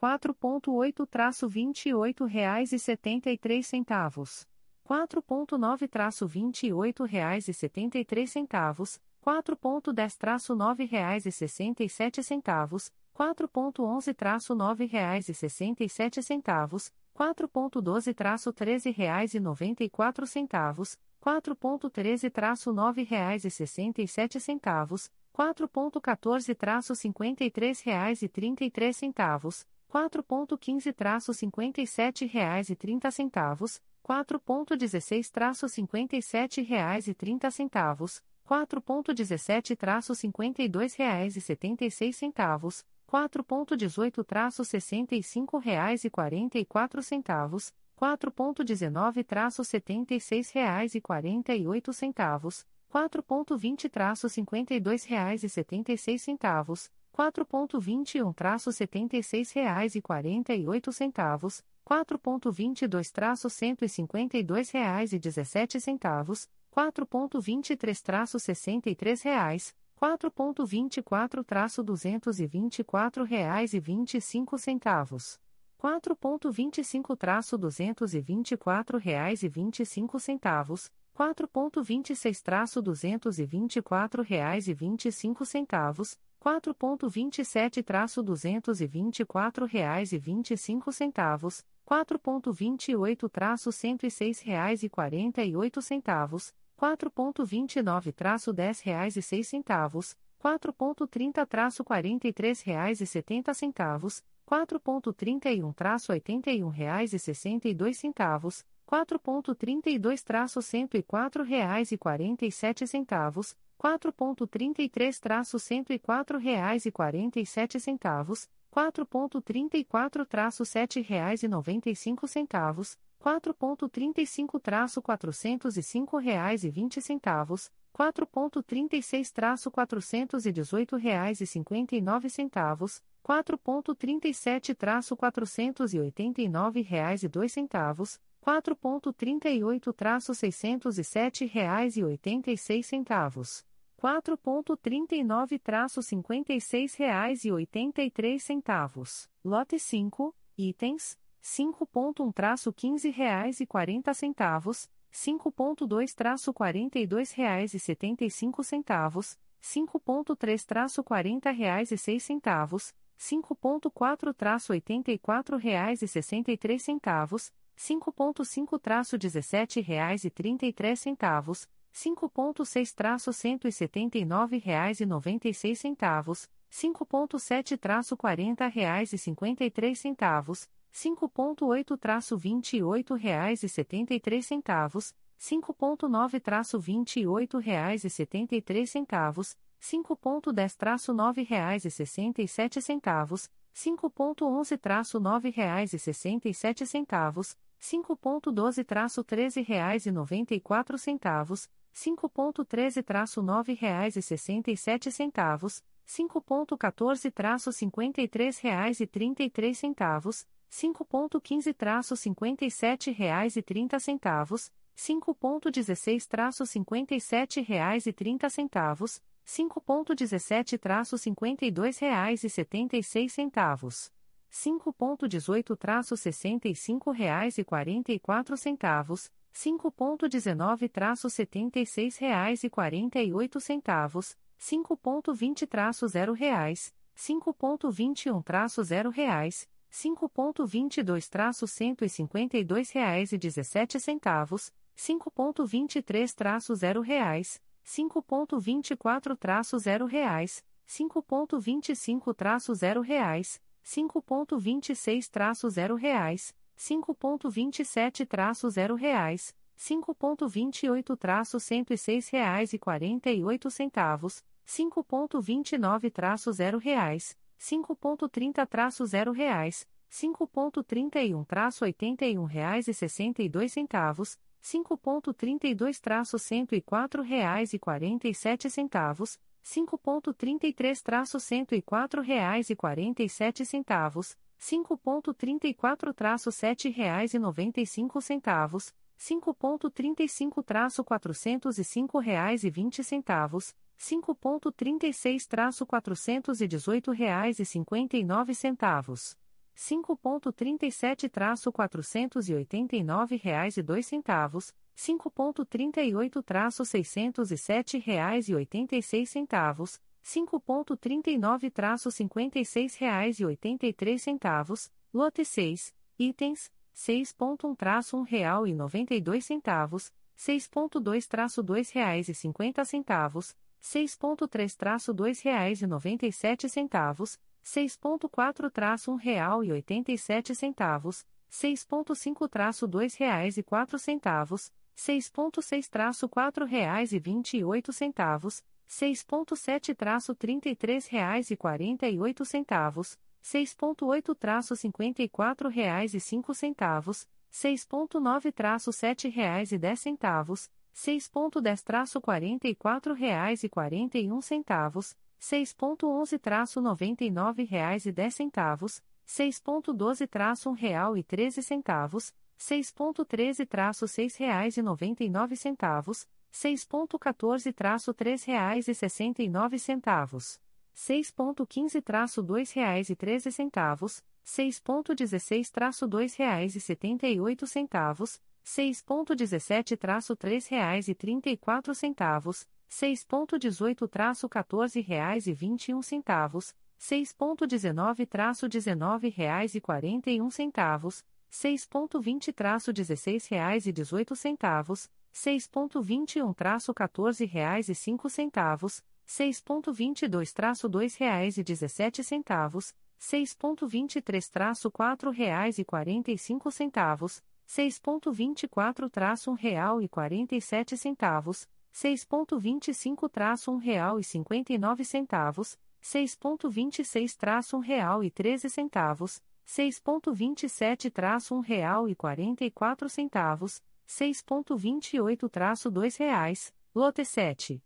4.8-28 reais e 73 centavos, 4.9-28 reais e 73 centavos, 4.10-9 reais e 67 centavos, 4.11-9 reais e 67 centavos, 4.12-13 reais e 94 centavos, 4.13-9 reais e 67 centavos, 4.14-53 reais e 33 centavos, 4.6-179,96, 4.7-40,53, 4.8-28,73, 4.9-28,73, 4.10-9,67, 4.11-9,67, 4.12-13,94, 4.13-9,67, 4.14-53,33, 4.15-57,30, 4.16-57,30, 4.17-52,76, 4.18-65,44, 4.19-76,48, 4.20-52,76, 4.21-76,48, 4.22-152,17, 4.23-63, 4.27-224 reais e 25 centavos, 4.28-106 reais e 48 centavos, 4.29-10 reais e 6 centavos, 4.30-43 reais e 70 centavos, 4.31-81 reais e 62 centavos, 4.32-104 reais e 47 centavos, 4.24-224,25, 4.25-224,25, 4.26-224,25, 4.27-224,25, 4.28-106,48, 4.29-10,06, 4.30-43,70, 4.31-81,62, 4.32-104,47, 4.33-104,47, 4.34-7,95, 4.35-405,20, 4.36-418,59, 4.37-489,02, 4.38-607,86, 4.39-56,83, lote 5, itens, 5.1-15 reais e 40 centavos, 5.2-42 reais e 75 centavos, 5.3-40 reais e 6 centavos, 5.4-84 reais e 63 centavos, 5.5-17 reais e 33 centavos, 5.6-179 reais e 96 centavos, 5.7-40 reais e 53 centavos, 5.8-28 reais e 73 centavos, 5.9-28 reais e 73 centavos, 5.10-9 reais e 67 centavos, 5.11-9 reais e 67 centavos, 5.12-13 reais e 94 centavos, 5.13-9 reais e 67 centavos, 5.14-53 reais e 33 centavos, 5.15-57 reais e 30 centavos, 5.16-57 reais e 30 centavos, 5.17-52 reais e 76 centavos, 5.18-65 reais e 44 centavos, 5.19-76 reais e 48 centavos, 5.20-0 reais, 5.21-0 reais, 5.22-152 reais e 17 centavos, 5.23-0 reais, 5.24-0 reais, 5.25-0 reais, 5.26-0 reais, 5.27-0 reais, 5.28-106 reais e 48 centavos, 5.29-0 reais, 5.30-0 reais, 5.31-81 reais e 62 centavos, 5.32-104 reais e 47 centavos, 5.33-104 reais e 47 centavos, 5.34-7 reais e 95 centavos, 5.35-405 reais e vinte centavos, 5.36-418 reais e cinquenta e nove centavos, 5.37-489 reais e dois centavos, 5.38-607 reais e oitenta e seis centavos, 5.39-56 reais e oitenta e três centavos, lote 6, itens, 6.1-1 real e noventa e dois centavos, 6.2-2 reais e cinquenta centavos, 6.3-2 reais e noventa e sete centavos, 6.4-1 real e oitenta e sete centavos, 6.5-2 reais e quatro centavos, 6.6-4 reais e vinte e oito centavos, 6.7-33 reais e quarenta e oito centavos, 6.8-54 reais e cinco centavos, 6.9-7 reais e dez centavos, 6.10-44 reais e quarenta e um centavos, 6.11-99 reais e dez centavos, 6.12-1 real e treze centavos, 6.13-6 reais e noventa e nove centavos, 6.14-3 reais e sessenta e nove centavos, 6.15-2 reais e treze centavos, 6.16-2 reais e setenta e oito centavos, 6.17-3 reais e trinta e quatro centavos, 6.18-14 reais e vinte e um centavos, 6.19-19 reais e quarenta e um centavos, 6.20-16 reais e dezoito centavos, 6.21-14 reais e cinco centavos, 6.22-2 reais e dezessete centavos, 6.23-4 reais e quarenta e cinco centavos, 6.24-1 real e quarenta e sete centavos, 6.25-1 real e cinquenta e nove centavos, 6.26-1 real e treze centavos, 6.27-1 real e quarenta e quatro centavos, 6.28-2 reais, lote 7.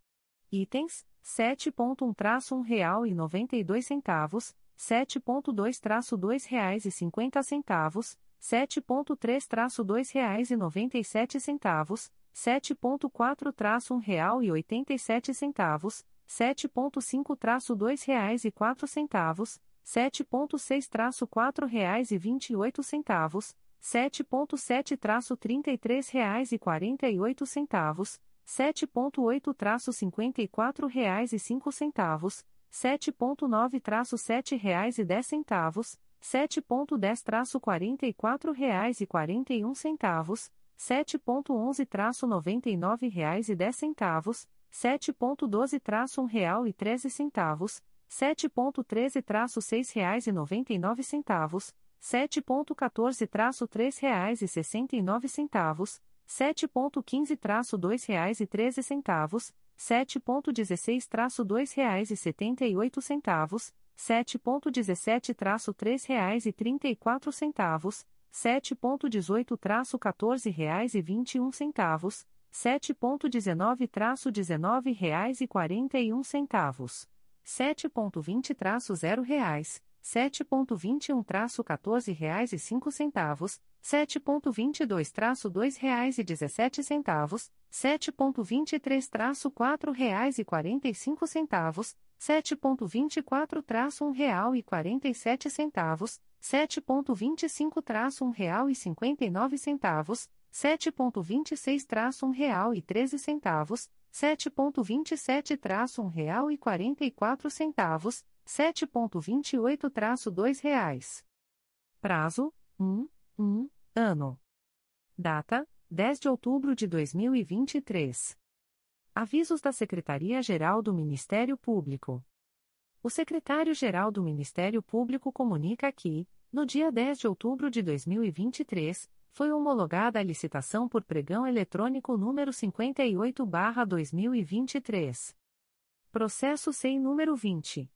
Itens, 7.1-1 real e noventa e dois centavos, 7.2-2 reais e cinquenta centavos, 7.3-2 reais e noventa e sete centavos, 7.4-1 real e oitenta e sete centavos, 7.5-2 reais e quatro centavos, 7.6-4 reais e vinte e oito centavos, 7.7-33 reais e quarenta e oito centavos, 7.8-54 reais e cinco centavos, 7.9-7 reais e dez centavos, 7.10-44 reais e quarenta e um centavos, 7.11-99 reais e dez centavos, 7.12-1 real e treze centavos, 7.13-6 reais e noventa e nove centavos, 7.14-3 reais e sessenta e nove centavos, 7.15-2 reais e treze centavos, 7.16-2 reais e setenta e oito centavos, 7.17-3 reais e trinta e quatro centavos, 7.18-14 reais e vinte e um centavos, 7.19-19 reais e quarenta e um centavos, 7.20-0 reais, 7.21-14 reais e cinco centavos, 7.22-2 reais e dezessete centavos, 7.23-4 reais e quarenta e cinco centavos, 7.24-1 real e quarenta e sete centavos, 7.25-1 real e cinquenta e nove centavos, 7.26-1 real e treze centavos, 7.27-1 real e quarenta e quatro centavos, 7.28-2 reais. Prazo, 1, 1, ano. Data, 10 de outubro de 2023. Avisos da Secretaria-Geral do Ministério Público. O secretário-geral do Ministério Público comunica que, no dia 10 de outubro de 2023, foi homologada a licitação por pregão eletrônico número 58-2023. Processo sem número 20.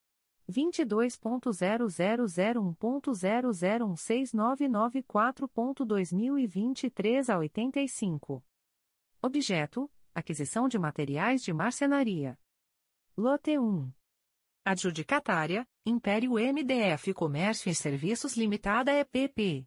22.0001.0016994.2023 a 85. Objeto: aquisição de materiais de marcenaria. Lote 1. Adjudicatária: Império MDF Comércio e Serviços Limitada EPP.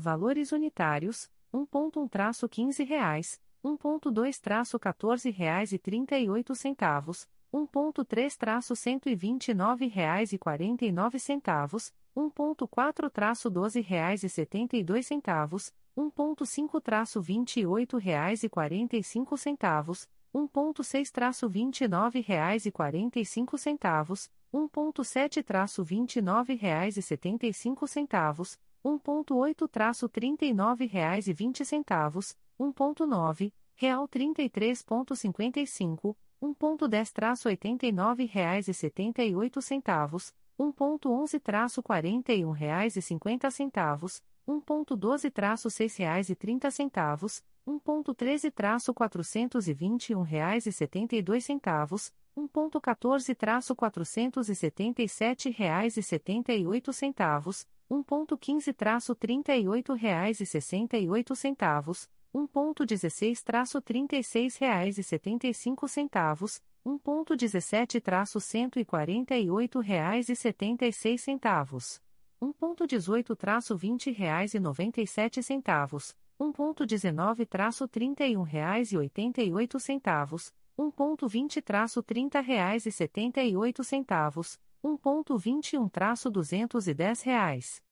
Valores unitários: 1.1-15 reais, 1.2-14 reais e 38 centavos, 1.3-129 reais e 49 centavos, 1.4-12 reais e 72 centavos, 1.5-28 reais e 45 centavos, 1.6-29 reais e 45 centavos, 1.7-29 reais e 75 centavos, 1.8-39 reais e 20 centavos, 1.9, real 33.55, 1.10-89 reais e 78 centavos, 1.11-41 reais e 50 centavos, 1.12-6 reais e 30 centavos, 1.13-421 reais e 72 centavos, 1.14-477 reais e 78 centavos, 1.15-38 reais e 68 centavos, 1.16-36 reais e 75 centavos, 1.17-148 reais e 76 centavos, 1.18-20 reais e 97 centavos, 1.19-31 reais e 88 centavos, 1.20-30 reais e 78 centavos, 1.21-210 reais.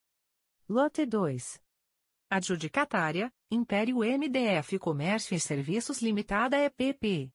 Lote 2. Adjudicatária, Império MDF Comércio e Serviços Limitada EPP.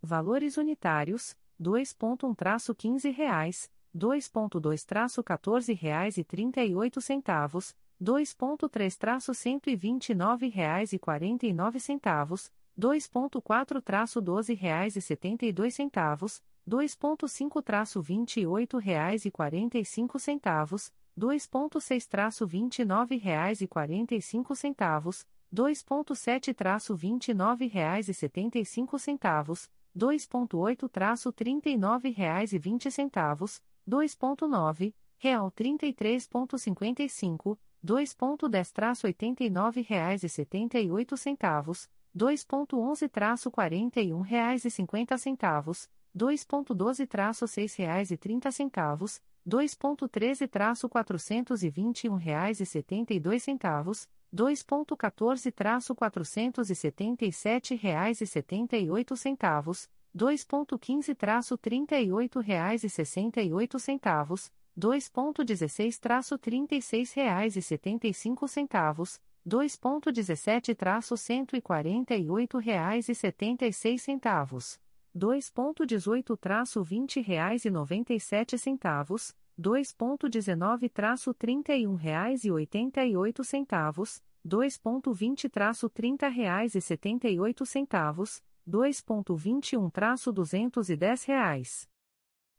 Valores unitários, 2.1-15 reais, 2.2-14 reais e 38 centavos, 2.3-129 reais e 49 centavos, 2.4-12 reais e 72 centavos, 2.5-28 reais e 45 centavos, 2.6-29 reais e 45 centavos, 2.7-29 reais e 75 centavos, 2.8-39 reais e 20 centavos, 2.9, real 33.55, 2.10-89 reais e 78 centavos, 2.11-41 reais e 50 centavos, 2.12-6 reais e 30 centavos, 2.13-421 reais e 72 centavos, 2.14-477 reais e 78 centavos, 2.15-38 reais e 68 centavos, 2.16-36 reais e 75 centavos, 2.17-148 reais e 76 centavos. 2.18-20 reais e 97 centavos, 2.19-31 reais e 88 centavos, 2.20-30 reais e 78 centavos, 2.21-210 reais.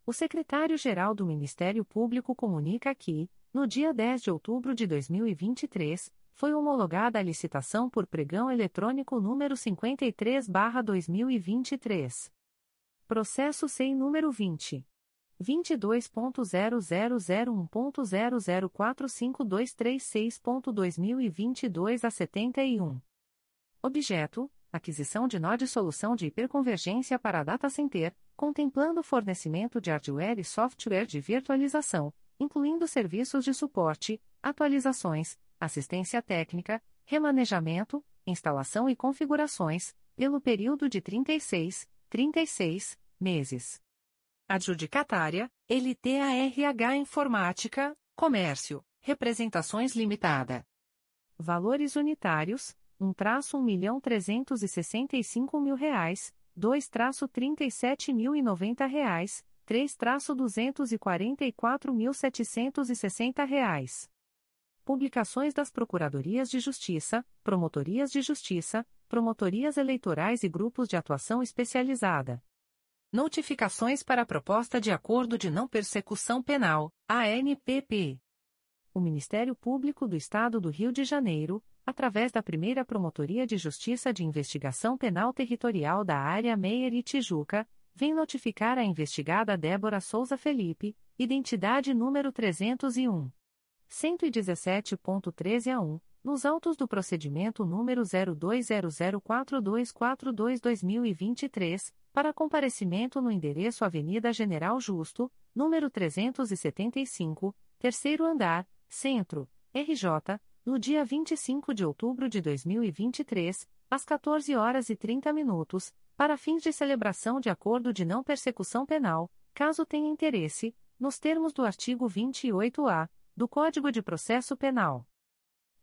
O secretário-geral do Ministério Público comunica que, no dia 10 de outubro de 2023, foi homologada a licitação por pregão eletrônico número 53/2023. Processo SEI número 20. 22.0001.0045236.2022 a 71. Objeto: aquisição de nó de solução de hiperconvergência para data center, contemplando fornecimento de hardware e software de virtualização, incluindo serviços de suporte, atualizações, assistência técnica, remanejamento, instalação e configurações, pelo período de 36, 36 meses. Adjudicatária: LTARH Informática, Comércio, Representações Limitada. Valores unitários: 1 traço 1 milhão 365 mil reais, 2 traço 37 mil e 90 reais, 3 traço 244 mil 760 reais. Publicações das Procuradorias de Justiça, Promotorias de Justiça, Promotorias Eleitorais e Grupos de Atuação Especializada. Notificações para a Proposta de Acordo de Não Persecução Penal, ANPP. O Ministério Público do Estado do Rio de Janeiro, através da primeira Promotoria de Justiça de Investigação Penal Territorial da Área Meier e Tijuca, vem notificar a investigada Débora Souza Felipe, identidade número 301. 117.13 a 1 nos autos do procedimento número 02004242-2023, para comparecimento no endereço Avenida General Justo, número 375, terceiro andar, Centro, RJ, no dia 25 de outubro de 2023, às 14 horas e 30 minutos, para fins de celebração de acordo de não persecução penal, caso tenha interesse, nos termos do artigo 28-A do Código de Processo Penal.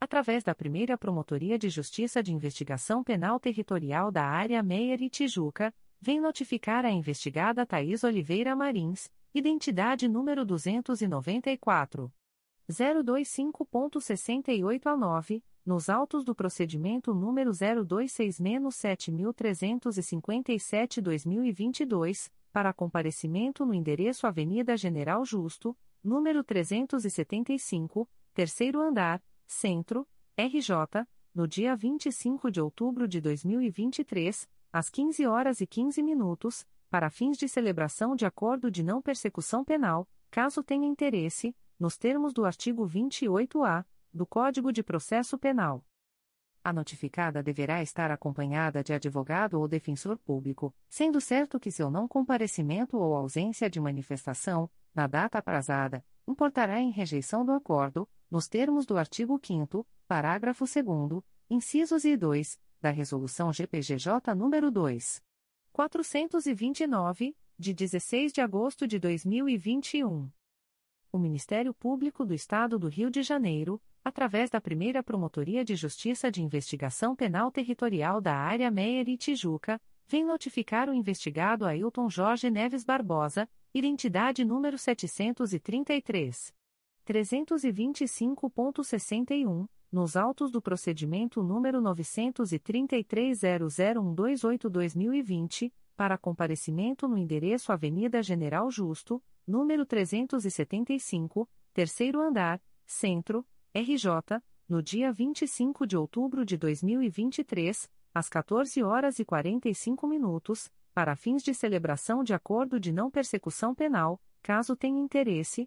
através da primeira Promotoria de Justiça de Investigação Penal Territorial da Área Meier e Tijuca, vem notificar a investigada Thais Oliveira Marins, identidade número 294. 025.68 a 9, nos autos do procedimento número 026-7357-2022, para comparecimento no endereço Avenida General Justo, número 375, terceiro andar, Centro, RJ, no dia 25 de outubro de 2023, às 15 horas e 15 minutos, para fins de celebração de acordo de não persecução penal, caso tenha interesse, nos termos do artigo 28-A do Código de Processo Penal. A notificada deverá estar acompanhada de advogado ou defensor público, sendo certo que seu não comparecimento ou ausência de manifestação, na data aprazada, importará em rejeição do acordo, nos termos do artigo 5 parágrafo 2 incisos e 2, da Resolução GPGJ nº 2. 429, de 16 de agosto de 2021. O Ministério Público do Estado do Rio de Janeiro, através da primeira Promotoria de Justiça de Investigação Penal Territorial da Área Meier e Tijuca, vem notificar o investigado Ailton Jorge Neves Barbosa, identidade número 733. 325.61, nos autos do procedimento número 933.00128-2020, para comparecimento no endereço Avenida General Justo, número 375, terceiro andar, Centro, RJ, no dia 25 de outubro de 2023, às 14 horas e 45 minutos, para fins de celebração de acordo de não persecução penal, caso tenha interesse,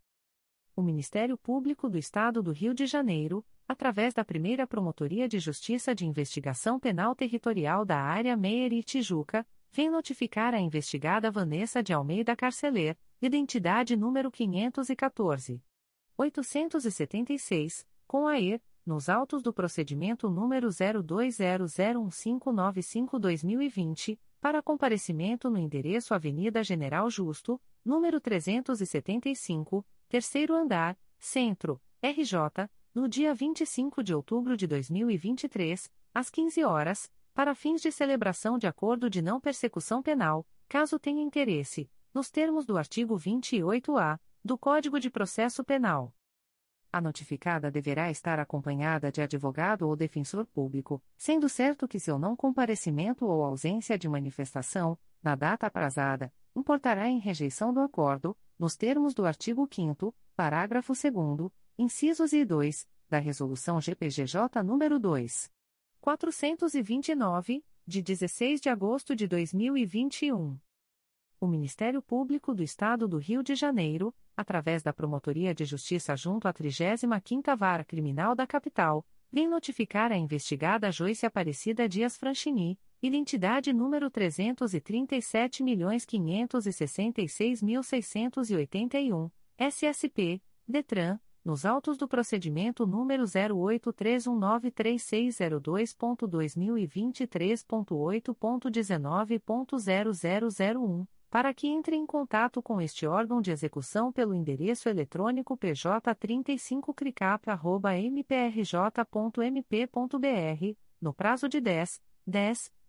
O Ministério Público do Estado do Rio de Janeiro, através da primeira Promotoria de Justiça de Investigação Penal Territorial da Área Meier e Tijuca, vem notificar a investigada Vanessa de Almeida Carceler, identidade número 514. 876, com a E, nos autos do procedimento número 02001595-2020, para comparecimento no endereço Avenida General Justo, número 375, terceiro andar, Centro, RJ, no dia 25 de outubro de 2023, às 15 horas, para fins de celebração de acordo de não persecução penal, caso tenha interesse, nos termos do artigo 28-A do Código de Processo Penal. A notificada deverá estar acompanhada de advogado ou defensor público, sendo certo que seu não comparecimento ou ausência de manifestação, na data aprazada, importará em rejeição do acordo, nos termos do artigo 5 parágrafo 2 incisos e 2, da Resolução GPGJ nº 2. 429, de 16 de agosto de 2021. O Ministério Público do Estado do Rio de Janeiro, através da Promotoria de Justiça junto à 35ª Vara Criminal da Capital, vem notificar a investigada Joyce Aparecida Dias Franchini, Identidade número 330.566.681, SSP, DETRAN, nos autos do procedimento número 083193602.2023.8.19.0001, para que entre em contato com este órgão de execução pelo endereço eletrônico pj35cricap.mprj.mp.br, no prazo de 10, 10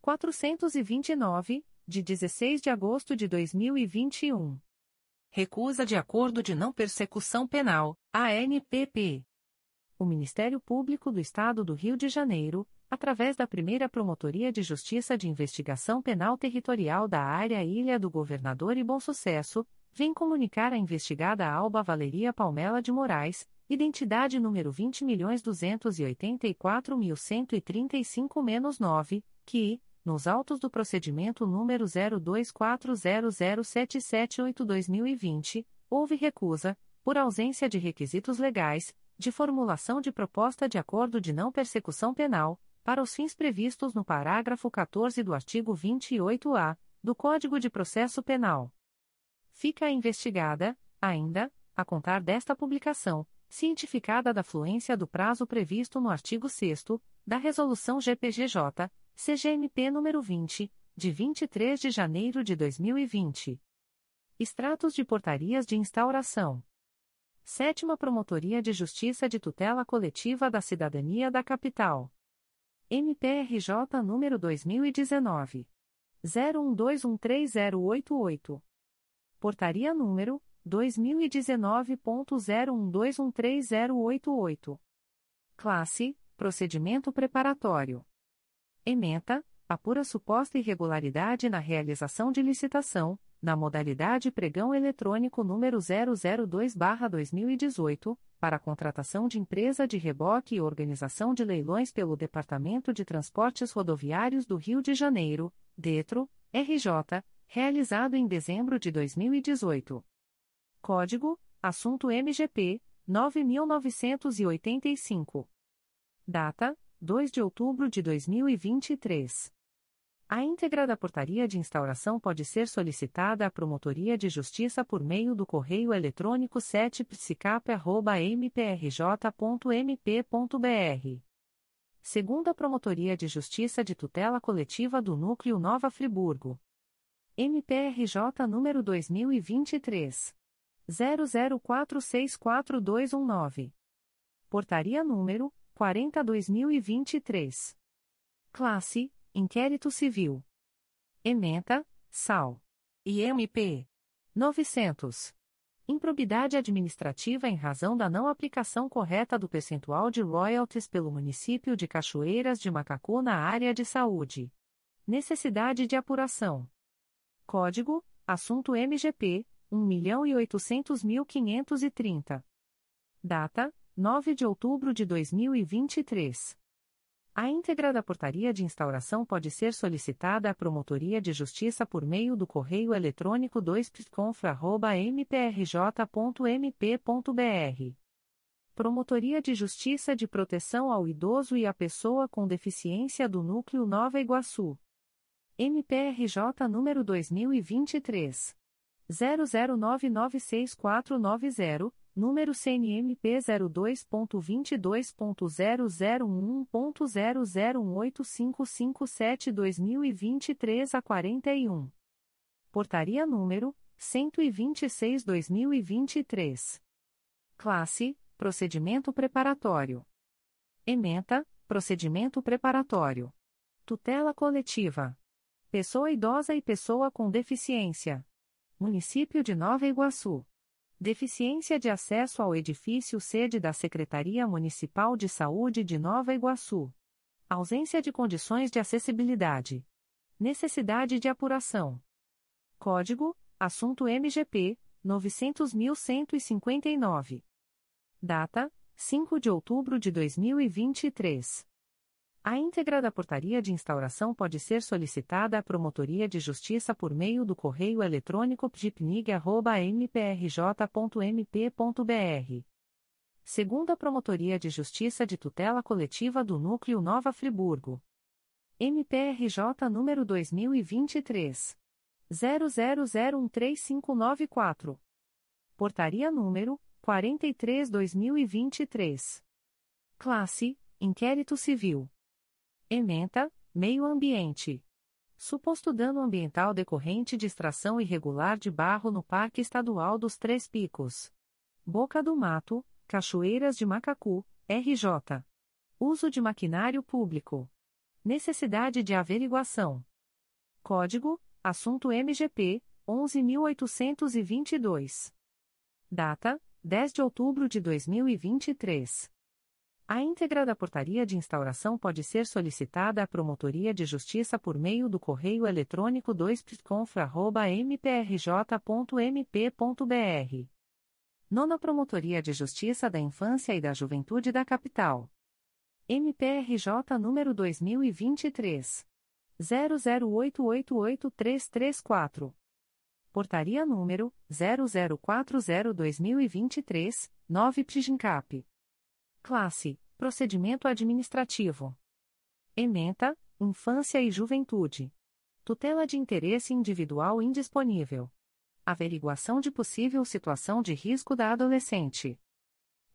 429, de 16 de agosto de 2021. Recusa de acordo de não persecução penal, ANPP o Ministério Público do Estado do Rio de Janeiro, através da primeira Promotoria de Justiça de Investigação Penal Territorial da Área Ilha do Governador e Bom Sucesso, vem comunicar à investigada Alba Valeria Palmela de Moraes, identidade número 20.284.135-9, que, nos autos do procedimento número 02400778-2020, houve recusa, por ausência de requisitos legais, de formulação de proposta de acordo de não persecução penal, para os fins previstos no parágrafo 14 do artigo 28-A do Código de Processo Penal. Fica investigada, ainda, a contar desta publicação, cientificada da fluência do prazo previsto no artigo 6 da Resolução GPGJ, CGMP nº 20, de 23 de janeiro de 2020. Extratos de portarias de instauração. Sétima Promotoria de Justiça de Tutela Coletiva da Cidadania da Capital. MPRJ número 2019 01213088. Portaria número 2019.01213088. Classe: Procedimento preparatório. Ementa: apura suposta irregularidade na realização de licitação na modalidade pregão eletrônico número 002/2018, para contratação de empresa de reboque e organização de leilões pelo Departamento de Transportes Rodoviários do Rio de Janeiro, DETRO, RJ, realizado em dezembro de 2018. Código: Assunto MGP 9985. Data: 2 de outubro de 2023. A íntegra da portaria de instauração pode ser solicitada à Promotoria de Justiça por meio do correio eletrônico 7psicap.mprj.mp.br. Segunda Promotoria de Justiça de Tutela Coletiva do Núcleo Nova Friburgo. MPRJ número 2023. 00464219. Portaria número 40/2023. Classe Inquérito Civil. Ementa, SAL. IMP. 900. Improbidade administrativa em razão da não aplicação correta do percentual de royalties pelo município de Cachoeiras de Macacu na área de saúde. Necessidade de apuração. Código: Assunto MGP 1.800.530. Data: 9 de outubro de 2023. A íntegra da portaria de instauração pode ser solicitada à Promotoria de Justiça por meio do correio eletrônico 2pconfra.mprj.mp.br. Promotoria de Justiça de Proteção ao Idoso e à Pessoa com Deficiência do Núcleo Nova Iguaçu. MPRJ número 2023. 00996490 número CNMP 02.22.0001.0018557-2023 a 41. Portaria número 126/2023. Classe: Procedimento preparatório. Ementa: Procedimento preparatório. Tutela coletiva. Pessoa idosa e pessoa com deficiência. Município de Nova Iguaçu. Deficiência de acesso ao edifício sede da Secretaria Municipal de Saúde de Nova Iguaçu. Ausência de condições de acessibilidade. Necessidade de apuração. Código: Assunto MGP 900.159. Data: 5 de outubro de 2023. A íntegra da portaria de instauração pode ser solicitada à Promotoria de Justiça por meio do correio eletrônico pdipnig.mprj.mp.br. Segunda Promotoria de Justiça de Tutela Coletiva do Núcleo Nova Friburgo. MPRJ número 2023 00013594. Portaria número 43/2023. Classe: Inquérito Civil. Ementa: Meio Ambiente. Suposto dano ambiental decorrente de extração irregular de barro no Parque Estadual dos Três Picos. Boca do Mato, Cachoeiras de Macacu, RJ. Uso de maquinário público. Necessidade de averiguação. Código: Assunto MGP 11822. Data: 10 de outubro de 2023. A íntegra da portaria de instauração pode ser solicitada à Promotoria de Justiça por meio do correio eletrônico 2pconfra.mprj.mp.br. Nona Promotoria de Justiça da Infância e da Juventude da Capital. MPRJ número 2023 00888334. Portaria número 0040/2023, 9 Pgincap. Classe: Procedimento administrativo. Ementa: Infância e Juventude. Tutela de interesse individual indisponível. Averiguação de possível situação de risco da adolescente.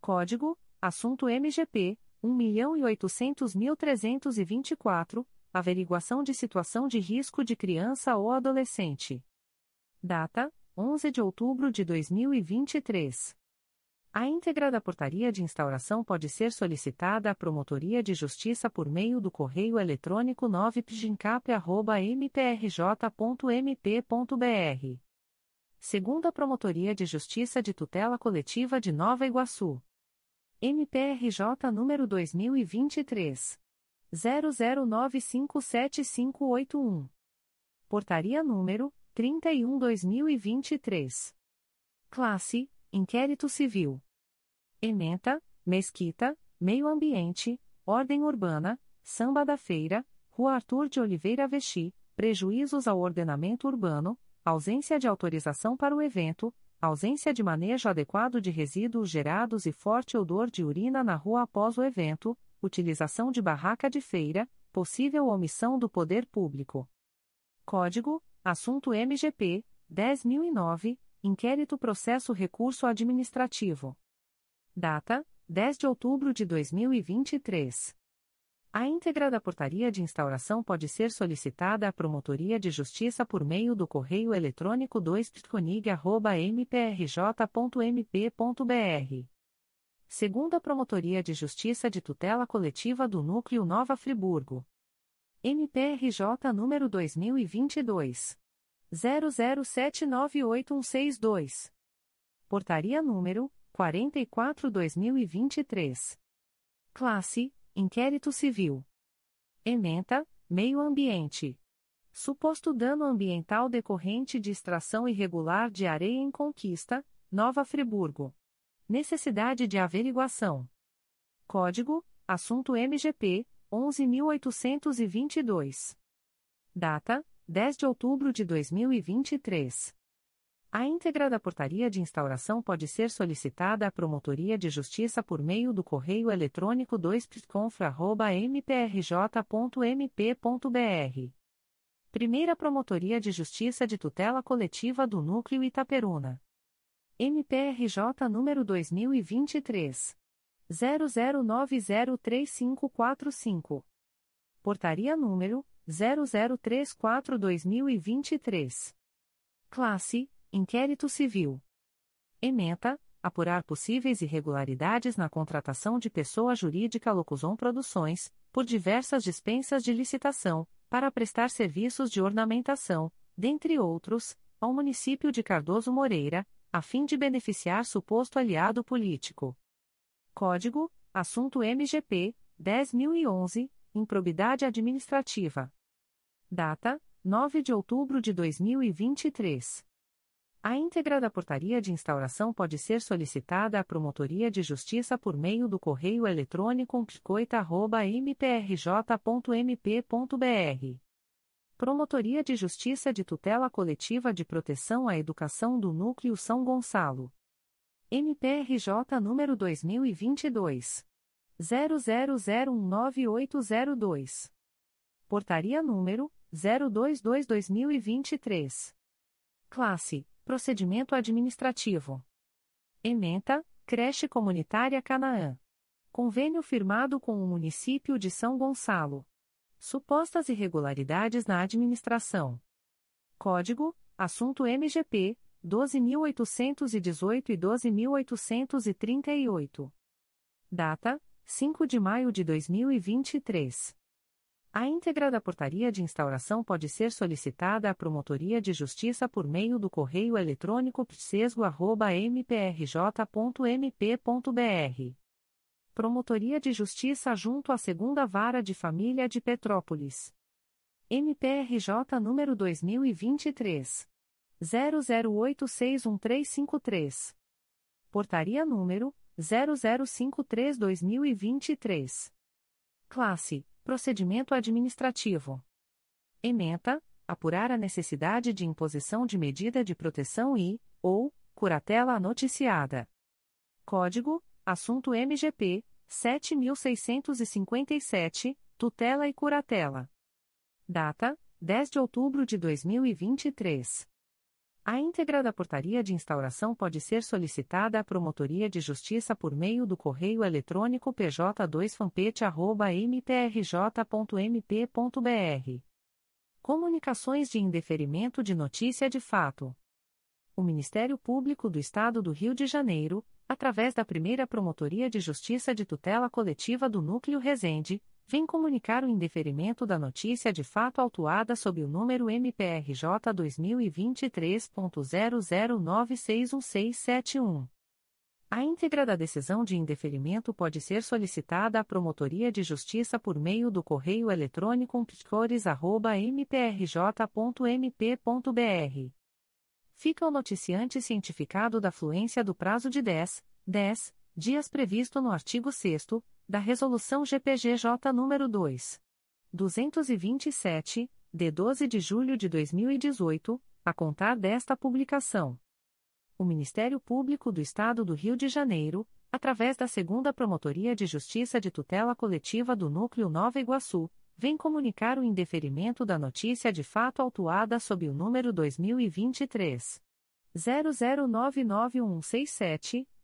Código: Assunto MGP 1.800.324, averiguação de situação de risco de criança ou adolescente. Data: 11 de outubro de 2023. A íntegra da portaria de instauração pode ser solicitada à Promotoria de Justiça por meio do correio eletrônico 9pgincap.mprj.mp.br. Segunda Promotoria de Justiça de Tutela Coletiva de Nova Iguaçu. MPRJ número 2023 00957581. Portaria número 31/2023. Classe: Inquérito Civil. Ementa: Mesquita, Meio Ambiente, Ordem Urbana, Samba da Feira, Rua Arthur de Oliveira Vexi, prejuízos ao ordenamento urbano, ausência de autorização para o evento, ausência de manejo adequado de resíduos gerados e forte odor de urina na rua após o evento, utilização de barraca de feira, possível omissão do poder público. Código: Assunto MGP 10009, Inquérito Processo Recurso Administrativo. Data: 10 de outubro de 2023. A íntegra da portaria de instauração pode ser solicitada à Promotoria de Justiça por meio do correio eletrônico 2pconig.mprj.mp.br. Segunda Promotoria de Justiça de Tutela Coletiva do Núcleo Nova Friburgo. MPRJ número 2022. 00798162. Portaria número 44-2023. Classe Inquérito Civil. Ementa, Meio Ambiente. Suposto dano ambiental decorrente de extração irregular de areia em Conquista, Nova Friburgo. Necessidade de averiguação. Código: Assunto MGP 11822. Data: 10 de outubro de 2023. A íntegra da portaria de instauração pode ser solicitada à Promotoria de Justiça por meio do correio eletrônico 2pconfra.mprj.mp.br. Primeira Promotoria de Justiça de Tutela Coletiva do Núcleo Itaperuna. MPRJ número 2023. 00903545. Portaria número 0034-2023. Classe Inquérito Civil. Ementa, apurar possíveis irregularidades na contratação de pessoa jurídica Locuzon Produções, por diversas dispensas de licitação, para prestar serviços de ornamentação, dentre outros, ao município de Cardoso Moreira, a fim de beneficiar suposto aliado político. Código: Assunto MGP 10011, Improbidade Administrativa. Data: 9 de outubro de 2023. A íntegra da portaria de instauração pode ser solicitada à Promotoria de Justiça por meio do correio eletrônico psicoita.mprj.mp.br. Promotoria de Justiça de Tutela Coletiva de Proteção à Educação do Núcleo São Gonçalo. MPRJ número 2022. 00019802. Portaria número 022-2023. Classe: Procedimento Administrativo. Ementa: Creche Comunitária Canaã. Convênio firmado com o município de São Gonçalo. Supostas irregularidades na administração. Código: Assunto MGP 12.818 e 12.838. Data: 5 de maio de 2023. A íntegra da portaria de instauração pode ser solicitada à Promotoria de Justiça por meio do correio eletrônico psesgo.mprj.mp.br. Promotoria de Justiça junto à Segunda Vara de Família de Petrópolis. MPRJ número 2023. 00861353. Portaria número 0053-2023. Classe Procedimento administrativo. Ementa, apurar a necessidade de imposição de medida de proteção e, ou, curatela noticiada. Código, assunto MGP, 7657, tutela e curatela. Data, 10 de outubro de 2023. A íntegra da portaria de instauração pode ser solicitada à Promotoria de Justiça por meio do correio eletrônico pj2fampete.mprj.mp.br. Comunicações de indeferimento de notícia de fato. O Ministério Público do Estado do Rio de Janeiro, através da primeira Promotoria de Justiça de Tutela Coletiva do Núcleo Resende, vem comunicar o indeferimento da notícia de fato autuada sob o número MPRJ 2023.00961671. A íntegra da decisão de indeferimento pode ser solicitada à Promotoria de Justiça por meio do correio eletrônico ptcores.mprj.mp.br. Fica o noticiante cientificado da fluência do prazo de 10, 10 dias previsto no artigo 6 da Resolução GPGJ nº 2. 227, de 12 de julho de 2018, a contar desta publicação. O Ministério Público do Estado do Rio de Janeiro, através da Segunda Promotoria de Justiça de Tutela Coletiva do Núcleo Nova Iguaçu, vem comunicar o indeferimento da notícia de fato autuada sob o número 2023 00991167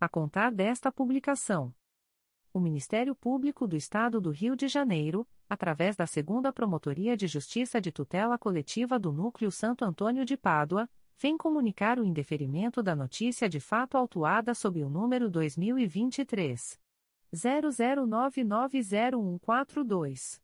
a contar desta publicação. O Ministério Público do Estado do Rio de Janeiro, através da Segunda Promotoria de Justiça de Tutela Coletiva do Núcleo Santo Antônio de Pádua, vem comunicar o indeferimento da notícia de fato autuada sob o número 2023 00990142.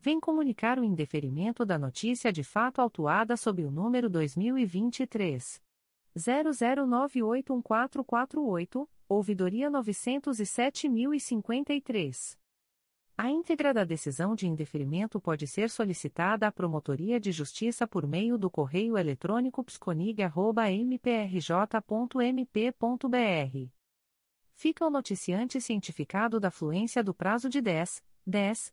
vem comunicar o indeferimento da notícia de fato autuada sob o número 2023 00981448, ouvidoria 907.053. A íntegra da decisão de indeferimento pode ser solicitada à Promotoria de Justiça por meio do correio eletrônico psconig.mprj.mp.br. Fica o noticiante cientificado da fluência do prazo de 10, 10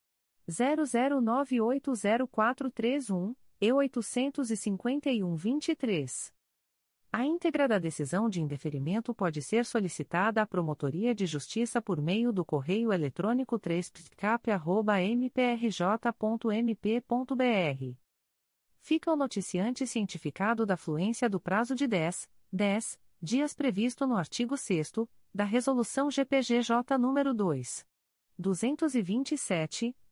00980431 e 851-23. A íntegra da decisão de indeferimento pode ser solicitada à Promotoria de Justiça por meio do correio eletrônico 3ptcap.mprj.mp.br. Fica o noticiante cientificado da fluência do prazo de 10, 10 dias previsto no artigo 6 da Resolução GPGJ nº 2. 227,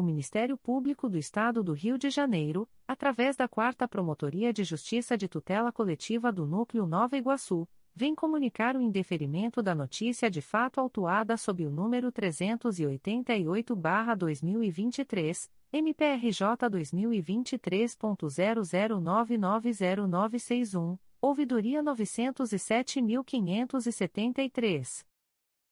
O Ministério Público do Estado do Rio de Janeiro, através da 4 Promotoria de Justiça de Tutela Coletiva do Núcleo Nova Iguaçu, vem comunicar o indeferimento da notícia de fato autuada sob o número 388-2023, MPRJ 2023.00990961, ouvidoria 907.573.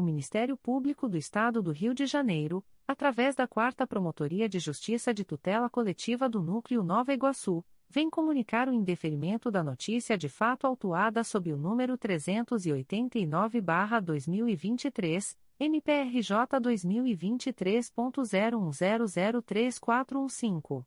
O Ministério Público do Estado do Rio de Janeiro, através da 4 Promotoria de Justiça de Tutela Coletiva do Núcleo Nova Iguaçu, vem comunicar o indeferimento da notícia de fato autuada sob o número 389-2023, MPRJ 2023.01003415.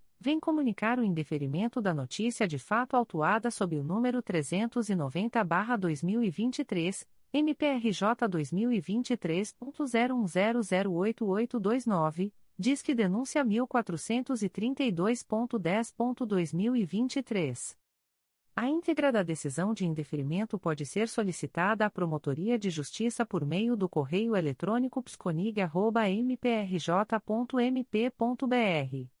vem comunicar o indeferimento da notícia de fato autuada sob o número 390-2023 MPRJ 2023.01008829, Disque Denúncia 1432.10.2023. A íntegra da decisão de indeferimento pode ser solicitada à Promotoria de Justiça por meio do correio eletrônico psconig.mprj.mp.br.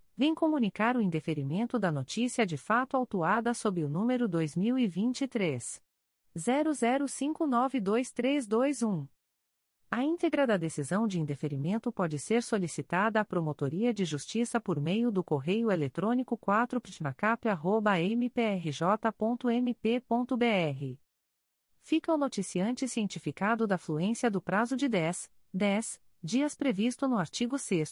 vem comunicar o indeferimento da notícia de fato autuada sob o número 2023 00592321. A íntegra da decisão de indeferimento pode ser solicitada à Promotoria de Justiça por meio do correio eletrônico 4ptmacap.mprj.mp.br. Fica o noticiante cientificado da fluência do prazo de 10, 10 dias previsto no artigo 6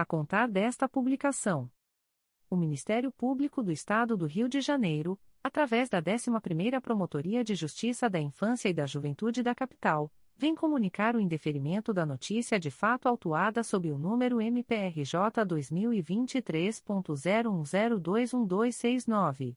a contar desta publicação o Ministério Público do Estado do Rio de Janeiro, através da 11ª Promotoria de Justiça da Infância e da Juventude da Capital, vem comunicar o indeferimento da notícia de fato autuada sob o número MPRJ 2023.01021269.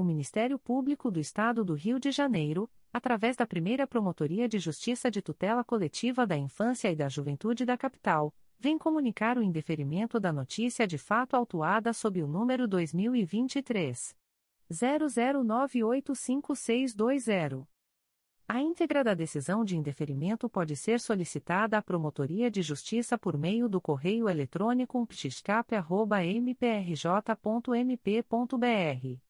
O Ministério Público do Estado do Rio de Janeiro, através da primeira Promotoria de Justiça de Tutela Coletiva da Infância e da Juventude da Capital, vem comunicar o indeferimento da notícia de fato autuada sob o número 2023 00985620. A íntegra da decisão de indeferimento pode ser solicitada à Promotoria de Justiça por meio do correio eletrônico ptiscap.mprj.mp.br.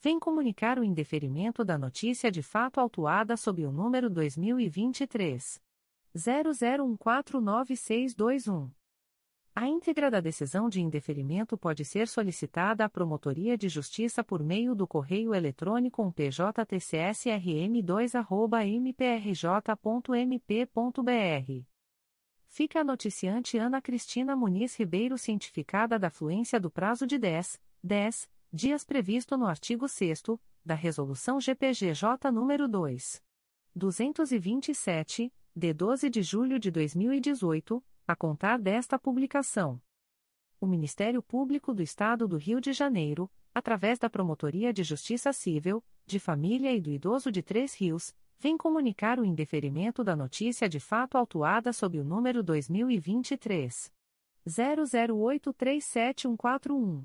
vem comunicar o indeferimento da notícia de fato autuada sob o número 2023. 00149621. A íntegra da decisão de indeferimento pode ser solicitada à Promotoria de Justiça por meio do correio eletrônico pjtcsrm2@mprj.mp.br. Fica a noticiante Ana Cristina Muniz Ribeiro cientificada da fluência do prazo de 10, 10 dias previsto no artigo 6 da Resolução GPGJ nº 2. 227, de 12 de julho de 2018 a contar desta publicação. O Ministério Público do Estado do Rio de Janeiro, através da Promotoria de Justiça Civil, de Família e do Idoso de Três Rios, vem comunicar o indeferimento da notícia de fato autuada sob o número 2023 00837141.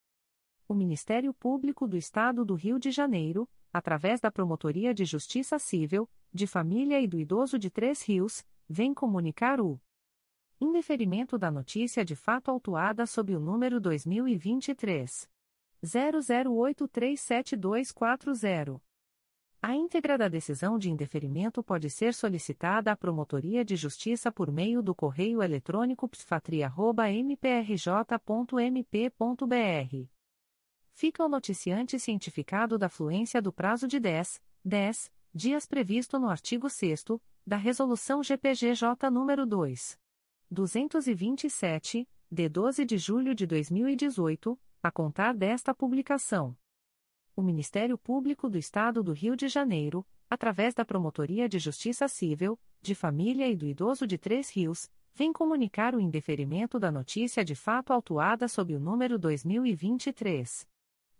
o Ministério Público do Estado do Rio de Janeiro, através da Promotoria de Justiça Civil, de Família e do Idoso de Três Rios, vem comunicar o indeferimento da notícia de fato autuada sob o número 2023 00837240. A íntegra da decisão de indeferimento pode ser solicitada à Promotoria de Justiça por meio do correio eletrônico psfatria.mprj.mp.br fica o noticiante cientificado da fluência do prazo de 10, 10 dias previsto no artigo 6 da Resolução GPGJ nº 2. 227, de 12 de julho de 2018, a contar desta publicação. O Ministério Público do Estado do Rio de Janeiro, através da Promotoria de Justiça Civil, de Família e do Idoso de Três Rios, vem comunicar o indeferimento da notícia de fato autuada sob o número 2023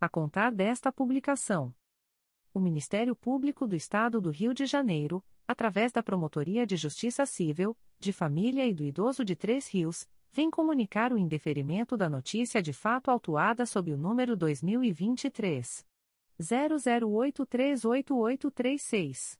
a contar desta publicação. O Ministério Público do Estado do Rio de Janeiro, através da Promotoria de Justiça Civil, de Família e do Idoso de Três Rios, vem comunicar o indeferimento da notícia de fato autuada sob o número 2023 00838836.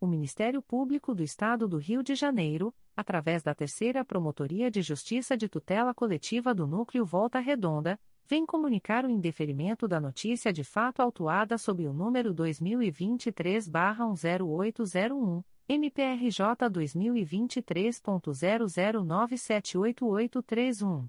O Ministério Público do Estado do Rio de Janeiro, através da Terceira Promotoria de Justiça de Tutela Coletiva do Núcleo Volta Redonda, vem comunicar o indeferimento da notícia de fato autuada sob o número 2023-10801, MPRJ 2023.00978831.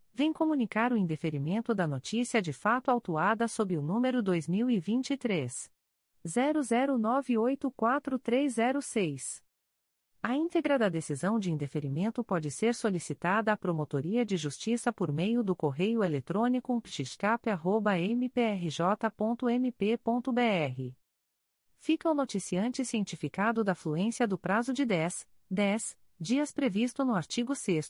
vem comunicar o indeferimento da notícia de fato autuada sob o número 2023 00984306. A íntegra da decisão de indeferimento pode ser solicitada à Promotoria de Justiça por meio do correio eletrônico psicap.mprj.mp.br. Fica o noticiante cientificado da fluência do prazo de 10, 10 dias previsto no artigo 6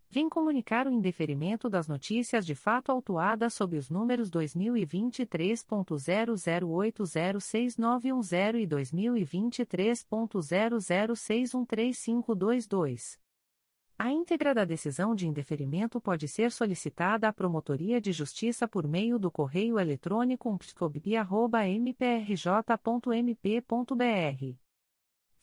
vem comunicar o indeferimento das notícias de fato autuadas sob os números 2023.00806910 e 2023.00613522. A íntegra da decisão de indeferimento pode ser solicitada à Promotoria de Justiça por meio do correio eletrônico psicobia.mprj.mp.br.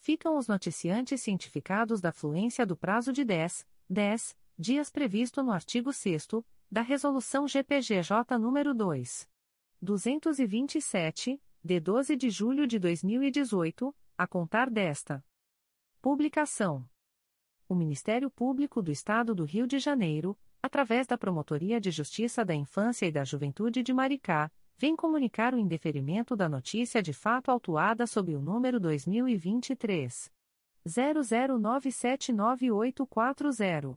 Ficam os noticiantes cientificados da fluência do prazo de 10, 10 dias previsto no artigo 6 da Resolução GPGJ nº 2. 227, de 12 de julho de 2018, a contar desta publicação. O Ministério Público do Estado do Rio de Janeiro, através da Promotoria de Justiça da Infância e da Juventude de Maricá, vem comunicar o indeferimento da notícia de fato autuada sob o número 2023 00979840.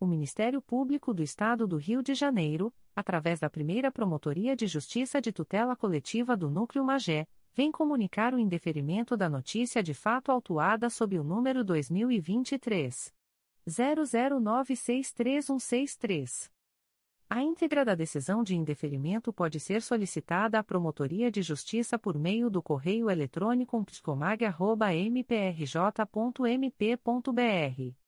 O Ministério Público do Estado do Rio de Janeiro, através da primeira Promotoria de Justiça de Tutela Coletiva do Núcleo Magé, vem comunicar o indeferimento da notícia de fato autuada sob o número 2023 00963163. A íntegra da decisão de indeferimento pode ser solicitada à Promotoria de Justiça por meio do correio eletrônico psicomag.mprj.mp.br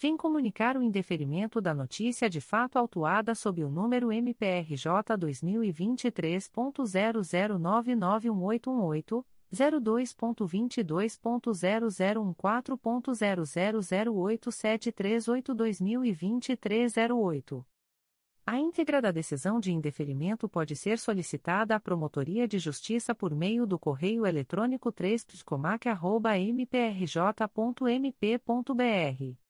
vem comunicar o indeferimento da notícia de fato autuada sob o número MPRJ 2023.00991818, 02.22.0014.0008738-2023 08. A íntegra da decisão de indeferimento pode ser solicitada à Promotoria de Justiça por meio do correio eletrônico 3 mprj.mp.br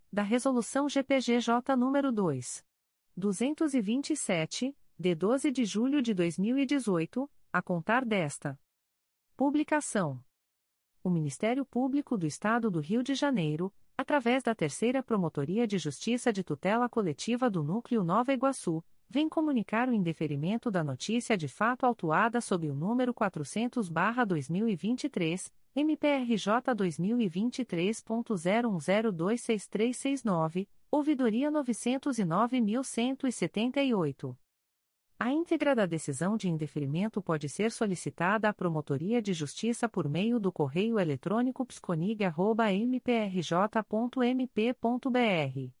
da Resolução GPGJ nº 2. 227, de 12 de julho de 2018, a contar desta publicação. O Ministério Público do Estado do Rio de Janeiro, através da Terceira Promotoria de Justiça de Tutela Coletiva do Núcleo Nova Iguaçu, vem comunicar o indeferimento da notícia de fato autuada sob o número 400-2023, MPRJ 2023.01026369, ouvidoria 909.178. A íntegra da decisão de indeferimento pode ser solicitada à Promotoria de Justiça por meio do correio eletrônico psconig.mprj.mp.br.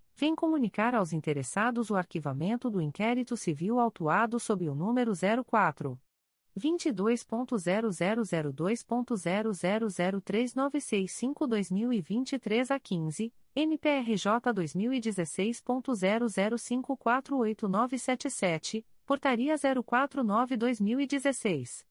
vem comunicar aos interessados o arquivamento do inquérito civil autuado sob o número 04 22.0002.0003965-2023 a 15, MPRJ 2016.00548977, Portaria 049-2016.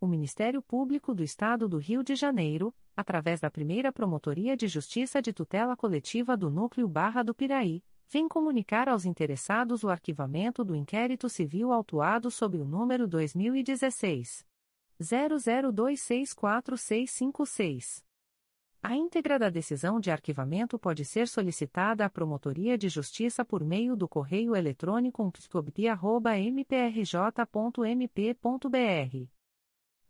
O Ministério Público do Estado do Rio de Janeiro, através da primeira Promotoria de Justiça de Tutela Coletiva do Núcleo Barra do Piraí, vem comunicar aos interessados o arquivamento do inquérito civil autuado sob o número 2016 00264656. A íntegra da decisão de arquivamento pode ser solicitada à Promotoria de Justiça por meio do correio eletrônico pscobd.mprj.mp.br.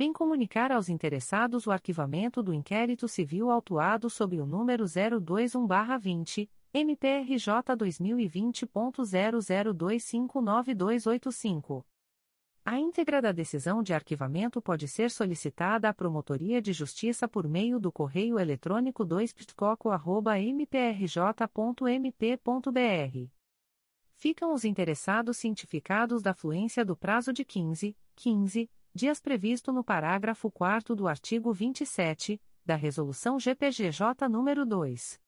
vem comunicar aos interessados o arquivamento do inquérito civil autuado sob o número 021-20 MPRJ 2020.00259285. A íntegra da decisão de arquivamento pode ser solicitada à Promotoria de Justiça por meio do correio eletrônico 2ptcoco.mprj.mp.br. Ficam os interessados cientificados da fluência do prazo de 15, 15 dias previsto no parágrafo 4 do artigo 27 da Resolução GPGJ nº 2.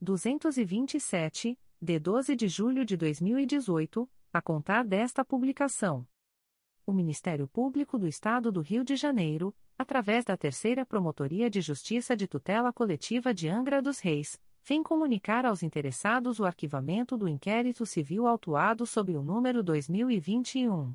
227, de 12 de julho de 2018, a contar desta publicação. O Ministério Público do Estado do Rio de Janeiro, através da Terceira Promotoria de Justiça de Tutela Coletiva de Angra dos Reis, vem comunicar aos interessados o arquivamento do inquérito civil autuado sob o número 2021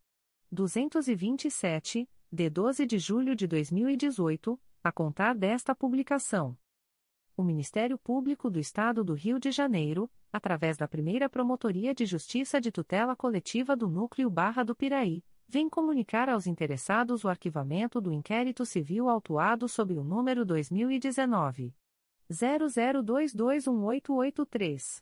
227, de 12 de julho de 2018, a contar desta publicação. O Ministério Público do Estado do Rio de Janeiro, através da primeira Promotoria de Justiça de Tutela Coletiva do Núcleo Barra do Piraí, vem comunicar aos interessados o arquivamento do inquérito civil autuado sob o número 2019 00221883.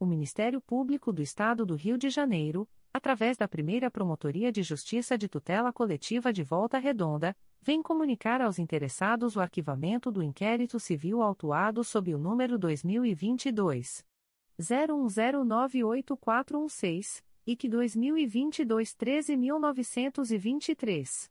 O Ministério Público do Estado do Rio de Janeiro, através da primeira Promotoria de Justiça de Tutela Coletiva de Volta Redonda, vem comunicar aos interessados o arquivamento do inquérito civil autuado sob o número 2022 01098416 e que 2022 13923.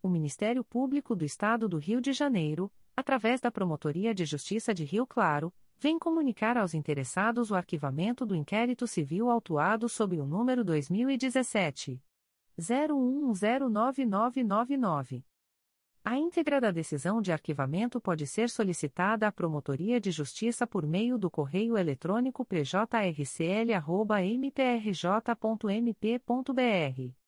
O Ministério Público do Estado do Rio de Janeiro, através da Promotoria de Justiça de Rio Claro, vem comunicar aos interessados o arquivamento do inquérito civil autuado sob o número 2017 01109999. A íntegra da decisão de arquivamento pode ser solicitada à Promotoria de Justiça por meio do correio eletrônico pjrcl.mprj.mp.br.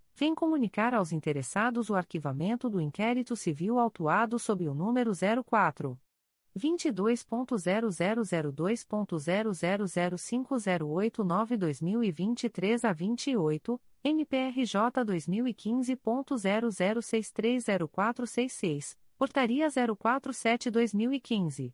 vem comunicar aos interessados o arquivamento do inquérito civil autuado sob o número 04 22.0002.0005089-2023 a 28, MPRJ 2015.00630466. Portaria 047-2015.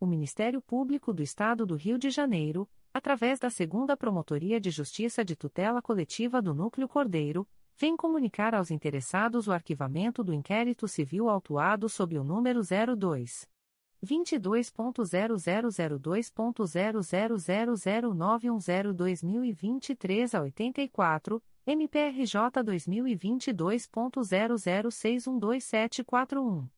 O Ministério Público do Estado do Rio de Janeiro, através da Segunda Promotoria de Justiça de Tutela Coletiva do Núcleo Cordeiro, vem comunicar aos interessados o arquivamento do inquérito civil autuado sob o número 02 22.0002.0000910-2023 a 84 MPRJ 2022.00612741.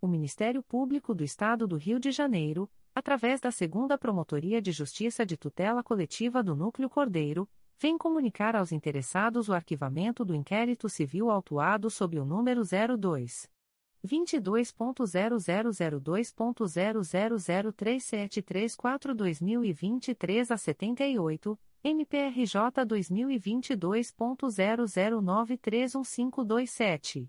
O Ministério Público do Estado do Rio de Janeiro, através da Segunda Promotoria de Justiça de Tutela Coletiva do Núcleo Cordeiro, vem comunicar aos interessados o arquivamento do inquérito civil autuado sob o número 02 22.0002.0003734-2023 a 78, MPRJ 2022.00931527.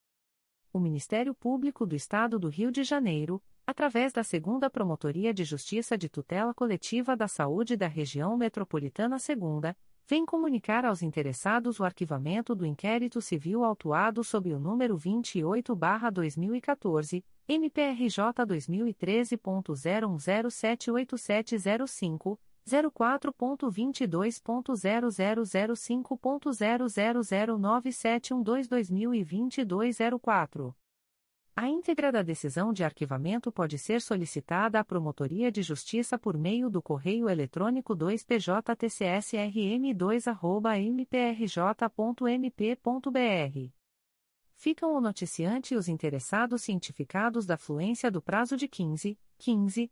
O Ministério Público do Estado do Rio de Janeiro, através da Segunda Promotoria de Justiça de Tutela Coletiva da Saúde da Região Metropolitana II, vem comunicar aos interessados o arquivamento do inquérito civil autuado sob o número 28-2014, MPRJ 2013.01078705. 04.22.0005.0009712-2022 A íntegra da decisão de arquivamento pode ser solicitada à Promotoria de Justiça por meio do correio eletrônico 2PJTCSRM2@mprj.mp.br. Ficam o noticiante e os interessados cientificados da fluência do prazo de 15, 15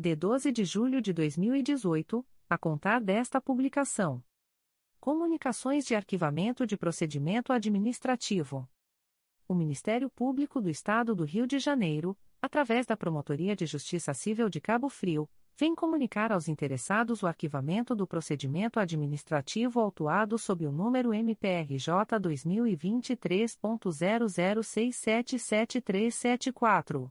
de 12 de julho de 2018, a contar desta publicação. Comunicações de arquivamento de procedimento administrativo. O Ministério Público do Estado do Rio de Janeiro, através da Promotoria de Justiça Civil de Cabo Frio, vem comunicar aos interessados o arquivamento do procedimento administrativo autuado sob o número MPRJ 2023.00677374.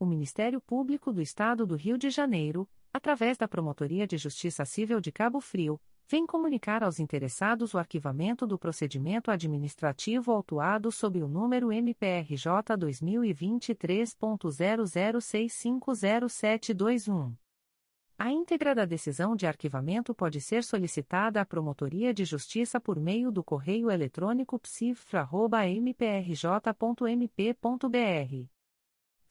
O Ministério Público do Estado do Rio de Janeiro, através da Promotoria de Justiça Civil de Cabo Frio, vem comunicar aos interessados o arquivamento do procedimento administrativo autuado sob o número MPRJ 2023.00650721. A íntegra da decisão de arquivamento pode ser solicitada à Promotoria de Justiça por meio do correio eletrônico psifra.mprj.mp.br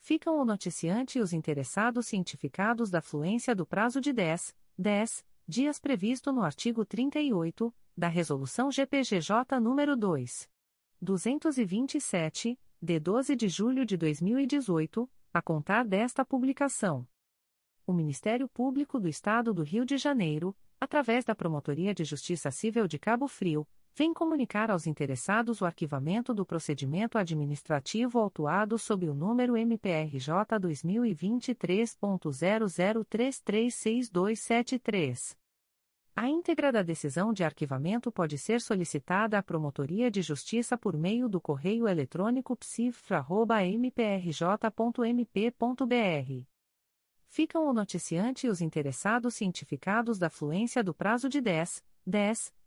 ficam o noticiante e os interessados cientificados da fluência do prazo de 10, 10 dias previsto no artigo 38 da Resolução GPGJ nº 2. 227, de 12 de julho de 2018, a contar desta publicação. O Ministério Público do Estado do Rio de Janeiro, através da Promotoria de Justiça Civil de Cabo Frio, vem comunicar aos interessados o arquivamento do procedimento administrativo autuado sob o número MPRJ 2023.00336273. A íntegra da decisão de arquivamento pode ser solicitada à Promotoria de Justiça por meio do correio eletrônico psifra.mprj.mp.br. Ficam o noticiante e os interessados cientificados da fluência do prazo de 10, 10